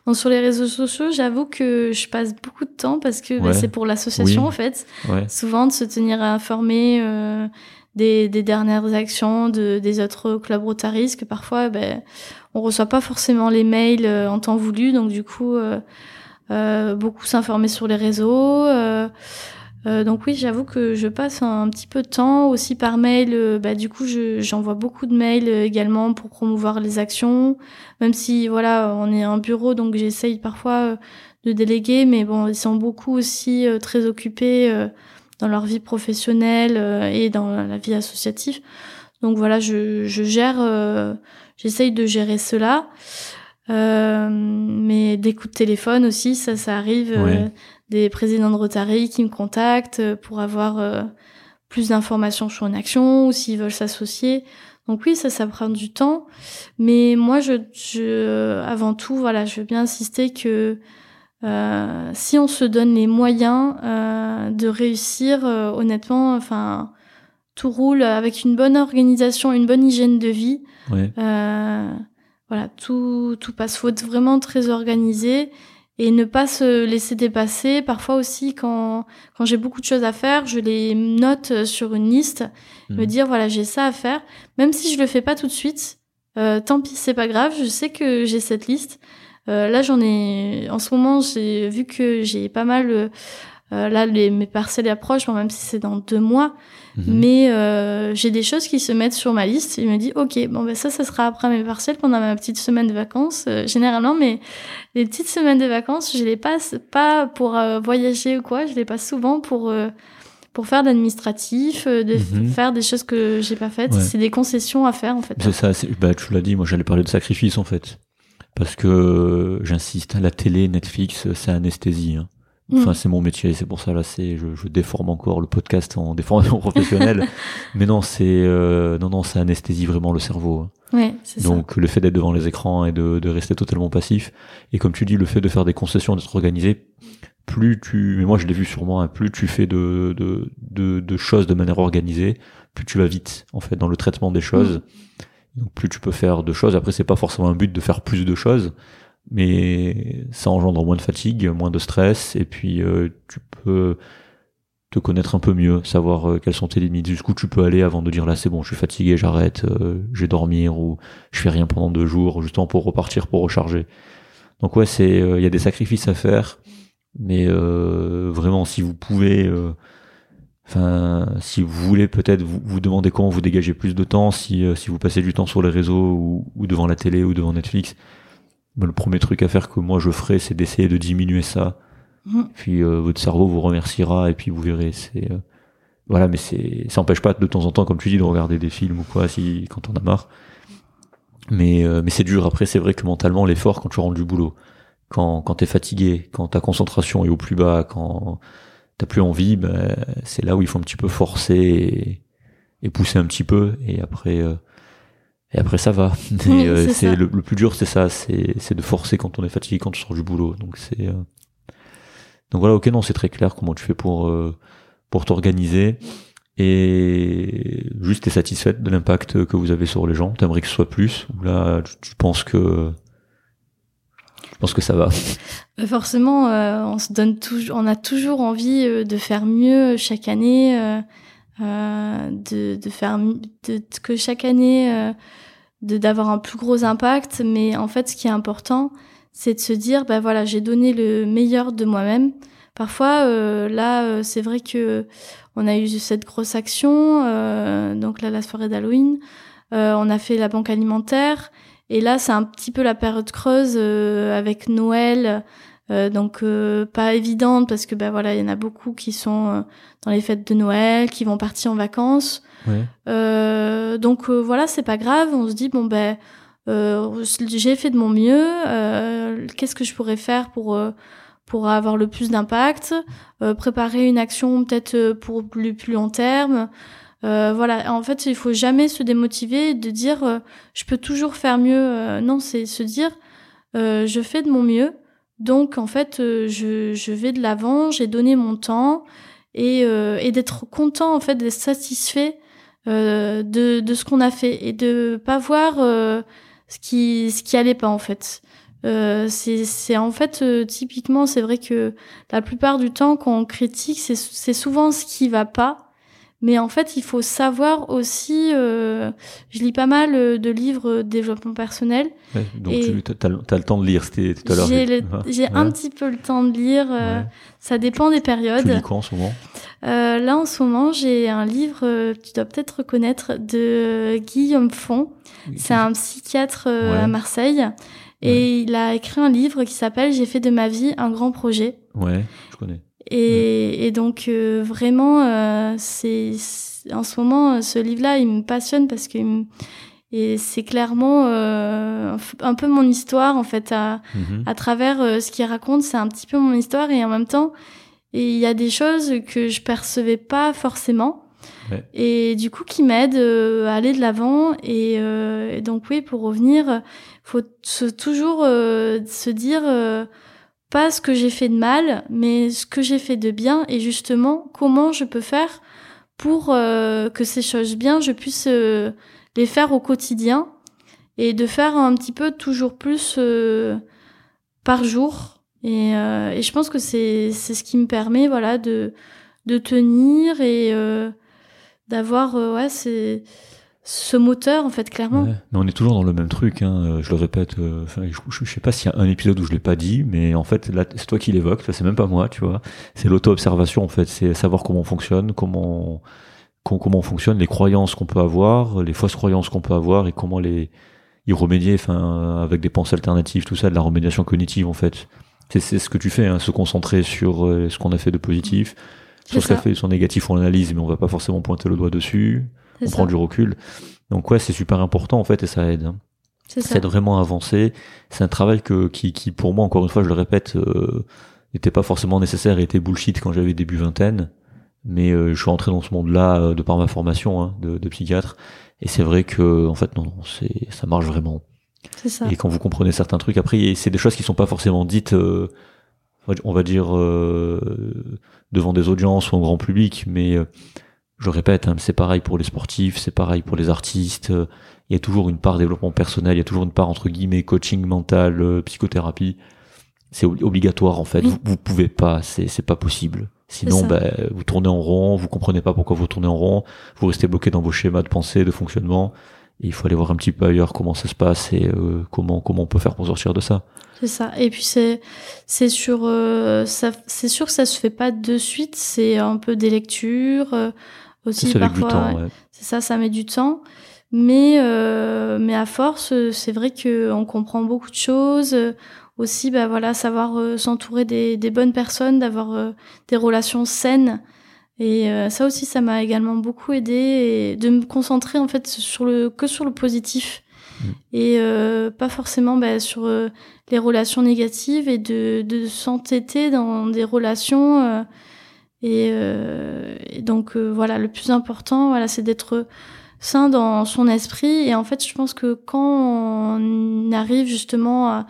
Bon, sur les réseaux sociaux, j'avoue que je passe beaucoup de temps parce que bah, c'est pour l'association Oui. en fait. ouais. Souvent de se tenir informé euh, des, des dernières actions de, des autres clubs rotaristes, que parfois ben, on reçoit pas forcément les mails euh, en temps voulu, donc du coup beaucoup s'informer sur les réseaux. euh, euh, donc oui, j'avoue que je passe un, petit peu de temps aussi par mail. euh, bah, du coup, je- j'envoie beaucoup de mails euh, également pour promouvoir les actions, même si voilà, on est un bureau, donc j'essaye parfois euh, de déléguer, mais bon, ils sont beaucoup aussi euh, très occupés euh, dans leur vie professionnelle euh, et dans la vie associative. Donc voilà, je, je gère, euh, j'essaye de gérer cela. Euh, mais des coups de téléphone aussi, ça, ça arrive. euh, Ouais. des présidents de Rotary qui me contactent euh, pour avoir euh, plus d'informations sur une action ou s'ils veulent s'associer. Donc oui, ça, ça prend du temps. Mais moi, je, je, avant tout, voilà, je veux bien insister que euh, si on se donne les moyens euh, de réussir, honnêtement, enfin, tout roule avec une bonne organisation, une bonne hygiène de vie. Ouais. Euh, voilà, tout, tout passe. Faut être vraiment très organisé et ne pas se laisser dépasser. Parfois aussi, quand, quand j'ai beaucoup de choses à faire, je les note sur une liste, me Mhm. dire voilà, j'ai ça à faire. Même si je le fais pas tout de suite, euh, tant pis, c'est pas grave. Je sais que j'ai cette liste. Euh, là, j'en ai. En ce moment, j'ai vu que j'ai pas mal. Euh, là, les, mes parcelles approchent, bon, même si c'est dans deux mois. Mhm. Mais euh, j'ai des choses qui se mettent sur ma liste. Je me dis, ok, bon, ben ça, ça sera après mes partiels pendant ma petite semaine de vacances. Euh, généralement, mais les petites semaines de vacances, je les passe pas pour euh, voyager ou quoi. Je les passe souvent pour euh, pour faire d'administratif, de Mhm. faire des choses que j'ai pas faites. Ouais. C'est des concessions à faire en fait. C'est ça, bah, tu l'as dit, moi j'allais parler de sacrifice en fait. Parce que, j'insiste, la télé, Netflix, c'est anesthésie. hein. Enfin, Mm. c'est mon métier, c'est pour ça là, c'est, je, je déforme encore le podcast en déformation (laughs) professionnelle. Mais non, c'est, euh, non, non, ça anesthésie vraiment le cerveau. hein. Ouais, c'est ça. Donc, le fait d'être devant les écrans et de, de rester totalement passif. Et comme tu dis, le fait de faire des concessions, d'être organisé, plus tu, mais moi je l'ai vu sur moi, hein, plus tu fais de, de, de, de choses de manière organisée, plus tu vas vite, en fait, dans le traitement des choses. Donc, plus tu peux faire de choses. Après, c'est pas forcément un but de faire plus de choses, mais ça engendre moins de fatigue, moins de stress, et puis euh, tu peux te connaître un peu mieux, savoir euh, quelles sont tes limites, jusqu'où tu peux aller avant de dire là c'est bon, je suis fatigué, j'arrête, euh, je vais dormir ou je fais rien pendant deux jours, justement pour repartir, pour recharger. Donc ouais, c'est euh, il y a des sacrifices à faire, mais vraiment si vous pouvez, enfin si vous voulez peut-être vous, vous demandez comment vous dégagez plus de temps, si si vous passez du temps sur les réseaux ou, devant la télé ou devant Netflix, le premier truc à faire que moi je ferai, c'est d'essayer de diminuer ça. Mhm. Puis euh, votre cerveau vous remerciera et puis vous verrez. C'est euh, voilà, mais c'est ça empêche pas de temps en temps, comme tu dis, de regarder des films ou quoi, si quand on a marre. Mais euh, mais c'est dur. Après, c'est vrai que mentalement, l'effort quand tu rentres du boulot, quand quand t'es fatigué, quand ta concentration est au plus bas, quand t'as plus envie, ben, c'est là où il faut un petit peu forcer et, et pousser un petit peu. Et après. Et après ça va. (laughs) Mais, euh, c'est le, le plus dur, c'est ça, c'est de forcer quand on est fatigué, quand on sort du boulot. Donc c'est euh, donc voilà, ok, non, c'est très clair comment tu fais pour euh, pour t'organiser et juste t'es satisfaite de l'impact que vous avez sur les gens? T'aimerais que ce soit plus? Ou là tu, tu penses que je pense que ça va? Euh, (laughs) Forcément, euh, on se donne toujours, on a toujours envie euh, de faire mieux chaque année, euh, de, de faire de, que chaque année, d'avoir un plus gros impact. Mais en fait, ce qui est important, c'est de se dire, bah voilà, j'ai donné le meilleur de moi-même. Parfois, euh, là, euh, c'est vrai que on a eu cette grosse action, euh, donc là, la soirée d'Halloween. On a fait la banque alimentaire. Et là, c'est un petit peu la période creuse avec Noël, euh, donc euh, pas évidente parce que ben voilà, il y en a beaucoup qui sont euh, dans les fêtes de Noël, qui vont partir en vacances. Ouais. Euh, donc euh, voilà, c'est pas grave. On se dit bon ben euh, j'ai fait de mon mieux. euh, Qu'est-ce que je pourrais faire pour pour avoir le plus d'impact? Euh, Préparer une action peut-être pour plus plus long terme. Euh, voilà, en fait, il faut jamais se démotiver de dire euh, je peux toujours faire mieux. Euh, non, c'est se dire euh, je fais de mon mieux. Donc en fait, euh, je, je vais de l'avant, j'ai donné mon temps et, euh, et d'être content en fait, d'être satisfait euh, de, de ce qu'on a fait et de pas voir euh, ce qui ce qui allait pas en fait. Euh, c'est c'est en fait euh, typiquement c'est vrai que la plupart du temps quand on critique c'est c'est souvent ce qui va pas mais en fait, il faut savoir aussi. Euh, je lis pas mal euh, de livres de développement personnel. Ouais, donc tu as, le temps de lire, c'était tout à l'heure. J'ai ouais. un petit peu le temps de lire. euh, Ouais. Ça dépend des Tu périodes. lis quoi en ce moment? Euh, là, en ce moment, j'ai un livre euh, tu dois peut-être reconnaître de Guillaume Font. C'est un psychiatre euh, à Marseille. Et il a écrit un livre qui s'appelle J'ai fait de ma vie un grand projet. Ouais, je connais. Et, et donc euh, vraiment, euh, c'est en ce moment euh, ce livre-là, il me passionne parce que me- et c'est clairement euh, un peu mon histoire en fait à, Mhm. à travers euh, ce qu'il raconte, c'est un petit peu mon histoire et en même temps, il y a des choses que je percevais pas forcément. Ouais. Et du coup, qui m'aident euh, à aller de l'avant. Et, euh, et donc oui, pour revenir, faut se, toujours euh, se dire euh, pas ce que j'ai fait de mal, mais ce que j'ai fait de bien et justement comment je peux faire pour euh, que ces choses bien, je puisse euh, les faire au quotidien et de faire un petit peu toujours plus euh, par jour. Et, je pense que c'est ce qui me permet voilà de de tenir et d'avoir ouais ce moteur en fait clairement. Mais on est toujours dans le même truc. Hein. Je le répète. Enfin, je, je, sais pas s'il y a un épisode où je l'ai pas dit, mais en fait c'est toi qui l'évoques. C'est même pas moi, tu vois. C'est l'auto-observation en fait. C'est savoir comment on fonctionne, comment comment on fonctionne, les croyances qu'on peut avoir, les fausses croyances qu'on peut avoir et comment les y remédier, enfin avec des pensées alternatives, tout ça, de la remédiation cognitive en fait. C'est ce que tu fais, hein, se concentrer sur euh, ce qu'on a fait de positif, sur ce qu'a fait son négatif, on analyse, mais on va pas forcément pointer le doigt dessus. On prend du recul. Donc ouais, c'est super important en fait et ça aide. Hein. Ça aide vraiment à avancer. C'est un travail que qui, qui pour moi encore une fois, je le répète, euh, n'était pas forcément nécessaire et était bullshit quand j'avais début vingtaine mais euh, je suis entré dans ce monde-là euh, de par ma formation hein, de, de, psychiatre, et c'est vrai que en fait non, c'est ça marche vraiment. C'est ça. Et quand vous comprenez certains trucs, après c'est des choses qui sont pas forcément dites, euh, on va dire devant des audiences ou en grand public, mais je répète, hein, c'est pareil pour les sportifs, c'est pareil pour les artistes. Il y a toujours une part développement personnel, il y a toujours une part entre guillemets coaching mental, psychothérapie. C'est obligatoire en fait. Vous, vous pouvez pas, c'est c'est pas possible. Sinon, ben, vous tournez en rond, vous comprenez pas pourquoi vous tournez en rond, vous restez bloqué dans vos schémas de pensée, de fonctionnement. Il faut aller voir un petit peu ailleurs comment ça se passe et euh, comment comment on peut faire pour sortir de ça. C'est ça. Et puis c'est c'est sur euh, ça c'est sûr que ça se fait pas de suite. C'est un peu des lectures euh, aussi ça parfois. Ouais. C'est ça, ça met du temps. Mais mais à force, c'est vrai que on comprend beaucoup de choses aussi bah voilà savoir euh, s'entourer des, des, bonnes personnes d'avoir euh, des relations saines et euh, ça aussi ça m'a également beaucoup aidé et de me concentrer en fait sur le que sur le positif mmh. et pas forcément bah, sur les relations négatives et de, de s'entêter dans des relations et, et, donc voilà le plus important voilà c'est d'être sain dans son esprit et en fait je pense que quand on arrive justement à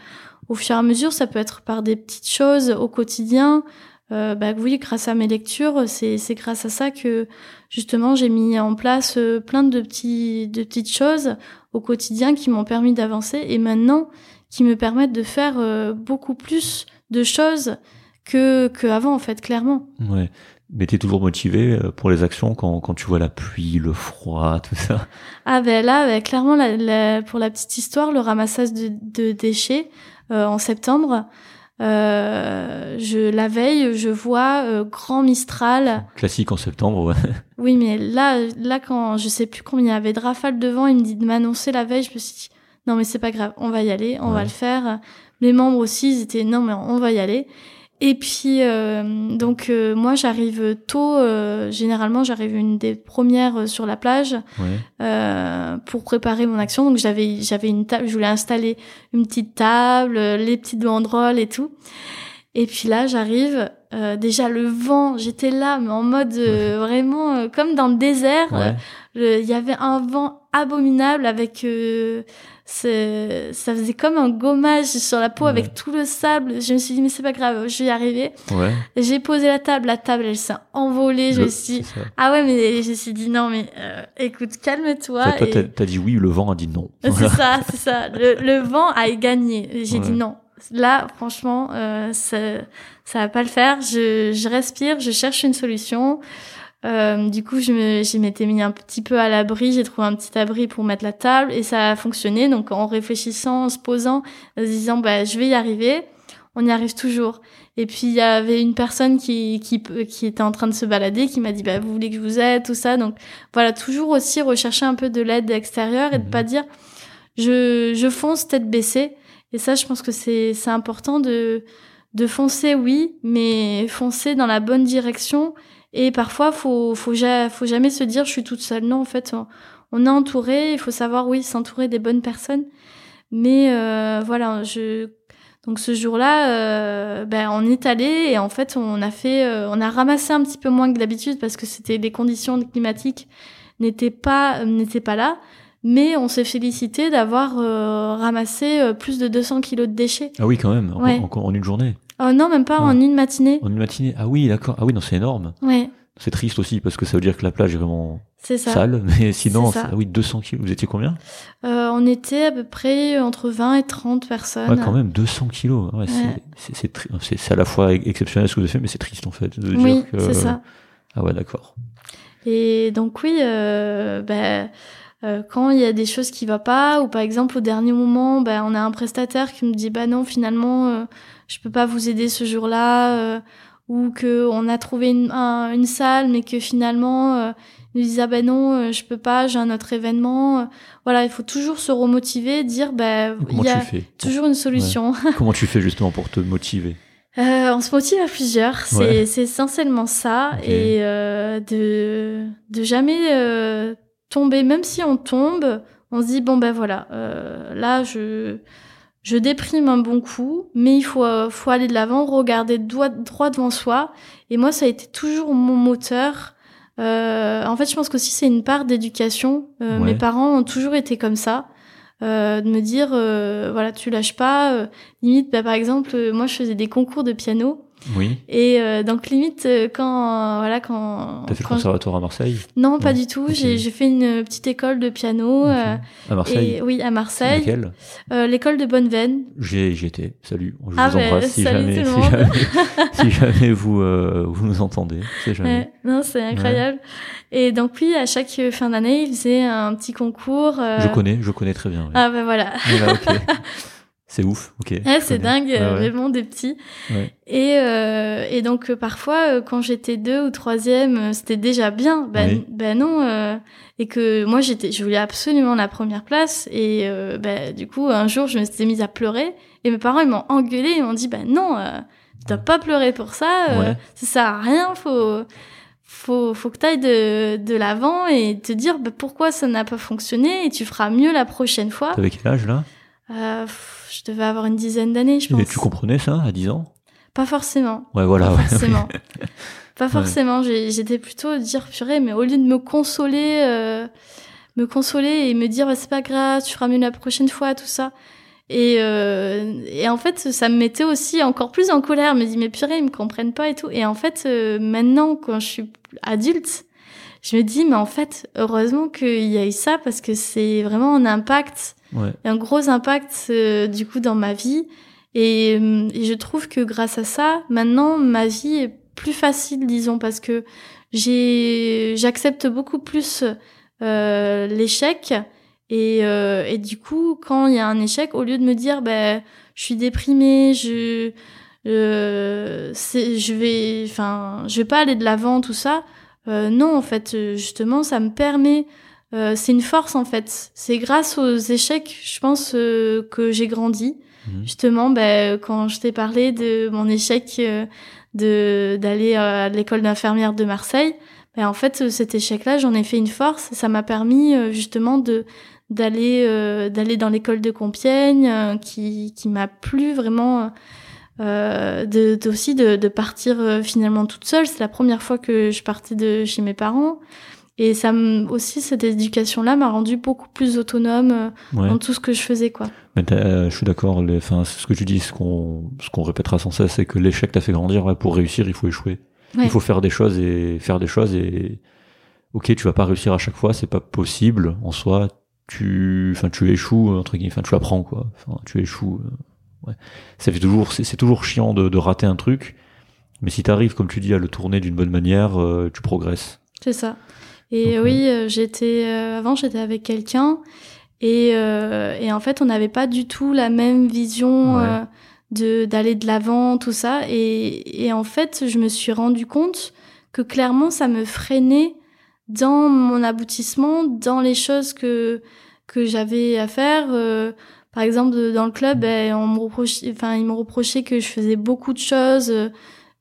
au fur et à mesure, ça peut être par des petites choses au quotidien. Euh, bah oui, grâce à mes lectures, c'est c'est grâce à ça que justement j'ai mis en place euh, plein de petits de petites choses au quotidien qui m'ont permis d'avancer et maintenant qui me permettent de faire euh, beaucoup plus de choses que que avant en fait clairement. Ouais. Mais t'es toujours motivé euh, pour les actions quand, quand tu vois la pluie, le froid, tout ça? Ah ben là, ben, clairement, la, pour la petite histoire, le ramassage de, de déchets, euh, en septembre. Euh, je la veille, je vois euh, grand Mistral. Classique en septembre, ouais. (laughs) Oui, mais là, là quand je sais plus combien il y avait de rafales de vent, il me dit de m'annoncer la veille. Je me suis dit non mais c'est pas grave, on va y aller, on va le faire. Les membres aussi, ils étaient non mais on va y aller. Et puis euh, donc euh, moi j'arrive tôt, euh, généralement j'arrive une des premières sur la plage pour préparer mon action. Donc j'avais j'avais une table, je voulais installer une petite table, les petites banderoles et tout. Et puis là j'arrive, déjà le vent, j'étais là mais en mode vraiment comme dans le désert. Il y avait un vent abominable avec ça faisait comme un gommage sur la peau avec tout le sable. Je me suis dit, mais c'est pas grave, je vais y arriver. Ouais. J'ai posé la table, la table, elle s'est envolée. Je me suis dit, ah ouais, mais je me suis dit, non, mais euh, écoute, calme-toi. Toi, et... t'as dit oui, le vent a dit non. C'est (laughs) ça, c'est ça. Le, le, vent a gagné. J'ai dit non. Là, franchement, euh, ça, ça va pas le faire. Je, je respire, je cherche une solution. Euh, du coup, je me, m'étais mis un petit peu à l'abri, j'ai trouvé un petit abri pour mettre la table et ça a fonctionné. Donc, en réfléchissant, en se posant, en se disant, bah, je vais y arriver, on y arrive toujours. Et puis, il y avait une personne qui, qui, qui était en train de se balader, qui m'a dit, bah, vous voulez que je vous aide, tout ça. Donc, voilà, toujours aussi rechercher un peu de l'aide extérieure et de pas mhm. dire, je, je fonce tête baissée. Et ça, je pense que c'est, c'est important de, de foncer, oui, mais foncer dans la bonne direction et parfois, faut, faut, faut jamais se dire je suis toute seule. Non, en fait, on, est entouré. Il faut savoir, oui, s'entourer des bonnes personnes. Mais euh, voilà, je donc ce jour-là, euh, ben on est allé et en fait on a fait, euh, on a ramassé un petit peu moins que d'habitude parce que c'était les conditions climatiques n'étaient pas n'étaient pas là. Mais on s'est félicité d'avoir ramassé plus de 200 kilos de déchets. Ah oui, quand même, en, en une journée. Oh non, même pas en une matinée. En une matinée. Ah oui, d'accord. Ah oui, non, c'est énorme. Ouais. C'est triste aussi parce que ça veut dire que la plage est vraiment C'est ça. sale. (laughs) Mais sinon, ah oui, 200 kilos. Vous étiez combien? Euh, on était à peu près entre 20 et 30 personnes. Ouais, quand même, 200 kilos. Ouais, c'est- Ouais. c'est- à la fois exceptionnel ce que vous avez fait, mais c'est triste en fait. De Oui, dire que... c'est ça. Ah ouais, d'accord. Et donc oui, euh, ben, euh, quand il y a des choses qui va pas, ou par exemple au dernier moment, ben, on a un prestataire qui me dit bah non finalement je peux pas vous aider ce jour-là, euh, ou que on a trouvé une, un- une salle mais que finalement euh, ils nous disent ah ben non euh, je peux pas, j'ai un autre événement. Euh, Voilà, il faut toujours se remotiver, dire ben Comment il y a toujours une solution. Comment tu fais justement pour te motiver (laughs) Euh, on se motive à plusieurs, c'est Ouais. c'est essentiellement ça, Ok. et euh, de, de jamais euh, tomber, même si on tombe, on se dit bon ben voilà, euh, là je, je déprime un bon coup, mais il faut, euh, faut aller de l'avant, regarder droit, droit devant soi, et moi ça a été toujours mon moteur. Euh, en fait, je pense qu'aussi c'est une part d'éducation. Euh, Ouais. Mes parents ont toujours été comme ça. Euh, de me dire euh, voilà tu lâches pas limite bah, par exemple moi je faisais des concours de piano Oui. et euh, donc limite euh, quand euh, voilà quand, T'as fait le conservatoire à Marseille non pas Non. du tout Ok. j'ai fait une petite école de piano euh, À Marseille et oui à Marseille Laquelle? Euh, l'école de Bonneveine J'ai j'y étais. Salut. Je Ah vous ben, embrasse si salut jamais, tout le si monde. jamais, (laughs) si jamais vous, euh, vous nous entendez. Jamais. Non c'est incroyable et donc oui à chaque fin d'année ils faisaient un petit concours Je connais, je connais très bien. ah ben voilà ok. (laughs) C'est ouf, ok. Ah, c'est dingue, Ouais, ouais. vraiment des petits. Ouais. Et, euh, et donc euh, parfois, euh, quand j'étais deux ou troisième, c'était déjà bien. Ben, Oui. ben non. euh, et que moi, j'étais, je voulais absolument la première place. Et euh, ben, du coup, un jour, je me suis mise à pleurer. Et mes parents, ils m'ont engueulé. Ils m'ont dit, ben non, tu dois pas pleurer pour ça. Ouais. Ça sert à rien. Faut, faut, faut que tu ailles de, de l'avant et te dire ben, pourquoi ça n'a pas fonctionné. Et tu feras mieux la prochaine fois. T'avais quel âge là? Euh, je devais avoir une dizaine d'années, je Et pense. tu comprenais ça à 10 ans? Pas forcément. Ouais, voilà. Pas ouais. forcément. (laughs) Pas forcément. J'étais plutôt dire purée, mais au lieu de me consoler, euh, me consoler et me dire bah, c'est pas grave, tu feras mieux la prochaine fois, tout ça. Et, euh, et en fait, ça me mettait aussi encore plus en colère. Je me dis mais purée, ils me comprennent pas et tout. Et en fait, maintenant, quand je suis adulte, je me dis mais en fait, heureusement qu'il y a eu ça parce que c'est vraiment un impact Ouais. un gros impact euh, du coup dans ma vie et, euh, et je trouve que grâce à ça maintenant ma vie est plus facile disons parce que j'ai j'accepte beaucoup plus euh, l'échec et, euh, et du coup quand il y a un échec au lieu de me dire ben je suis déprimée je je vais enfin je vais pas aller de l'avant tout ça euh, non en fait euh, justement ça me permet euh, c'est une force en fait. C'est grâce aux échecs, je pense, euh, que j'ai grandi. Mhm. Justement, ben, quand je t'ai parlé de mon échec euh, de d'aller à l'école d'infirmière de Marseille, ben, en fait, cet échec-là, j'en ai fait une force. Ça m'a permis euh, justement de d'aller euh, d'aller dans l'école de Compiègne, qui qui m'a plu vraiment. Euh, de, de- aussi de, de partir euh, finalement toute seule. C'est la première fois que je partais de chez mes parents. Et ça aussi, cette éducation-là m'a rendu beaucoup plus autonome euh, Ouais. dans tout ce que je faisais, quoi. Mais euh, je suis d'accord. les- Enfin, ce que tu dis, ce qu'on, ce qu'on répétera sans cesse, c'est que l'échec t'a fait grandir. Ouais, pour réussir, il faut échouer. Ouais. Il faut faire des choses et faire des choses et ok, tu vas pas réussir à chaque fois, c'est pas possible en soi. Tu, enfin, tu échoues entre guillemets. Enfin, tu apprends quoi. Enfin, tu échoues. euh, ouais. Ça fait toujours, c'est toujours chiant de, de rater un truc. Mais si t'arrives, comme tu dis, à le tourner d'une bonne manière, euh, tu progresses. C'est ça. Et Donc, oui, euh, j'étais euh, avant j'étais avec quelqu'un et, et en fait on n'avait pas du tout la même vision Ouais. de d'aller de l'avant tout ça et, et en fait je me suis rendu compte que clairement ça me freinait dans mon aboutissement, dans les choses que que j'avais à faire. euh, par exemple, de- dans le club, ben, on me reprochait, enfin, ils me reprochaient que je faisais beaucoup de choses. euh,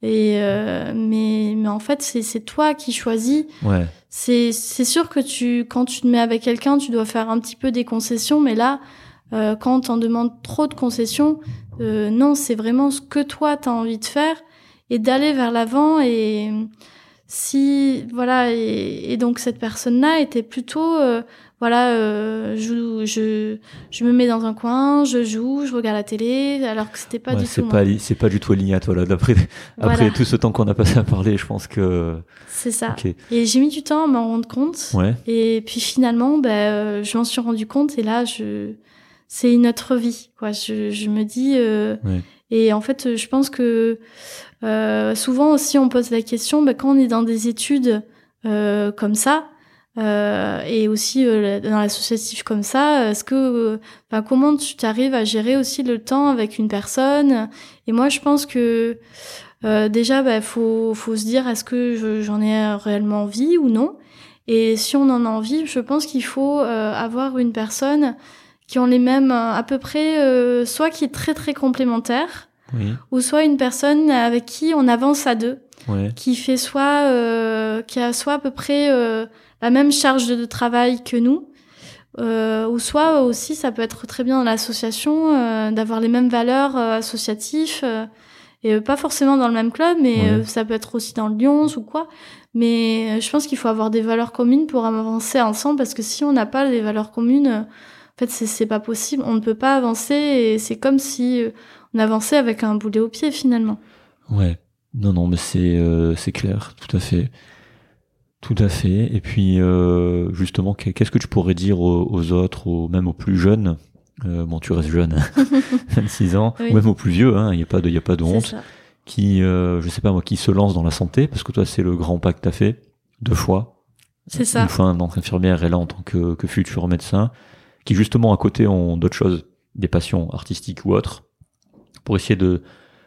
Et euh, mais mais en fait, c'est c'est toi qui choisis. Ouais. C'est c'est sûr que tu quand tu te mets avec quelqu'un, tu dois faire un petit peu des concessions. Mais là, euh, quand t'en demandes trop de concessions, euh, non, c'est vraiment ce que toi t'as envie de faire et d'aller vers l'avant et si voilà et, et donc cette personne-là était plutôt euh, voilà, euh, je, je, je me mets dans un coin, je joue, je regarde la télé, alors que c'était pas Ouais, du tout. pas c'est pas du tout alignat (laughs) voilà d'après après tout ce temps qu'on a passé à parler je pense que C'est ça. Et j'ai mis du temps à m'en rendre compte. ouais Et puis finalement, ben, euh, je m'en suis rendu compte et là, je, c'est une autre vie. Quoi. Je, je me dis. euh, Ouais. Et en fait, je pense que euh, souvent aussi, on pose la question ben, quand on est dans des études euh, comme ça. Euh, et aussi euh, dans l'associatif comme ça, est-ce que, euh, enfin, comment tu t'arrives à gérer aussi le temps avec une personne? Et moi, je pense que euh, déjà, il faut, faut se dire est-ce que je- j'en ai réellement envie ou non? Et si on en a envie, je pense qu'il faut euh, avoir une personne qui ont les mêmes à peu près, euh, soit qui est très très complémentaire, oui. ou soit une personne avec qui on avance à deux, ouais. qui fait soit euh, qui a soit à peu près euh, la même charge de, travail que nous, euh, ou soit aussi ça peut être très bien dans l'association euh, d'avoir les mêmes valeurs euh, associatives. euh, et pas forcément dans le même club, mais Ouais. ça peut être aussi dans le Lyons ou quoi. Mais je pense qu'il faut avoir des valeurs communes pour avancer ensemble, parce que si on n'a pas les valeurs communes, en fait, c'est pas possible. On ne peut pas avancer, et c'est comme si on avançait avec un boulet au pied finalement. Ouais, non, non, mais c'est c'est clair, tout à fait. Tout à fait. Et puis, euh, justement, qu'est- qu'est-ce que tu pourrais dire aux, aux autres, aux, même aux plus jeunes? Euh, Bon, tu restes jeune, (laughs) hein, 26 ans, Oui. ou même aux plus vieux, hein, il n'y a pas de, y a pas de honte, ça. qui, euh, je sais pas moi, qui se lancent dans la santé, parce que toi, c'est le grand pas que tu as fait, deux fois. C'est ça. Une fois en tant qu'infirmière et là en tant que, que futur médecin, qui justement à côté ont d'autres choses, des passions artistiques ou autres, pour essayer de,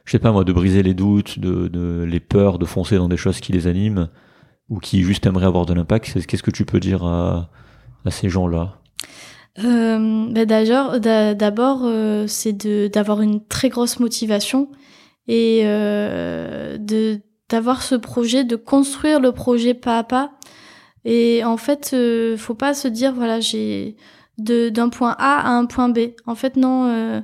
je sais pas moi, de briser les doutes, de, de les peurs, de foncer dans des choses qui les animent ou qui juste aimeraient avoir de l'impact. Qu'est-ce que tu peux dire à, ces gens-là? Euh, d'a- d'abord, euh, c'est d'avoir une très grosse motivation et euh, d'avoir ce projet, de construire le projet pas à pas. Et en fait, faut pas se dire voilà j'ai d'un point A à un point B. En fait, non.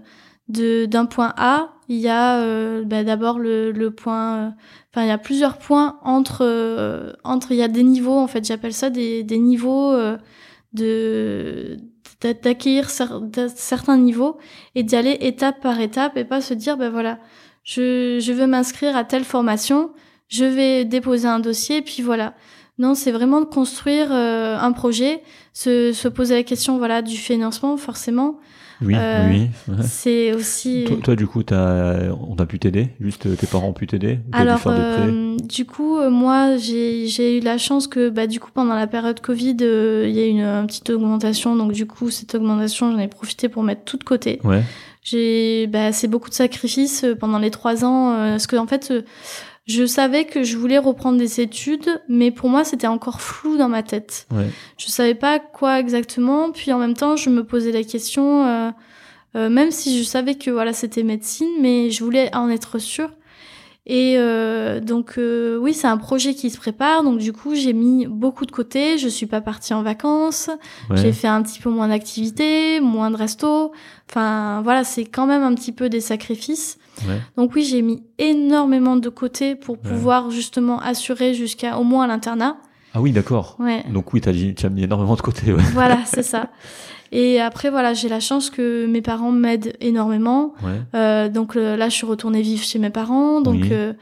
d'un point A, il y a euh, ben, d'abord le, le point. euh, Enfin, il y a plusieurs points entre euh, entre. Il y a des niveaux. En fait, j'appelle ça des des niveaux euh, de d'a- d'accueillir cer- certains niveaux et d'y aller étape par étape et pas se dire ben voilà je, je veux m'inscrire à telle formation je vais déposer un dossier puis voilà non c'est vraiment de construire un projet se, se poser la question voilà du financement forcément Oui, Euh, oui. (laughs) c'est aussi Toi, toi, du coup, t'as, on a pu t'aider Juste euh, tes parents ont pu t'aider Alors, faire euh, du coup, euh, moi, j'ai eu la chance que, bah, du coup, pendant la période Covid, euh, il y a eu une, une petite augmentation. Donc, du coup, cette augmentation, j'en ai profité pour mettre tout de côté. Ouais, J'ai, bah, c'est beaucoup de sacrifices euh, pendant les trois ans, euh, parce que en fait, euh, je savais que je voulais reprendre des études, mais pour moi, c'était encore flou dans ma tête. ouais. Je savais pas quoi exactement, puis en même temps, je me posais la question, euh, euh, même si je savais que voilà, c'était médecine, mais je voulais en être sûre. Et euh, donc euh, oui, c'est un projet qui se prépare, donc du coup, j'ai mis beaucoup de côté. Je suis pas partie en vacances. ouais. J'ai fait un petit peu moins d'activités, moins de resto. Enfin, voilà, c'est quand même un petit peu des sacrifices. Ouais. Donc oui, j'ai mis énormément de côté pour Ouais. pouvoir justement assurer jusqu'à au moins l'internat. Ah oui, d'accord. Ouais. Donc oui, tu as mis énormément de côté. Ouais. voilà, (laughs) c'est ça. Et après, voilà, j'ai la chance que mes parents m'aident énormément. Ouais. Euh, donc là, je suis retournée vivre chez mes parents. Donc, Oui. euh,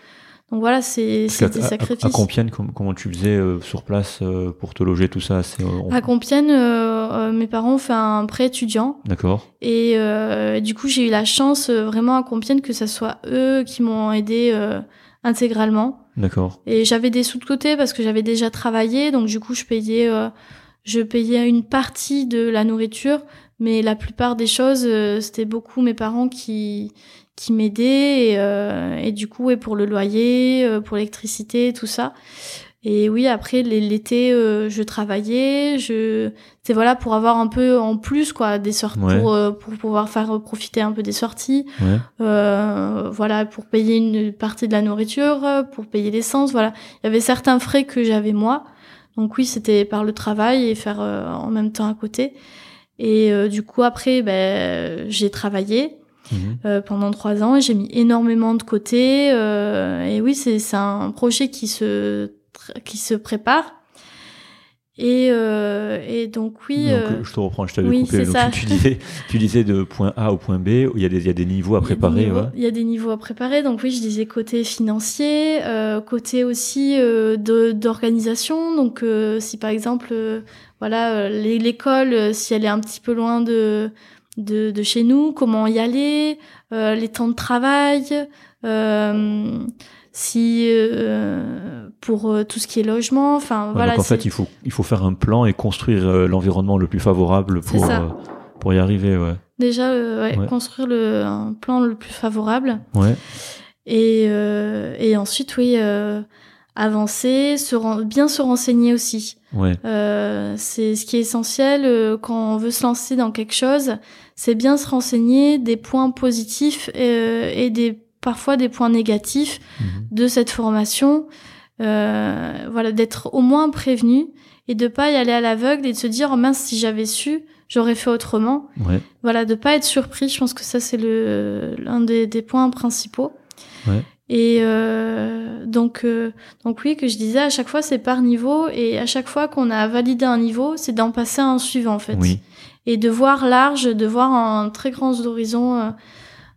donc voilà, c'est des à- sacrifices. À, Compiègne, com- comment tu faisais euh, sur place euh, pour te loger, tout ça c'est, euh, on- À Compiègne, euh, euh, mes parents ont fait un prêt étudiant. D'accord. Et euh, du coup, j'ai eu la chance euh, vraiment à Compiègne que ça soit eux qui m'ont aidé euh, intégralement. D'accord. Et j'avais des sous de côté parce que j'avais déjà travaillé, donc du coup je payais, euh, je payais une partie de la nourriture, mais la plupart des choses euh, c'était beaucoup mes parents qui qui m'aidaient et, euh, et du coup et pour le loyer, euh, pour l'électricité, tout ça. Et oui après l'été euh, je travaillais, je c'est voilà pour avoir un peu en plus quoi des sorties Ouais. pour euh, pour pouvoir faire profiter un peu des sorties. Ouais. Euh, voilà, pour payer une partie de la nourriture, euh, pour payer l'essence, voilà. Il y avait certains frais que j'avais moi. Donc oui, c'était par le travail et faire euh, en même temps à côté. Et euh, du coup, après, ben, j'ai travaillé Mhm. euh, pendant trois ans j'ai mis énormément de côté. euh, et oui, c'est un projet qui se, qui se prépare. Et, euh, et donc oui. Donc, je te reprends, je t'avais oui, coupé. Donc, ça. tu, disais, tu disais de point A au point B, il y a des, il y a des niveaux à il y préparer. niveaux- ouais. Il y a des niveaux à préparer. Donc oui, je disais côté financier, euh, côté aussi euh, d'organisation. Donc si par exemple, voilà, l'é- l'école, si elle est un petit peu loin de de, de chez nous, comment y aller, euh, les temps de travail, euh, si euh, pour tout ce qui est logement, enfin Ouais, voilà. donc en fait, il faut, il faut faire un plan et construire l'environnement le plus favorable pour, pour y arriver. Ouais. déjà ouais, Ouais. construire le un plan le plus favorable. Ouais. Et, et ensuite, oui, avancer, se bien se renseigner aussi. Ouais. Euh, c'est ce qui est essentiel euh, quand on veut se lancer dans quelque chose, c'est bien se renseigner des points positifs euh, et des parfois des points négatifs Mhm. de cette formation. Euh, voilà, d'être au moins prévenu et de pas y aller à l'aveugle et de se dire oh mince si j'avais su j'aurais fait autrement. Ouais. Voilà, de pas être surpris, je pense que ça c'est le l'un des, des points principaux. Ouais. Et euh, donc euh, donc oui que je disais à chaque fois c'est par niveau et à chaque fois qu'on a validé un niveau, c'est d'en passer à un suivant en fait. Oui. Et de voir large, de voir un très grand horizon euh,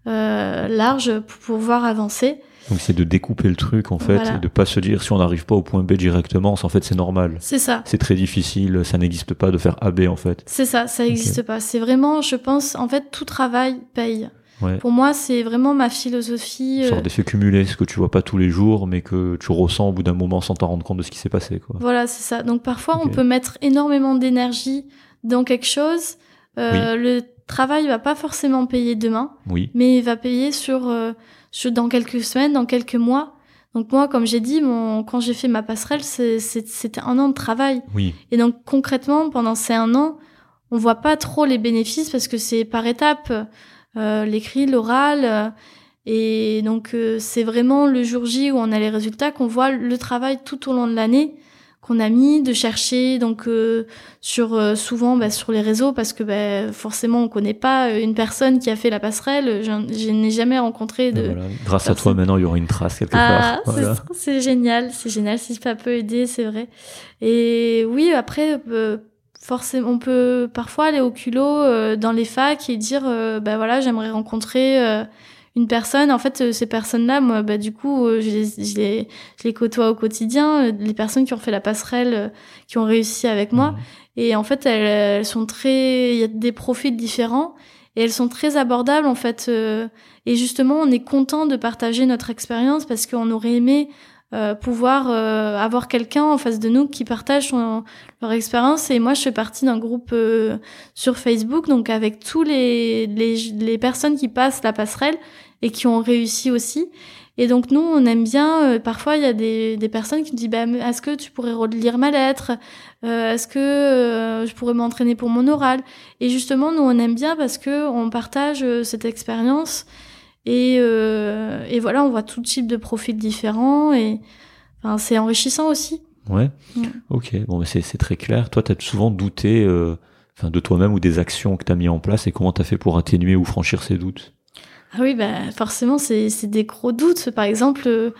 euh, large pour pouvoir avancer. Donc c'est de découper le truc en fait Voilà. et de pas se dire si on n'arrive pas au point B directement, en fait c'est normal. C'est ça. C'est très difficile, ça n'existe pas de faire AB en fait. C'est ça, ça n'existe pas. C'est vraiment, je pense, en fait, tout travail paye. Ouais. Pour moi, c'est vraiment ma philosophie. Une euh, sorte d'effet cumulé, ce que tu vois pas tous les jours, mais que tu ressens au bout d'un moment sans t'en rendre compte de ce qui s'est passé. Quoi. Voilà, c'est ça. Donc parfois, on peut mettre énormément d'énergie dans quelque chose. Euh, Le travail va pas forcément payer demain, Oui. mais il va payer sur, euh, sur dans quelques semaines, dans quelques mois. Donc moi, comme j'ai dit, mon, quand j'ai fait ma passerelle, c'était un an de travail. Oui. Et donc concrètement, pendant ces un an, on voit pas trop les bénéfices parce que c'est par étapes, euh, l'écrit, l'oral. euh, et donc euh, c'est vraiment le jour J où on a les résultats qu'on voit le travail tout au long de l'année qu'on a mis de chercher donc euh, sur euh, souvent bah, sur les réseaux parce que bah, forcément on connaît pas euh, une personne qui a fait la passerelle je, je n'ai jamais rencontré de Et voilà. Grâce à toi maintenant il y aura une trace quelque ah, part. c'est- Voilà. c'est génial, c'est génial si ça peut aider, c'est vrai. Et oui, après, euh, forcément, on peut parfois aller au culot euh, dans les facs et dire, euh, bah voilà, j'aimerais rencontrer euh, une personne. En fait, euh, ces personnes-là, moi, bah du coup, euh, je les, je les, je les côtoie au quotidien. euh, Les personnes qui ont fait la passerelle, qui ont réussi avec moi. Mhm. Et en fait, elles, elles sont très, il y a des profils différents et elles sont très abordables en fait. et justement, on est content de partager notre expérience parce qu'on aurait aimé euh, pouvoir euh, avoir quelqu'un en face de nous qui partage son- leur expérience. Et moi, je fais partie d'un groupe euh, sur Facebook, donc avec tous les, les les personnes qui passent la passerelle et qui ont réussi aussi. Et donc nous, on aime bien. euh, parfois, il y a des, des personnes qui me disent bah, Est-ce que tu pourrais relire ma lettre? Euh, Est-ce que euh, je pourrais m'entraîner pour mon oral? Et justement, nous, on aime bien parce que on partage cette expérience et, et voilà, on voit tout type de profils différents et enfin, c'est enrichissant aussi. Ouais. Ok. Bon, mais c'est très clair. Toi, tu as souvent douté enfin, de toi-même ou des actions que tu as mis en place et comment tu as fait pour atténuer ou franchir ces doutes? Ah oui, bah forcément, c'est c'est des gros doutes. Par exemple, euh,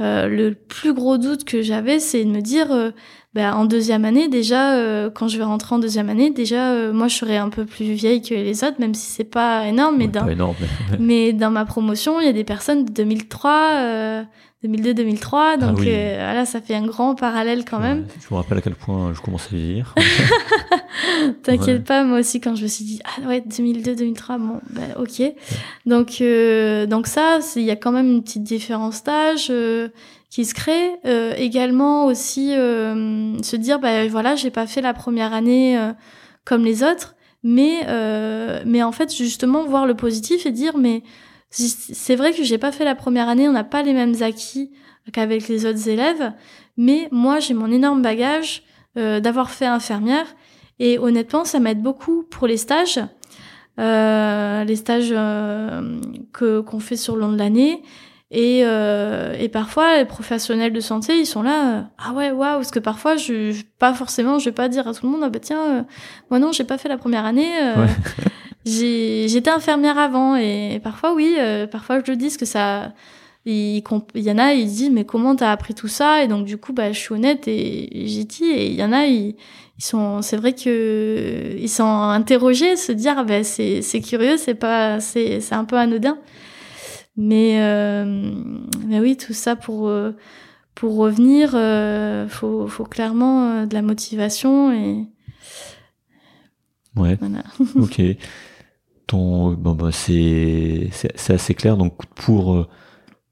euh, le plus gros doute que j'avais, c'est de me dire, euh, bah, en deuxième année, déjà, euh, quand je vais rentrer en deuxième année, déjà, euh, moi, je serai un peu plus vieille que les autres, même si c'est pas énorme, mais Ouais, dans, Pas énorme. mais- (laughs) mais dans ma promotion, il y a des personnes de 2003, euh, 2002-2003, donc Ah oui. euh, voilà, ça fait un grand parallèle quand même. Je me rappelle à quel point je commence à vieillir. (laughs) (laughs) T'inquiète Ouais. pas, moi aussi, quand je me suis dit, ah ouais, 2002-2003, bon, bah ok. Donc, euh, donc ça, il y a quand même une petite différence d'âge euh, qui se crée. Euh, également aussi, euh, se dire, bah voilà, j'ai pas fait la première année euh, comme les autres, mais, euh, mais en fait, justement, voir le positif et dire, mais c'est vrai que j'ai pas fait la première année, on n'a pas les mêmes acquis qu'avec les autres élèves, mais moi, j'ai mon énorme bagage euh, d'avoir fait infirmière. Et honnêtement, ça m'aide beaucoup pour les stages, euh, les stages euh, que qu'on fait sur le long de l'année. Et, euh, et parfois, les professionnels de santé, ils sont là, euh, ah ouais, waouh, parce que parfois, je, je- pas forcément, je vais pas dire à tout le monde, ah bah tiens, euh, moi non, j'ai pas fait la première année. Ouais. (laughs) J'étais infirmière avant, et parfois, oui, euh, parfois je le dis, parce que ça, il, il y en a, ils disent mais comment t'as appris tout ça? Et donc du coup, bah, je suis honnête et j'ai dit. Et il y en a, ils, ils sont, c'est vrai que ils sont interrogés, se dire bah, c'est curieux, c'est pas, c'est c'est un peu anodin. Mais euh, mais oui, tout ça pour euh, pour revenir, euh, faut faut clairement de la motivation et Ouais. voilà. Ok. (laughs) Ton, bon, bah, c'est, c'est, c'est assez clair. Donc, pour, euh,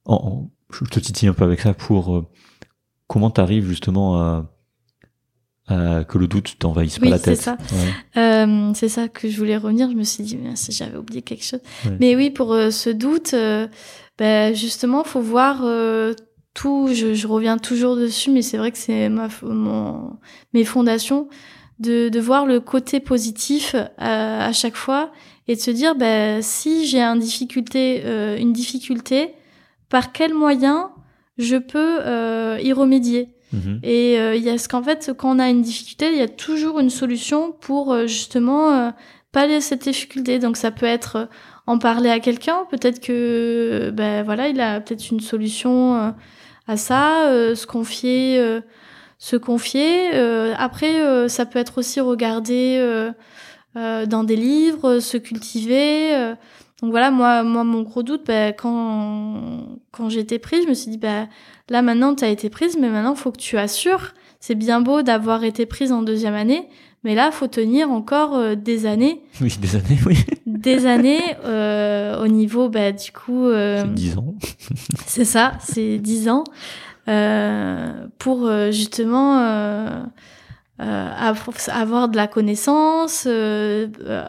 en- en- je te titille un peu avec ça pour, euh, comment t'arrives justement à, à que le doute t'envahisse Oui, pas la c'est tête. ça. Ouais. Euh, c'est ça que je voulais revenir. Je me suis dit, j'avais oublié quelque chose. Ouais. Mais oui, pour euh, ce doute, euh, ben, justement, faut voir tout. Je, je reviens toujours dessus, mais c'est vrai que c'est ma, mon, mes fondations de, de voir le côté positif à chaque fois et de se dire, ben, si j'ai un difficulté, euh, une difficulté, par quel moyen je peux euh, y remédier? Mhm. et euh, il y a ce qu'en fait, quand on a une difficulté, il y a toujours une solution pour justement pallier cette difficulté. Donc ça peut être en parler à quelqu'un, peut-être que ben voilà, il a peut-être une solution à ça, se confier, se confier. Après, ça peut être aussi regarder dans des livres, se cultiver. euh. donc voilà, moi, moi, mon gros doute, ben, quand quand j'étais prise, je me suis dit, ben là maintenant tu as été prise, mais maintenant faut que tu assures. C'est bien beau d'avoir été prise en deuxième année, mais là faut tenir encore euh, des années, (laughs) Oui, des années, oui. (laughs) des années euh, au niveau bah du coup euh, C'est 10 ans. (laughs) c'est ça, c'est dix ans euh, pour euh, justement euh, euh, avoir de la connaissance, euh, euh,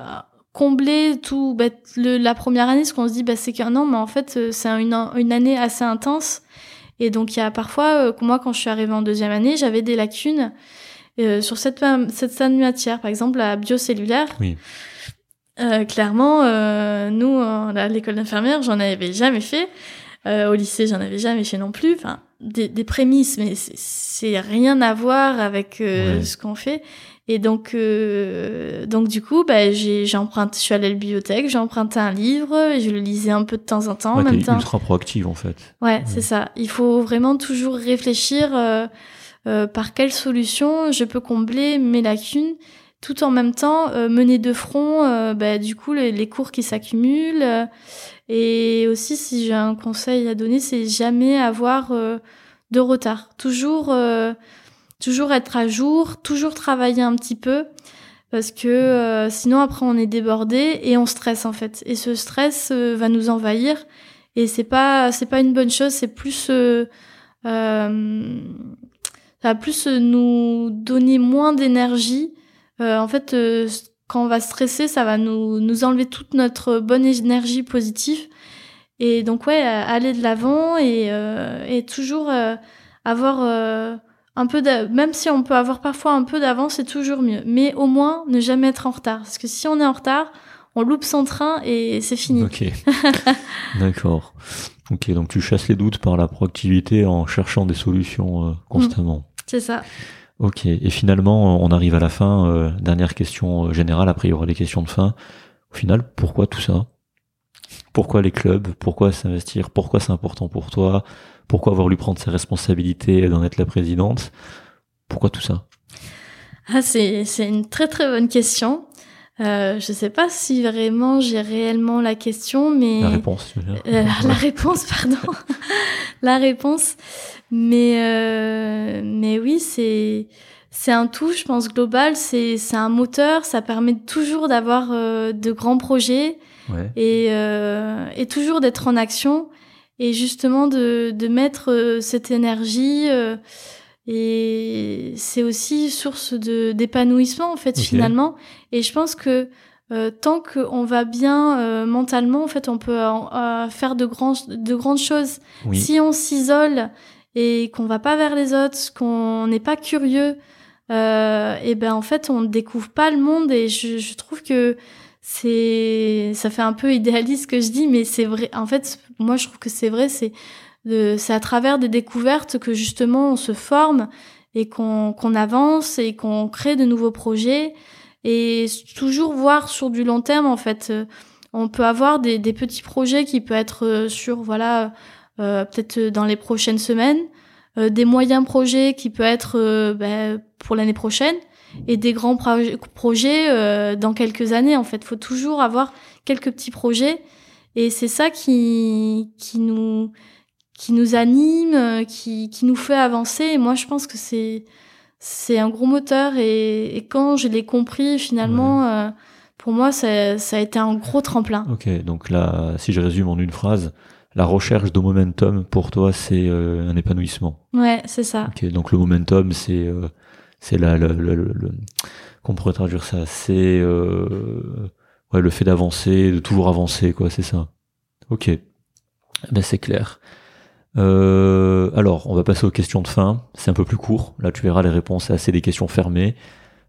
combler tout. bah, le, la première année, ce qu'on se dit, bah, c'est qu'un an, mais en fait, euh, c'est une, une année assez intense. Et donc, il y a parfois, euh, moi, quand je suis arrivée en deuxième année, j'avais des lacunes euh, sur cette, cette, matière. Par exemple, la biocellulaire. Oui. Euh, clairement, euh, nous, euh, à l'école d'infirmière, j'en avais jamais fait. Euh, au lycée, j'en avais jamais fait non plus. Enfin, des, des prémices, mais c'est- rien à voir avec euh, Ouais. ce qu'on fait. Et donc, euh, donc du coup, bah, j'ai emprunté, je suis allée à la bibliothèque, j'ai emprunté un livre, et je le lisais un peu de temps en temps. Ouais, en même temps, ultra proactive en fait. Ouais, c'est ça. Il faut vraiment toujours réfléchir euh, euh, par quelle solution je peux combler mes lacunes, tout en même temps euh, mener de front, euh, bah, du coup, les, les cours qui s'accumulent. Et aussi, si j'ai un conseil à donner, c'est jamais avoir euh, de retard. Toujours, euh, toujours être à jour, toujours travailler un petit peu. Parce que euh, sinon après on est débordé et on stresse en fait et ce stress va nous envahir et c'est pas c'est pas une bonne chose c'est plus ça va plus nous donner moins d'énergie en fait quand on va stresser ça va nous nous enlever toute notre bonne énergie positive et donc ouais euh, aller de l'avant et euh, et toujours euh, avoir euh, un peu d'a- même si on peut avoir parfois un peu d'avance c'est toujours mieux mais au moins ne jamais être en retard parce que si on est en retard on loupe son train et c'est fini Ok. (laughs) D'accord. Ok, donc tu chasses les doutes par la proactivité en cherchant des solutions constamment. c'est ça Ok, et finalement, euh, on arrive à la fin. euh, dernière question euh, générale, après il y aura les questions de fin. Au final, pourquoi tout ça? Pourquoi les clubs? Pourquoi s'investir? Pourquoi c'est important pour toi? Pourquoi avoir lui prendre ses responsabilités d'en être la présidente? Pourquoi tout ça? Ah, c'est, c'est une très très bonne question. Euh, je sais pas si vraiment j'ai réellement la question, mais La réponse, tu veux dire Euh, (laughs) la réponse, pardon, (laughs) la réponse. Mais euh, mais oui, c'est c'est un tout, je pense global. C'est c'est un moteur. Ça permet toujours d'avoir euh, de grands projets Ouais. et euh, et toujours d'être en action et justement de de mettre cette énergie. Et c'est aussi source de d'épanouissement en fait finalement. Et je pense que euh, tant qu'on va bien euh, mentalement, en fait, on peut euh, faire de, grands, de grandes choses. Oui. Si on s'isole et qu'on va pas vers les autres, qu'on n'est pas curieux, et ben en fait, on ne découvre pas le monde. Et je, je trouve que c'est, ça fait un peu idéaliste ce que je dis, mais c'est vrai. En fait, moi, je trouve que c'est vrai. C'est, c'est à travers des découvertes que justement on se forme et qu'on, avance et qu'on crée de nouveaux projets et toujours voir sur du long terme en fait. Euh, On peut avoir des, petits projets qui peut être euh, sur voilà peut-être dans les prochaines semaines, des moyens projets qui peut être ben, pour l'année prochaine et des grands projets dans quelques années. En fait, faut toujours avoir quelques petits projets et c'est ça qui qui nous qui nous anime, qui qui nous fait avancer. Et moi, je pense que c'est c'est un gros moteur et, et quand je l'ai compris finalement, euh, pour moi ça, ça, a été un gros tremplin. Ok, donc là, si je résume en une phrase, la recherche de momentum pour toi c'est euh, un épanouissement. Ouais, c'est ça. Ok, donc le momentum c'est euh, c'est le, le, le, qu'on pourrait traduire ça, c'est ouais le fait d'avancer, de toujours avancer quoi, c'est ça. Ok, ben c'est clair. Euh, alors, on va passer aux questions de fin. C'est un peu plus court. Là, tu verras les réponses, c'est assez des questions fermées.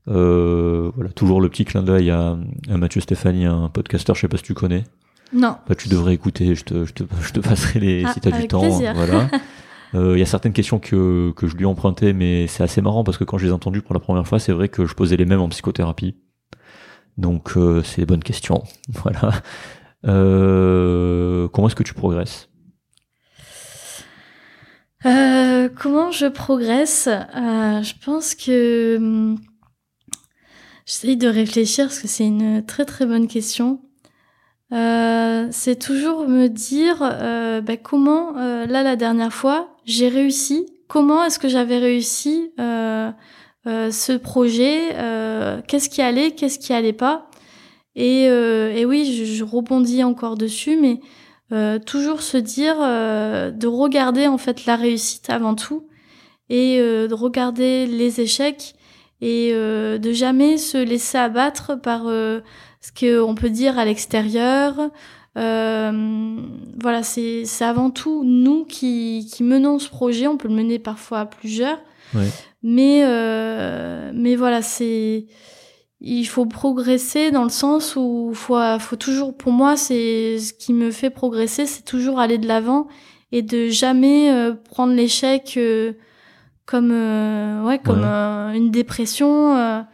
Euh, voilà, toujours le petit clin d'œil à, à, Mathieu Stéphanie, un podcasteur, je sais pas si tu connais. Non. Bah, tu devrais écouter, je te, je te, je te passerai les, ah, si t'as du temps. Voilà. Il (laughs) euh, y a certaines questions que, que je lui ai empruntées, mais c'est assez marrant parce que quand je les ai entendues pour la première fois, c'est vrai que je posais les mêmes en psychothérapie. Donc, euh, c'est des bonnes questions. (laughs) Voilà. Euh, comment est-ce que tu progresses? Euh, comment je progresse? Euh, Je pense que hum, j'essaye de réfléchir parce que c'est une très très bonne question. Euh, c'est toujours me dire euh, bah, comment là la dernière fois j'ai réussi. Comment est-ce que j'avais réussi ce projet? Qu'est-ce qui allait? Qu'est-ce qui allait pas? Et, oui, je, rebondis encore dessus, mais toujours se dire euh, de regarder en fait la réussite avant tout et euh, de regarder les échecs et de jamais se laisser abattre par ce qu'on peut dire à l'extérieur. voilà, c'est avant tout nous qui, qui menons ce projet. On peut le mener parfois à plusieurs, ouais. mais mais voilà, c'est il faut progresser dans le sens où faut, faut toujours, pour moi, c'est ce qui me fait progresser, c'est toujours aller de l'avant et de jamais euh, prendre l'échec euh, comme euh, ouais comme une dépression.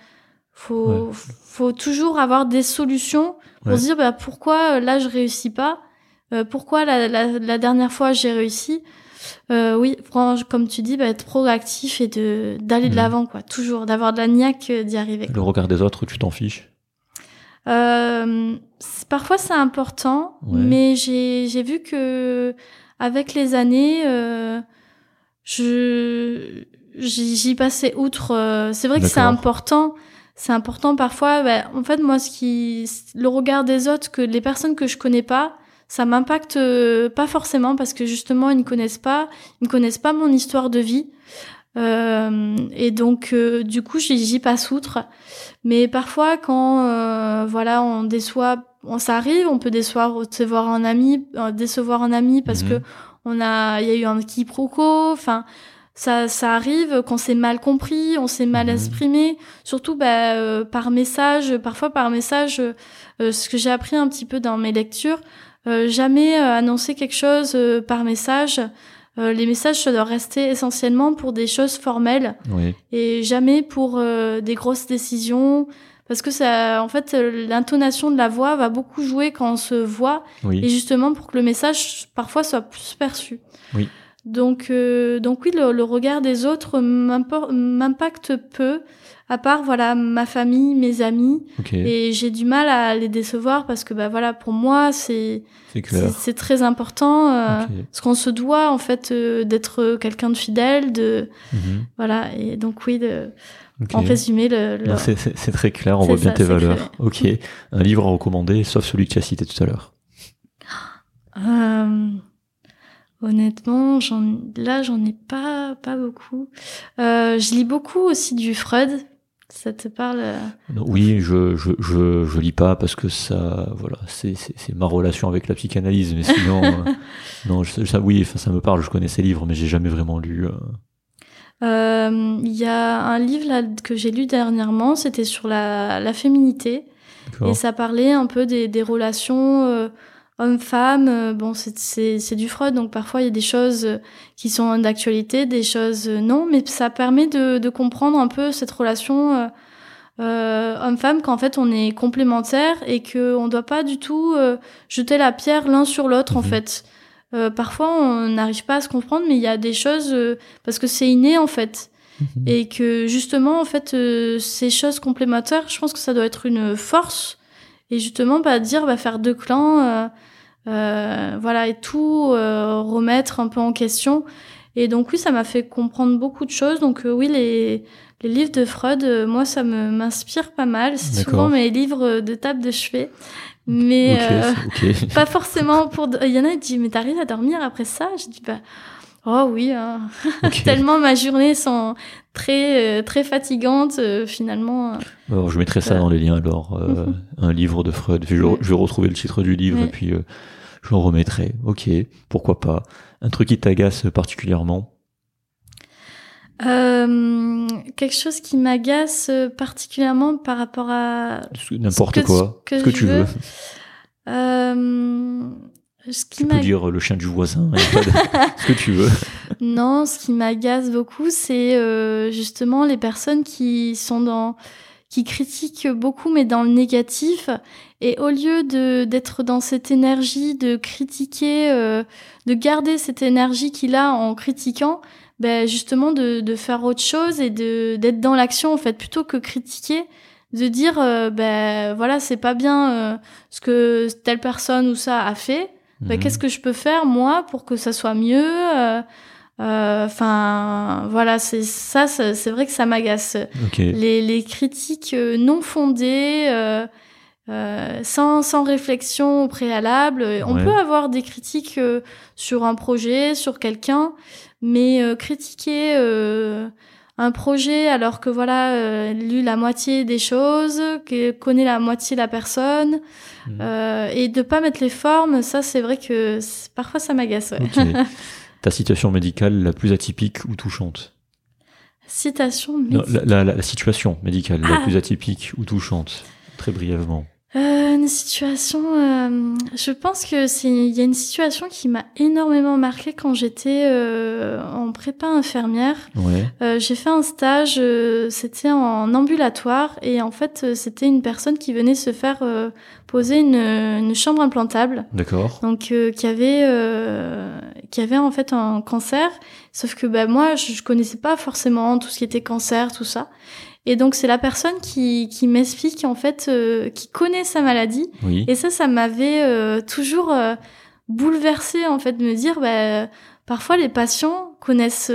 faut faut toujours avoir des solutions pour se dire bah pourquoi là je réussis pas, pourquoi la, la, la dernière fois j'ai réussi. Euh, oui, comme tu dis, bah, être proactif et de d'aller de mhm. l'avant, quoi. Toujours, d'avoir de la niaque euh, d'y arriver. Le regard des autres, tu t'en fiches? Euh, Parfois, c'est important, mais j'ai j'ai vu que avec les années, euh, je j'y passais outre. Euh, c'est vrai que c'est important. C'est important parfois. Bah, en fait, moi, ce qui le regard des autres, que les personnes que je connais pas, ça m'impacte euh, pas forcément parce que justement ils ne connaissent pas, ils ne connaissent pas mon histoire de vie. Euh, et donc euh, du coup j'y passe outre. Mais parfois quand euh, voilà on déçoit, on s'arrive, on peut décevoir, décevoir un ami, décevoir un ami parce mhm. que on a, il y a eu un quiproquo, enfin ça, ça arrive qu'on s'est mal compris, on s'est mal mhm. exprimé, surtout bah, par message, parfois par message. ce que j'ai appris un petit peu dans mes lectures, euh, jamais euh, annoncer quelque chose euh, par message. les messages ça doit rester essentiellement pour des choses formelles et jamais pour des grosses décisions parce que ça en fait l'intonation de la voix va beaucoup jouer quand on se voit et justement pour que le message parfois soit plus perçu. Oui. Donc donc oui le, le regard des autres m'impacte peu à part voilà ma famille, mes amis, et j'ai du mal à les décevoir parce que bah voilà pour moi c'est c'est très important euh, parce qu'on se doit en fait euh, d'être quelqu'un de fidèle, de mhm. voilà. Et donc oui de En résumé, le, c'est très clair, on voit bien tes valeurs. Ok, un livre à recommander, sauf celui que tu as cité tout à l'heure. Euh, honnêtement, là, j'en ai pas pas beaucoup. Euh, je lis beaucoup aussi du Freud, ça te parle euh Oui, je, je, je, je, lis pas parce que ça, voilà, c'est, ma relation avec la psychanalyse, mais sinon, (laughs) euh, non, ça, oui, ça me parle, je connais ces livres, mais j'ai jamais vraiment lu. Euh. Il y a un livre là, que j'ai lu dernièrement, c'était sur la, la féminité, et ça parlait un peu des, des relations homme-femme, euh, bon, c'est du Freud, donc parfois il y a des choses euh, qui sont d'actualité, des choses euh, non, mais ça permet de, de comprendre un peu cette relation euh, homme-femme, qu'en fait on est complémentaires et que on doit pas du tout jeter la pierre l'un sur l'autre en mhm. fait. euh, parfois on n'arrive pas à se comprendre, mais il y a des choses euh, parce que c'est inné en fait. Mhm. Et que justement, en fait, euh, ces choses complémentaires, je pense que ça doit être une force. Et justement, bah, dire, bah, faire deux clans, euh, euh, voilà, et tout euh, remettre un peu en question. Et donc oui, ça m'a fait comprendre beaucoup de choses. Donc euh, oui, les, les livres de Freud, euh, moi, ça me m'inspire pas mal. C'est souvent mes livres de table de chevet. Mais euh, (laughs) pas forcément pour... Il y en a qui disent, mais t'arrives à dormir après ça? Je dis, bah... Oh oui, hein. (laughs) tellement ma journée sont très euh, très fatigantes euh, finalement. euh. Alors, je mettrai ça dans les liens alors, euh, un livre de Freud. Je, je vais retrouver le titre du livre Mm. et puis euh, je le remettrai. Ok, pourquoi pas. Un truc qui t'agace particulièrement? Euh, quelque chose qui m'agace euh, particulièrement par rapport à N'importe quoi, ce que tu veux. veux. euh, ce qui Tu peux dire le chien du voisin, pas de- (laughs) ce que tu veux. non, ce qui m'agace beaucoup, c'est euh, justement les personnes qui sont dans qui critiquent beaucoup mais dans le négatif et au lieu de d'être dans cette énergie de critiquer euh, de garder cette énergie qu'il a en critiquant ben justement de, de faire autre chose et de d'être dans l'action en fait plutôt que critiquer de dire euh, ben voilà c'est pas bien euh, ce que telle personne ou ça a fait ben, Mhm. qu'est-ce que je peux faire moi pour que ça soit mieux Enfin, voilà, c'est ça, c'est vrai que ça m'agace. Les, les critiques euh, non fondées, euh, euh, sans, sans réflexion au préalable. On peut avoir des critiques euh, sur un projet, sur quelqu'un, mais euh, critiquer euh, un projet alors que voilà, euh, lu la moitié des choses, que connaît la moitié la personne, euh, et de pas mettre les formes, ça c'est vrai que parfois ça m'agace. Ouais. (laughs) Ta situation médicale la plus atypique ou touchante Citation médicale. la, la- la situation médicale la Ah. plus atypique ou touchante, très brièvement. Euh, une situation. euh, je pense que c'est. Il y a une situation qui m'a énormément marquée quand j'étais euh, en prépa infirmière. Ouais. J'ai fait un stage. c'était en ambulatoire et en fait c'était une personne qui venait se faire poser une, une chambre implantable. D'accord. donc euh, qui avait euh, qui avait en fait un cancer sauf que bah moi je, je connaissais pas forcément tout ce qui était cancer tout ça et donc c'est la personne qui qui m'explique en fait euh, qui connaît sa maladie Oui. et ça ça m'avait euh, toujours euh, bouleversée en fait de me dire bah parfois les patients connaissent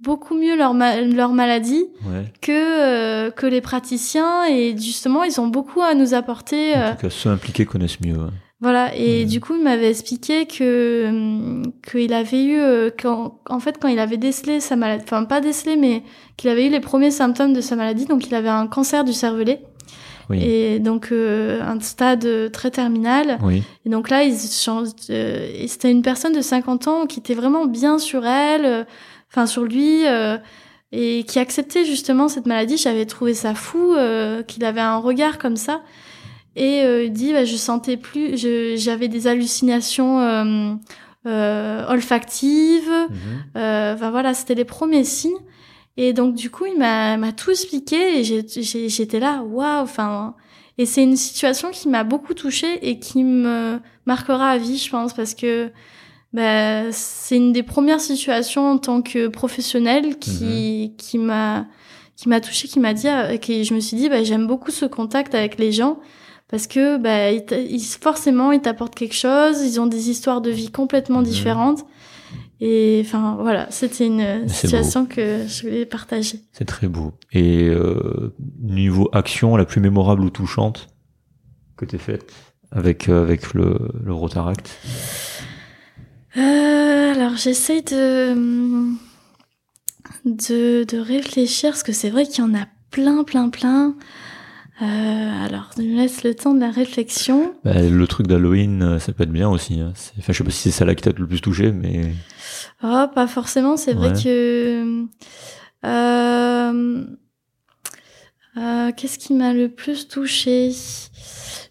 beaucoup mieux leur ma- leur maladie Ouais. que euh, que les praticiens et justement ils ont beaucoup à nous apporter euh, En tout cas, ceux impliqués connaissent mieux. hein. voilà, et du coup, il m'avait expliqué que hum, qu'il avait eu, euh, quand, en fait, quand il avait décelé sa maladie, enfin pas décelé, mais qu'il avait eu les premiers symptômes de sa maladie, donc il avait un cancer du cervelet, Oui. et donc euh, un stade très terminal. Oui. Et donc là, il change, euh, c'était une personne de 50 ans qui était vraiment bien sur elle, enfin sur lui, euh, et qui acceptait justement cette maladie. J'avais trouvé ça fou euh, qu'il avait un regard comme ça. Et euh, il dit, bah, je sentais plus, j'avais des hallucinations euh, euh, olfactives. Euh, Enfin voilà, c'était les premiers signes. Et donc du coup, il m'a tout expliqué et j'étais là, waouh. Enfin, et c'est une situation qui m'a beaucoup touchée et qui me marquera à vie, je pense, parce que bah, c'est une des premières situations en tant que professionnelle qui qui m'a qui m'a touchée, qui m'a dit, euh, que je me suis dit, bah, j'aime beaucoup ce contact avec les gens parce que bah, ils, forcément ils t'apportent quelque chose, ils ont des histoires de vie complètement Mhm. différentes. Et enfin voilà, c'était une situation que je voulais partager. C'est très beau. Et euh, niveau action, la plus mémorable ou touchante que t'aies faite avec euh, avec le, le Rotaract? Euh, alors j'essaye de, de de réfléchir parce que c'est vrai qu'il y en a plein plein plein. Euh, alors je me laisse le temps de la réflexion. Bah, Le truc d'Halloween, euh, ça peut être bien aussi. Hein. Enfin, je sais pas si c'est celle-là qui t'a le plus touché, mais Oh, pas forcément. C'est vrai que euh, euh, qu'est-ce qui m'a le plus touchée?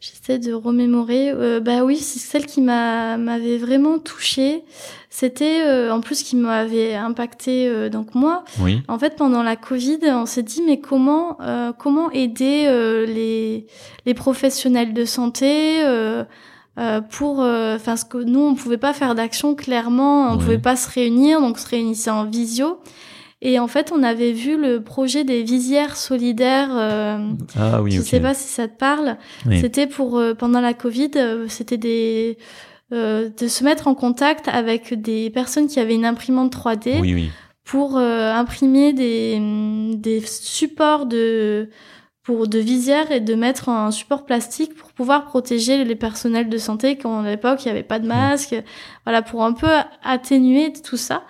J'essaie de remémorer. Euh, bah oui, c'est celle qui m'a m'avait vraiment touchée. C'était euh, en plus qui m'avait impacté euh, donc moi. oui. En fait, pendant la Covid, on s'est dit mais comment euh, comment aider euh, les les professionnels de santé euh, euh, pour, enfin, ce que nous, on pouvait pas faire d'action clairement, on Ouais. pouvait pas se réunir, donc on se réunissait en visio. Et en fait, on avait vu le projet des visières solidaires. euh, Ah oui, je ok. sais pas si ça te parle. Oui. C'était pour euh, pendant la Covid, euh, c'était des de se mettre en contact avec des personnes qui avaient une imprimante 3D Oui, oui. pour imprimer des, des supports de pour de visières et de mettre un support plastique pour pouvoir protéger les personnels de santé quand à l'époque il n'y avait pas de masque voilà pour un peu atténuer tout ça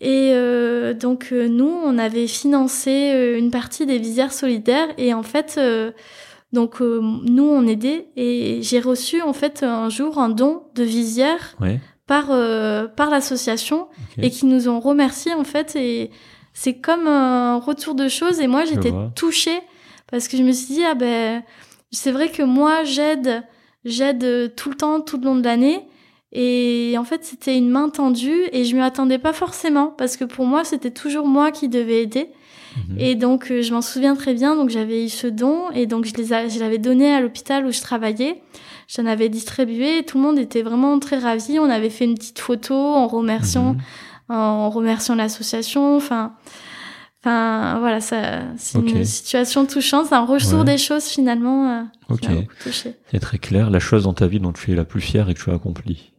et euh, donc euh, nous on avait financé euh, une partie des visières solidaires. Et en fait euh, donc euh, nous on aidait. Et j'ai reçu en fait un jour un don de visière Ouais. par euh, par l'association et qui nous ont remercié en fait. Et c'est comme un retour de choses. Et moi j'étais touchée parce que je me suis dit ah ben c'est vrai que moi j'aide j'aide tout le temps tout le long de l'année et en fait c'était une main tendue et je m'y attendais pas forcément parce que pour moi c'était toujours moi qui devais aider Mhm. et donc, euh, je m'en souviens très bien. Donc, j'avais eu ce don et donc je les a- je l'avais donné à l'hôpital où je travaillais. J'en avais distribué. Et tout le monde était vraiment très ravi. On avait fait une petite photo en remerciant, Mhm. en remerciant l'association. Enfin, enfin, voilà, ça, c'est une situation touchante. C'est un retour Ouais. des choses finalement. euh, Ok. C'est très clair. La chose dans ta vie dont tu es la plus fière et que tu as accomplie.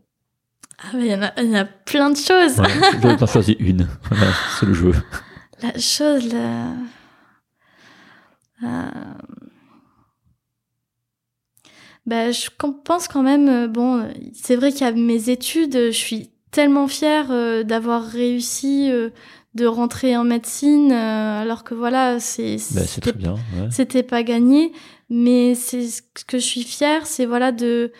Ah, il y en a, il y en a plein de choses. Ouais. Ai pas choisi une. Voilà, c'est le jeu. (laughs) La chose, la... Euh, Ben, je pense quand même, euh, bon, c'est vrai qu'il y a mes études, je suis tellement fière euh, d'avoir réussi euh, de rentrer en médecine, euh, alors que voilà, c'est Bah, c'était ouais. c'était pas gagné, mais c'est ce que je suis fière, c'est voilà de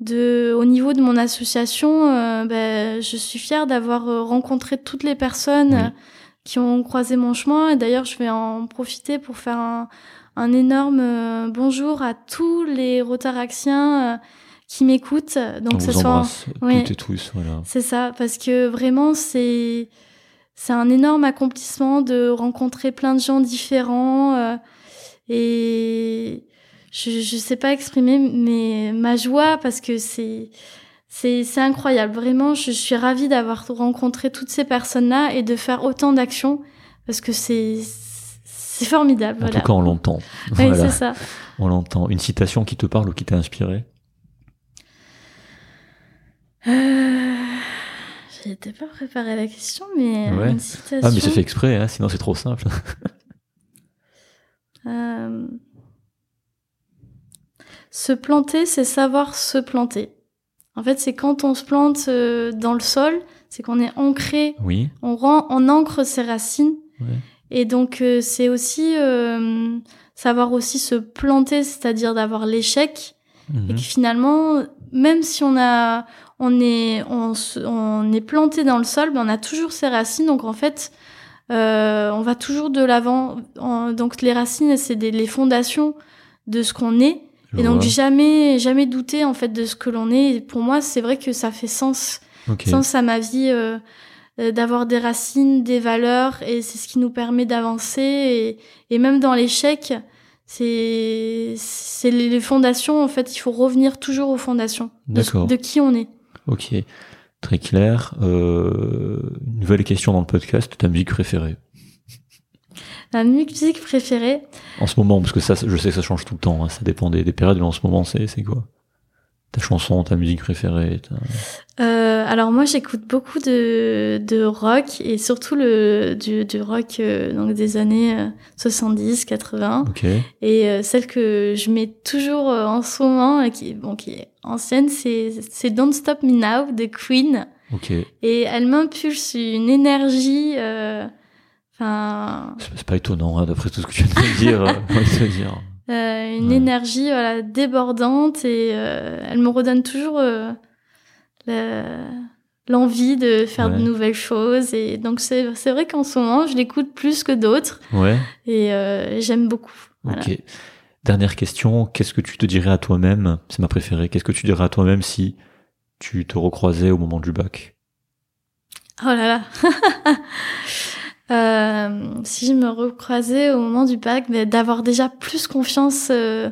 de au niveau de mon association, euh, ben, je suis fière d'avoir euh, rencontré toutes les personnes Oui. euh, qui ont croisé mon chemin. Et d'ailleurs, je vais en profiter pour faire un, un énorme euh, bonjour à tous les rotaraxiens euh, qui m'écoutent. Donc, On que ce soit toutes et tous. Voilà. c'est ça, parce que vraiment, c'est c'est un énorme accomplissement de rencontrer plein de gens différents euh, et je je sais pas exprimer mais ma joie parce que c'est c'est incroyable. Vraiment, je suis ravie d'avoir rencontré toutes ces personnes-là et de faire autant d'actions parce que c'est c'est formidable. En voilà. tout cas, on l'entend. oui, Voilà. c'est ça. On l'entend. Une citation qui te parle ou qui t'a inspiré? Euh... J'étais pas préparé à la question, mais Ouais. une citation. Ah, mais c'est fait exprès, hein, sinon c'est trop simple. Euh, Se planter, c'est savoir se planter. En fait, c'est quand on se plante euh, dans le sol, c'est qu'on est ancré, Oui. on rend, on ancre ses racines. Ouais. Et donc, euh, c'est aussi euh, savoir aussi se planter, c'est-à-dire d'avoir l'échec. Et Mhm. que finalement, même si on a, on est, on, on est planté dans le sol, ben on a toujours ses racines. Donc en fait, euh, on va toujours de l'avant. Donc les racines, c'est les fondations de ce qu'on est. Je et donc vois. jamais, jamais douter en fait de ce que l'on est. Et pour moi, c'est vrai que ça fait sens, sens à ma vie euh, euh, d'avoir des racines, des valeurs, et c'est ce qui nous permet d'avancer. Et, et même dans l'échec, c'est c'est les fondations. En fait, il faut revenir toujours aux fondations de, ce- de qui on est. Ok. Très clair. Euh, une nouvelle question dans le podcast. Ta musique préférée? La musique préférée, En ce moment, parce que ça, je sais que ça change tout le temps. hein, ça dépend des, des périodes, mais en ce moment, c'est c'est quoi? Ta chanson, ta musique préférée ta- Euh, alors moi j'écoute beaucoup de, de rock et surtout le du, du rock euh, donc des années euh, 70 80 Ok. et euh, celle que je mets toujours euh, en ce moment et qui bon qui est ancienne c'est c'est Don't Stop Me Now de Queen Ok. et elle m'impulse une énergie euh, enfin C'est pas étonnant, hein, d'après tout ce que tu viens de dire. euh, dire. (laughs) euh, une Ouais. énergie voilà débordante et euh, elle me redonne toujours l'envie de faire de nouvelles choses et donc c'est vrai qu'en ce moment je l'écoute plus que d'autres Ouais. et j'aime beaucoup Voilà. Ok. Dernière question. Qu'est-ce que tu te dirais à toi-même? C'est ma préférée. Qu'est-ce que tu dirais à toi-même si tu te recroisais au moment du bac? Oh là là (laughs) Euh, si je me recroisais au moment du bac mais d'avoir déjà plus confiance euh,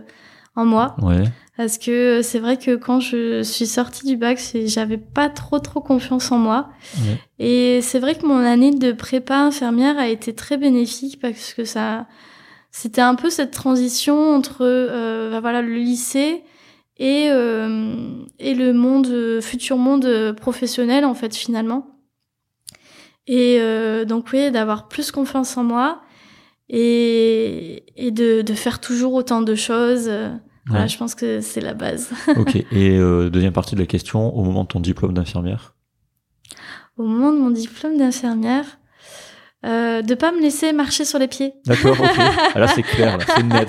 en moi. Ouais. Parce que c'est vrai que quand je suis sortie du bac, j'avais pas trop trop confiance en moi. Ouais. Et c'est vrai que mon année de prépa infirmière a été très bénéfique parce que ça, c'était un peu cette transition entre euh, bah voilà le lycée et euh, et le monde futur monde professionnel en fait finalement. Et euh, donc oui, d'avoir plus confiance en moi et et de de faire toujours autant de choses. Voilà, Ouais. je pense que c'est la base. (laughs) Ok. Et euh, deuxième partie de la question, au moment de ton diplôme d'infirmière? Au moment de mon diplôme d'infirmière, euh, de pas me laisser marcher sur les pieds. D'accord. Ok. (laughs) Ah, là c'est clair, là, c'est net.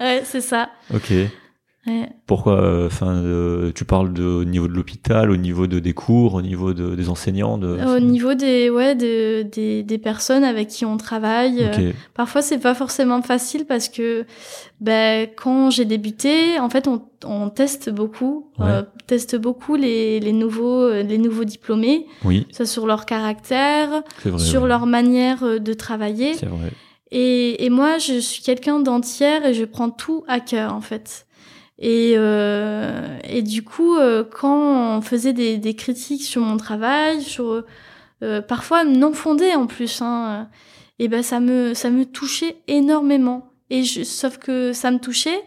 Ouais, c'est ça. Ok. Ouais. Pourquoi Enfin, euh, tu parles de, au niveau de l'hôpital, au niveau de des cours, au niveau de, des enseignants. De... Au niveau des, ouais, de, des, des personnes avec qui on travaille. Ok. euh, Parfois, c'est pas forcément facile parce que ben, quand j'ai débuté, en fait, on, on teste beaucoup, Ouais. euh, teste beaucoup les, les nouveaux, euh, les nouveaux diplômés, Oui, ça sur leur caractère, vrai. sur leur manière euh, de travailler. C'est vrai. Et, et moi, je suis quelqu'un d'entière et je prends tout à cœur, en fait. Et, euh, et du coup, euh, quand on faisait des, des critiques sur mon travail, sur euh, parfois non fondées en plus, hein, et ben ça me ça me touchait énormément. Et je, sauf que ça me touchait,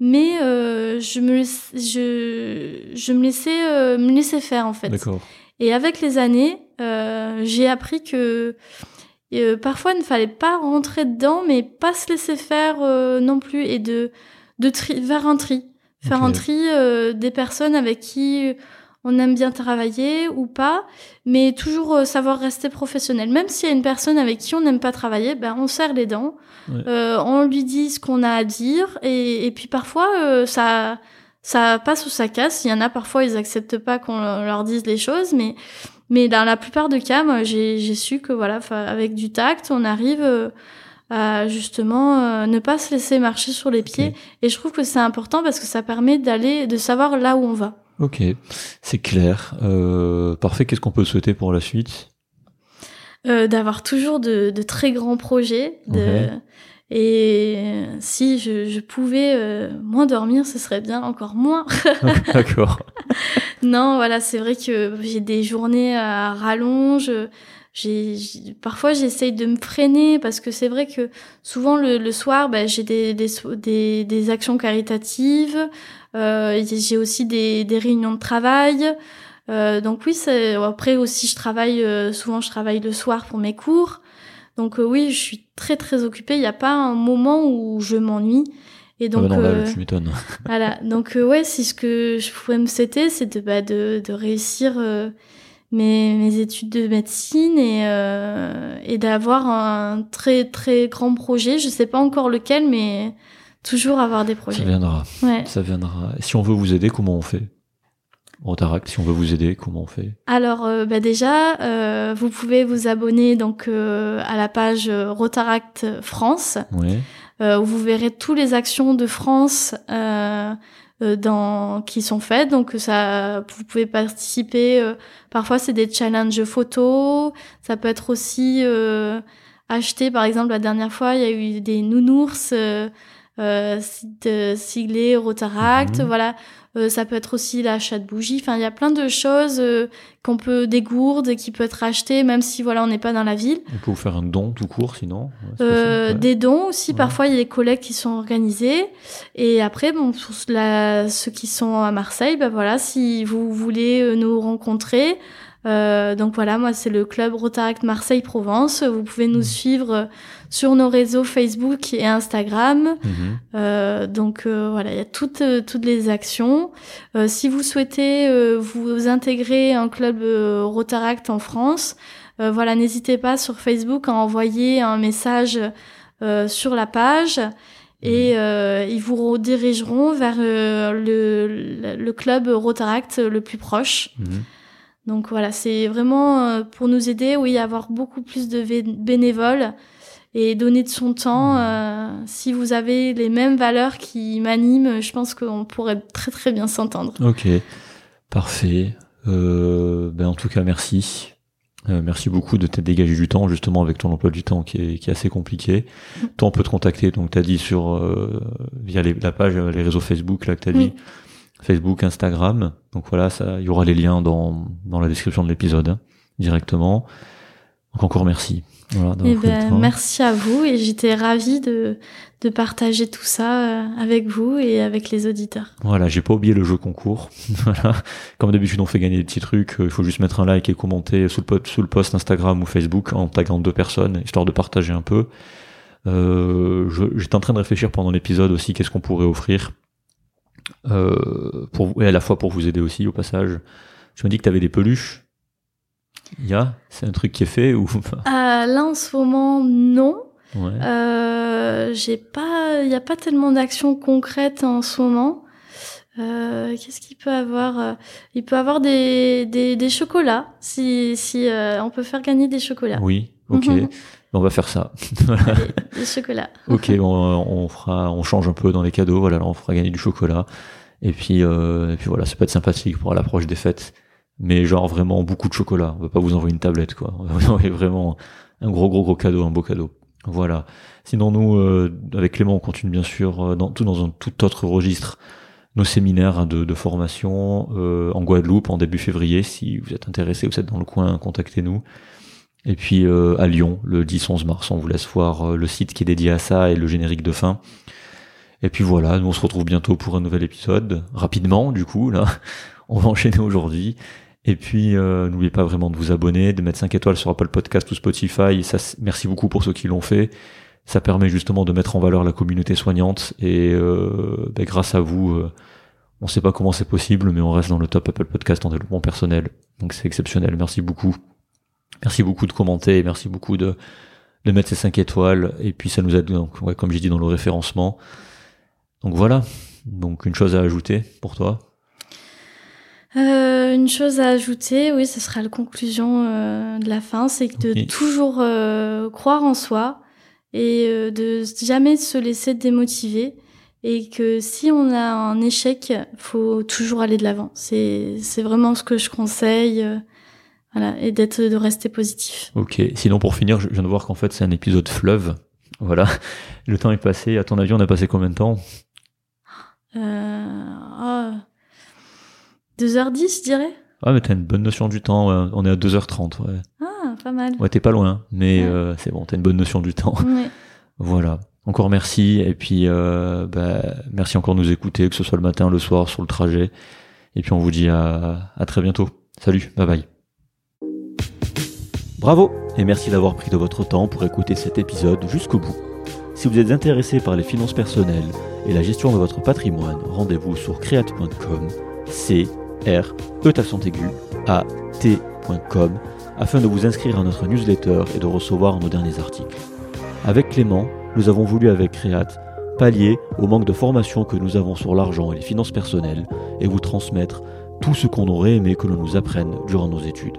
mais euh, je me je je me laissais euh, me laisser faire en fait. D'accord. Et avec les années, euh, j'ai appris que euh, parfois il ne fallait pas rentrer dedans, mais pas se laisser faire euh, non plus et de de tri faire un tri, faire un tri euh, des personnes avec qui on aime bien travailler ou pas, mais toujours euh, savoir rester professionnel. Même s'il y a une personne avec qui on n'aime pas travailler, ben on serre les dents, Ouais. euh, on lui dit ce qu'on a à dire et, et puis parfois euh, ça ça passe ou ça casse. Il y en a parfois ils acceptent pas qu'on leur dise les choses, mais mais dans la plupart des cas, moi j'ai su que voilà, avec du tact, on arrive euh, à justement euh, ne pas se laisser marcher sur les pieds. Et je trouve que c'est important parce que ça permet d'aller de savoir là où on va. Ok, c'est clair. Euh, parfait. Qu'est-ce qu'on peut souhaiter pour la suite? Euh, d'avoir toujours de, de très grands projets. De... Et si je, je pouvais euh, moins dormir, ce serait bien encore moins. (laughs) (laughs) D'accord. non, voilà, c'est vrai que j'ai des journées à rallonge. J'ai, parfois, j'essaye de me freiner parce que c'est vrai que souvent le, le soir, ben, j'ai des, des, des, des actions caritatives. Euh, j'ai aussi des, des réunions de travail. Euh, donc oui, après aussi, je travaille euh, souvent, je travaille le soir pour mes cours. Donc euh, oui, je suis très très occupée. Il n'y a pas un moment où je m'ennuie. Et donc Ah bah non, là, euh, tu m'étonnes. voilà, donc euh, ouais, si ce que je pourrais me souhaiter, c'est de, bah, de, de réussir euh, mes, mes études de médecine et, euh, et d'avoir un très très grand projet. Je sais pas encore lequel, mais toujours avoir des Ça projets. viendra. Ouais. Ça viendra. Et si on veut vous aider, comment on fait? Rotaract, si on veut vous aider, comment on fait? Alors euh, bah déjà, euh, vous pouvez vous abonner donc à la page Rotaract France. Où vous verrez toutes les actions de France dans qui sont faites. Donc ça, vous pouvez participer. euh, parfois, c'est des challenges photos. Ça peut être aussi euh, acheter. Par exemple, la dernière fois, il y a eu des nounours euh, euh, siglés Rotaract. Mhm. Voilà. Euh, ça peut être aussi l'achat de bougies. Enfin, il y a plein de choses euh, qu'on peut des gourdes qui peut être achetées, même si voilà, on n'est pas dans la ville. On peut vous faire un don tout court, sinon. Ouais, Euh. Des dons aussi, Ouais. parfois il y a des collectes qui sont organisées. Et après, bon, pour la- ceux qui sont à Marseille, bah voilà, si vous voulez nous rencontrer, euh, donc voilà, moi c'est le club Rotaract Marseille Provence. Vous pouvez nous Mhm. suivre sur nos réseaux Facebook et Instagram. Mhm. Euh, donc euh, voilà, il y a toutes euh, toutes les actions. Euh, si vous souhaitez euh, vous intégrer un club Rotaract en France, euh, voilà, n'hésitez pas sur Facebook à envoyer un message euh, sur la page et euh, ils vous redirigeront vers euh, le, le club Rotaract le plus proche. Mhm. Donc voilà, c'est vraiment euh, pour nous aider, oui, à avoir beaucoup plus de bénévoles et donner de son temps. Mhm. euh, si vous avez les mêmes valeurs qui m'animent, je pense qu'on pourrait très très bien s'entendre. Ok, parfait. Euh, ben en tout cas, merci. Euh, merci beaucoup de t'être dégagé du temps, justement, avec ton emploi du temps qui est, qui est assez compliqué. Toi, on peut te contacter, donc tu as dit sur via les, la page, les réseaux Facebook, là que tu as dit. Facebook, Instagram. Donc voilà, ça, il y aura les liens dans, dans la description de l'épisode hein, directement. Donc encore merci. Voilà, eh ben, merci à vous et j'étais ravie de, de partager tout ça euh, avec vous et avec les auditeurs. Voilà, j'ai pas oublié le jeu concours. (laughs) voilà. Comme d'habitude, on fait gagner des petits trucs. Il faut juste mettre un like et commenter sous le, sous le post Instagram ou Facebook en taguant deux personnes, histoire de partager un peu. Euh, J'étais en train de réfléchir pendant l'épisode aussi qu'est-ce qu'on pourrait offrir. Euh, pour et à la fois pour vous aider aussi au passage. Je me dis que tu avais des peluches. Il y a C'est un truc qui est fait ou (laughs) euh, Là en ce moment, non. Euh, j'ai pas, il n'y a pas tellement d'actions concrètes en ce moment. Euh, Qu'est-ce qu'il peut avoir Il peut avoir des, des, des chocolats, si, si euh, on peut faire gagner des chocolats. Oui, ok. Mhm. On va faire ça. (laughs) Allez, des chocolats. ok, on, on, fera, on change un peu dans les cadeaux. Voilà, on fera gagner du chocolat. Et puis, euh, et puis voilà, ça peut être sympathique pour l'approche des fêtes. Mais genre vraiment beaucoup de chocolat. On va pas vous envoyer une tablette, quoi. On va vous envoyer vraiment un gros, gros, gros cadeau, un beau cadeau. Voilà. Sinon, nous, euh, avec Clément, on continue bien sûr euh, dans tout dans un tout autre registre nos séminaires hein, de, de, formation euh, en Guadeloupe en début février. Si vous êtes intéressé, vous êtes dans le coin, contactez-nous. Et puis à Lyon, le 10-11 mars, on vous laisse voir le site qui est dédié à ça et le générique de fin. Et puis voilà, nous on se retrouve bientôt pour un nouvel épisode. Rapidement, du coup, là, (laughs) on va enchaîner aujourd'hui. Et puis, euh, n'oubliez pas vraiment de vous abonner, de mettre 5 étoiles sur Apple Podcast ou Spotify. Ça, merci beaucoup pour ceux qui l'ont fait. Ça permet justement de mettre en valeur la communauté soignante. Et euh, ben, grâce à vous, euh, on sait pas comment c'est possible, mais on reste dans le top Apple Podcast en développement personnel. Donc c'est exceptionnel. Merci beaucoup. Merci beaucoup de commenter. Merci beaucoup de, de mettre ces 5 étoiles. Et puis ça nous aide, donc, ouais, comme j'ai dit, dans le référencement. Donc voilà. Donc une chose à ajouter pour toi? Euh, une chose à ajouter, oui, ce sera la conclusion euh, de la fin, c'est de toujours euh, croire en soi et de jamais se laisser démotiver et que si on a un échec, faut toujours aller de l'avant. C'est c'est vraiment ce que je conseille. Euh, voilà, et d'être de rester positif. Ok. Sinon, pour finir, je viens de voir qu'en fait c'est un épisode fleuve. Voilà. Le temps est passé. À ton avis, on a passé combien de temps? Euh, oh, 2h10, je dirais. Ah, mais t'as une bonne notion du temps. On est à 2h30. Ouais. Ah, pas mal. Ouais, t'es pas loin, mais euh, c'est bon, t'as une bonne notion du temps. (laughs) Voilà. Encore merci. Et puis, euh, bah, merci encore de nous écouter, que ce soit le matin, le soir, sur le trajet. Et puis, on vous dit à, à très bientôt. Salut, bye bye. Bravo et merci d'avoir pris de votre temps pour écouter cet épisode jusqu'au bout. Si vous êtes intéressé par les finances personnelles et la gestion de votre patrimoine, rendez-vous sur create.com, c r e aigu a t.com afin de vous inscrire à notre newsletter et de recevoir nos derniers articles. Avec Clément, nous avons voulu avec Create pallier au manque de formation que nous avons sur l'argent et les finances personnelles et vous transmettre tout ce qu'on aurait aimé que l'on nous apprenne durant nos études.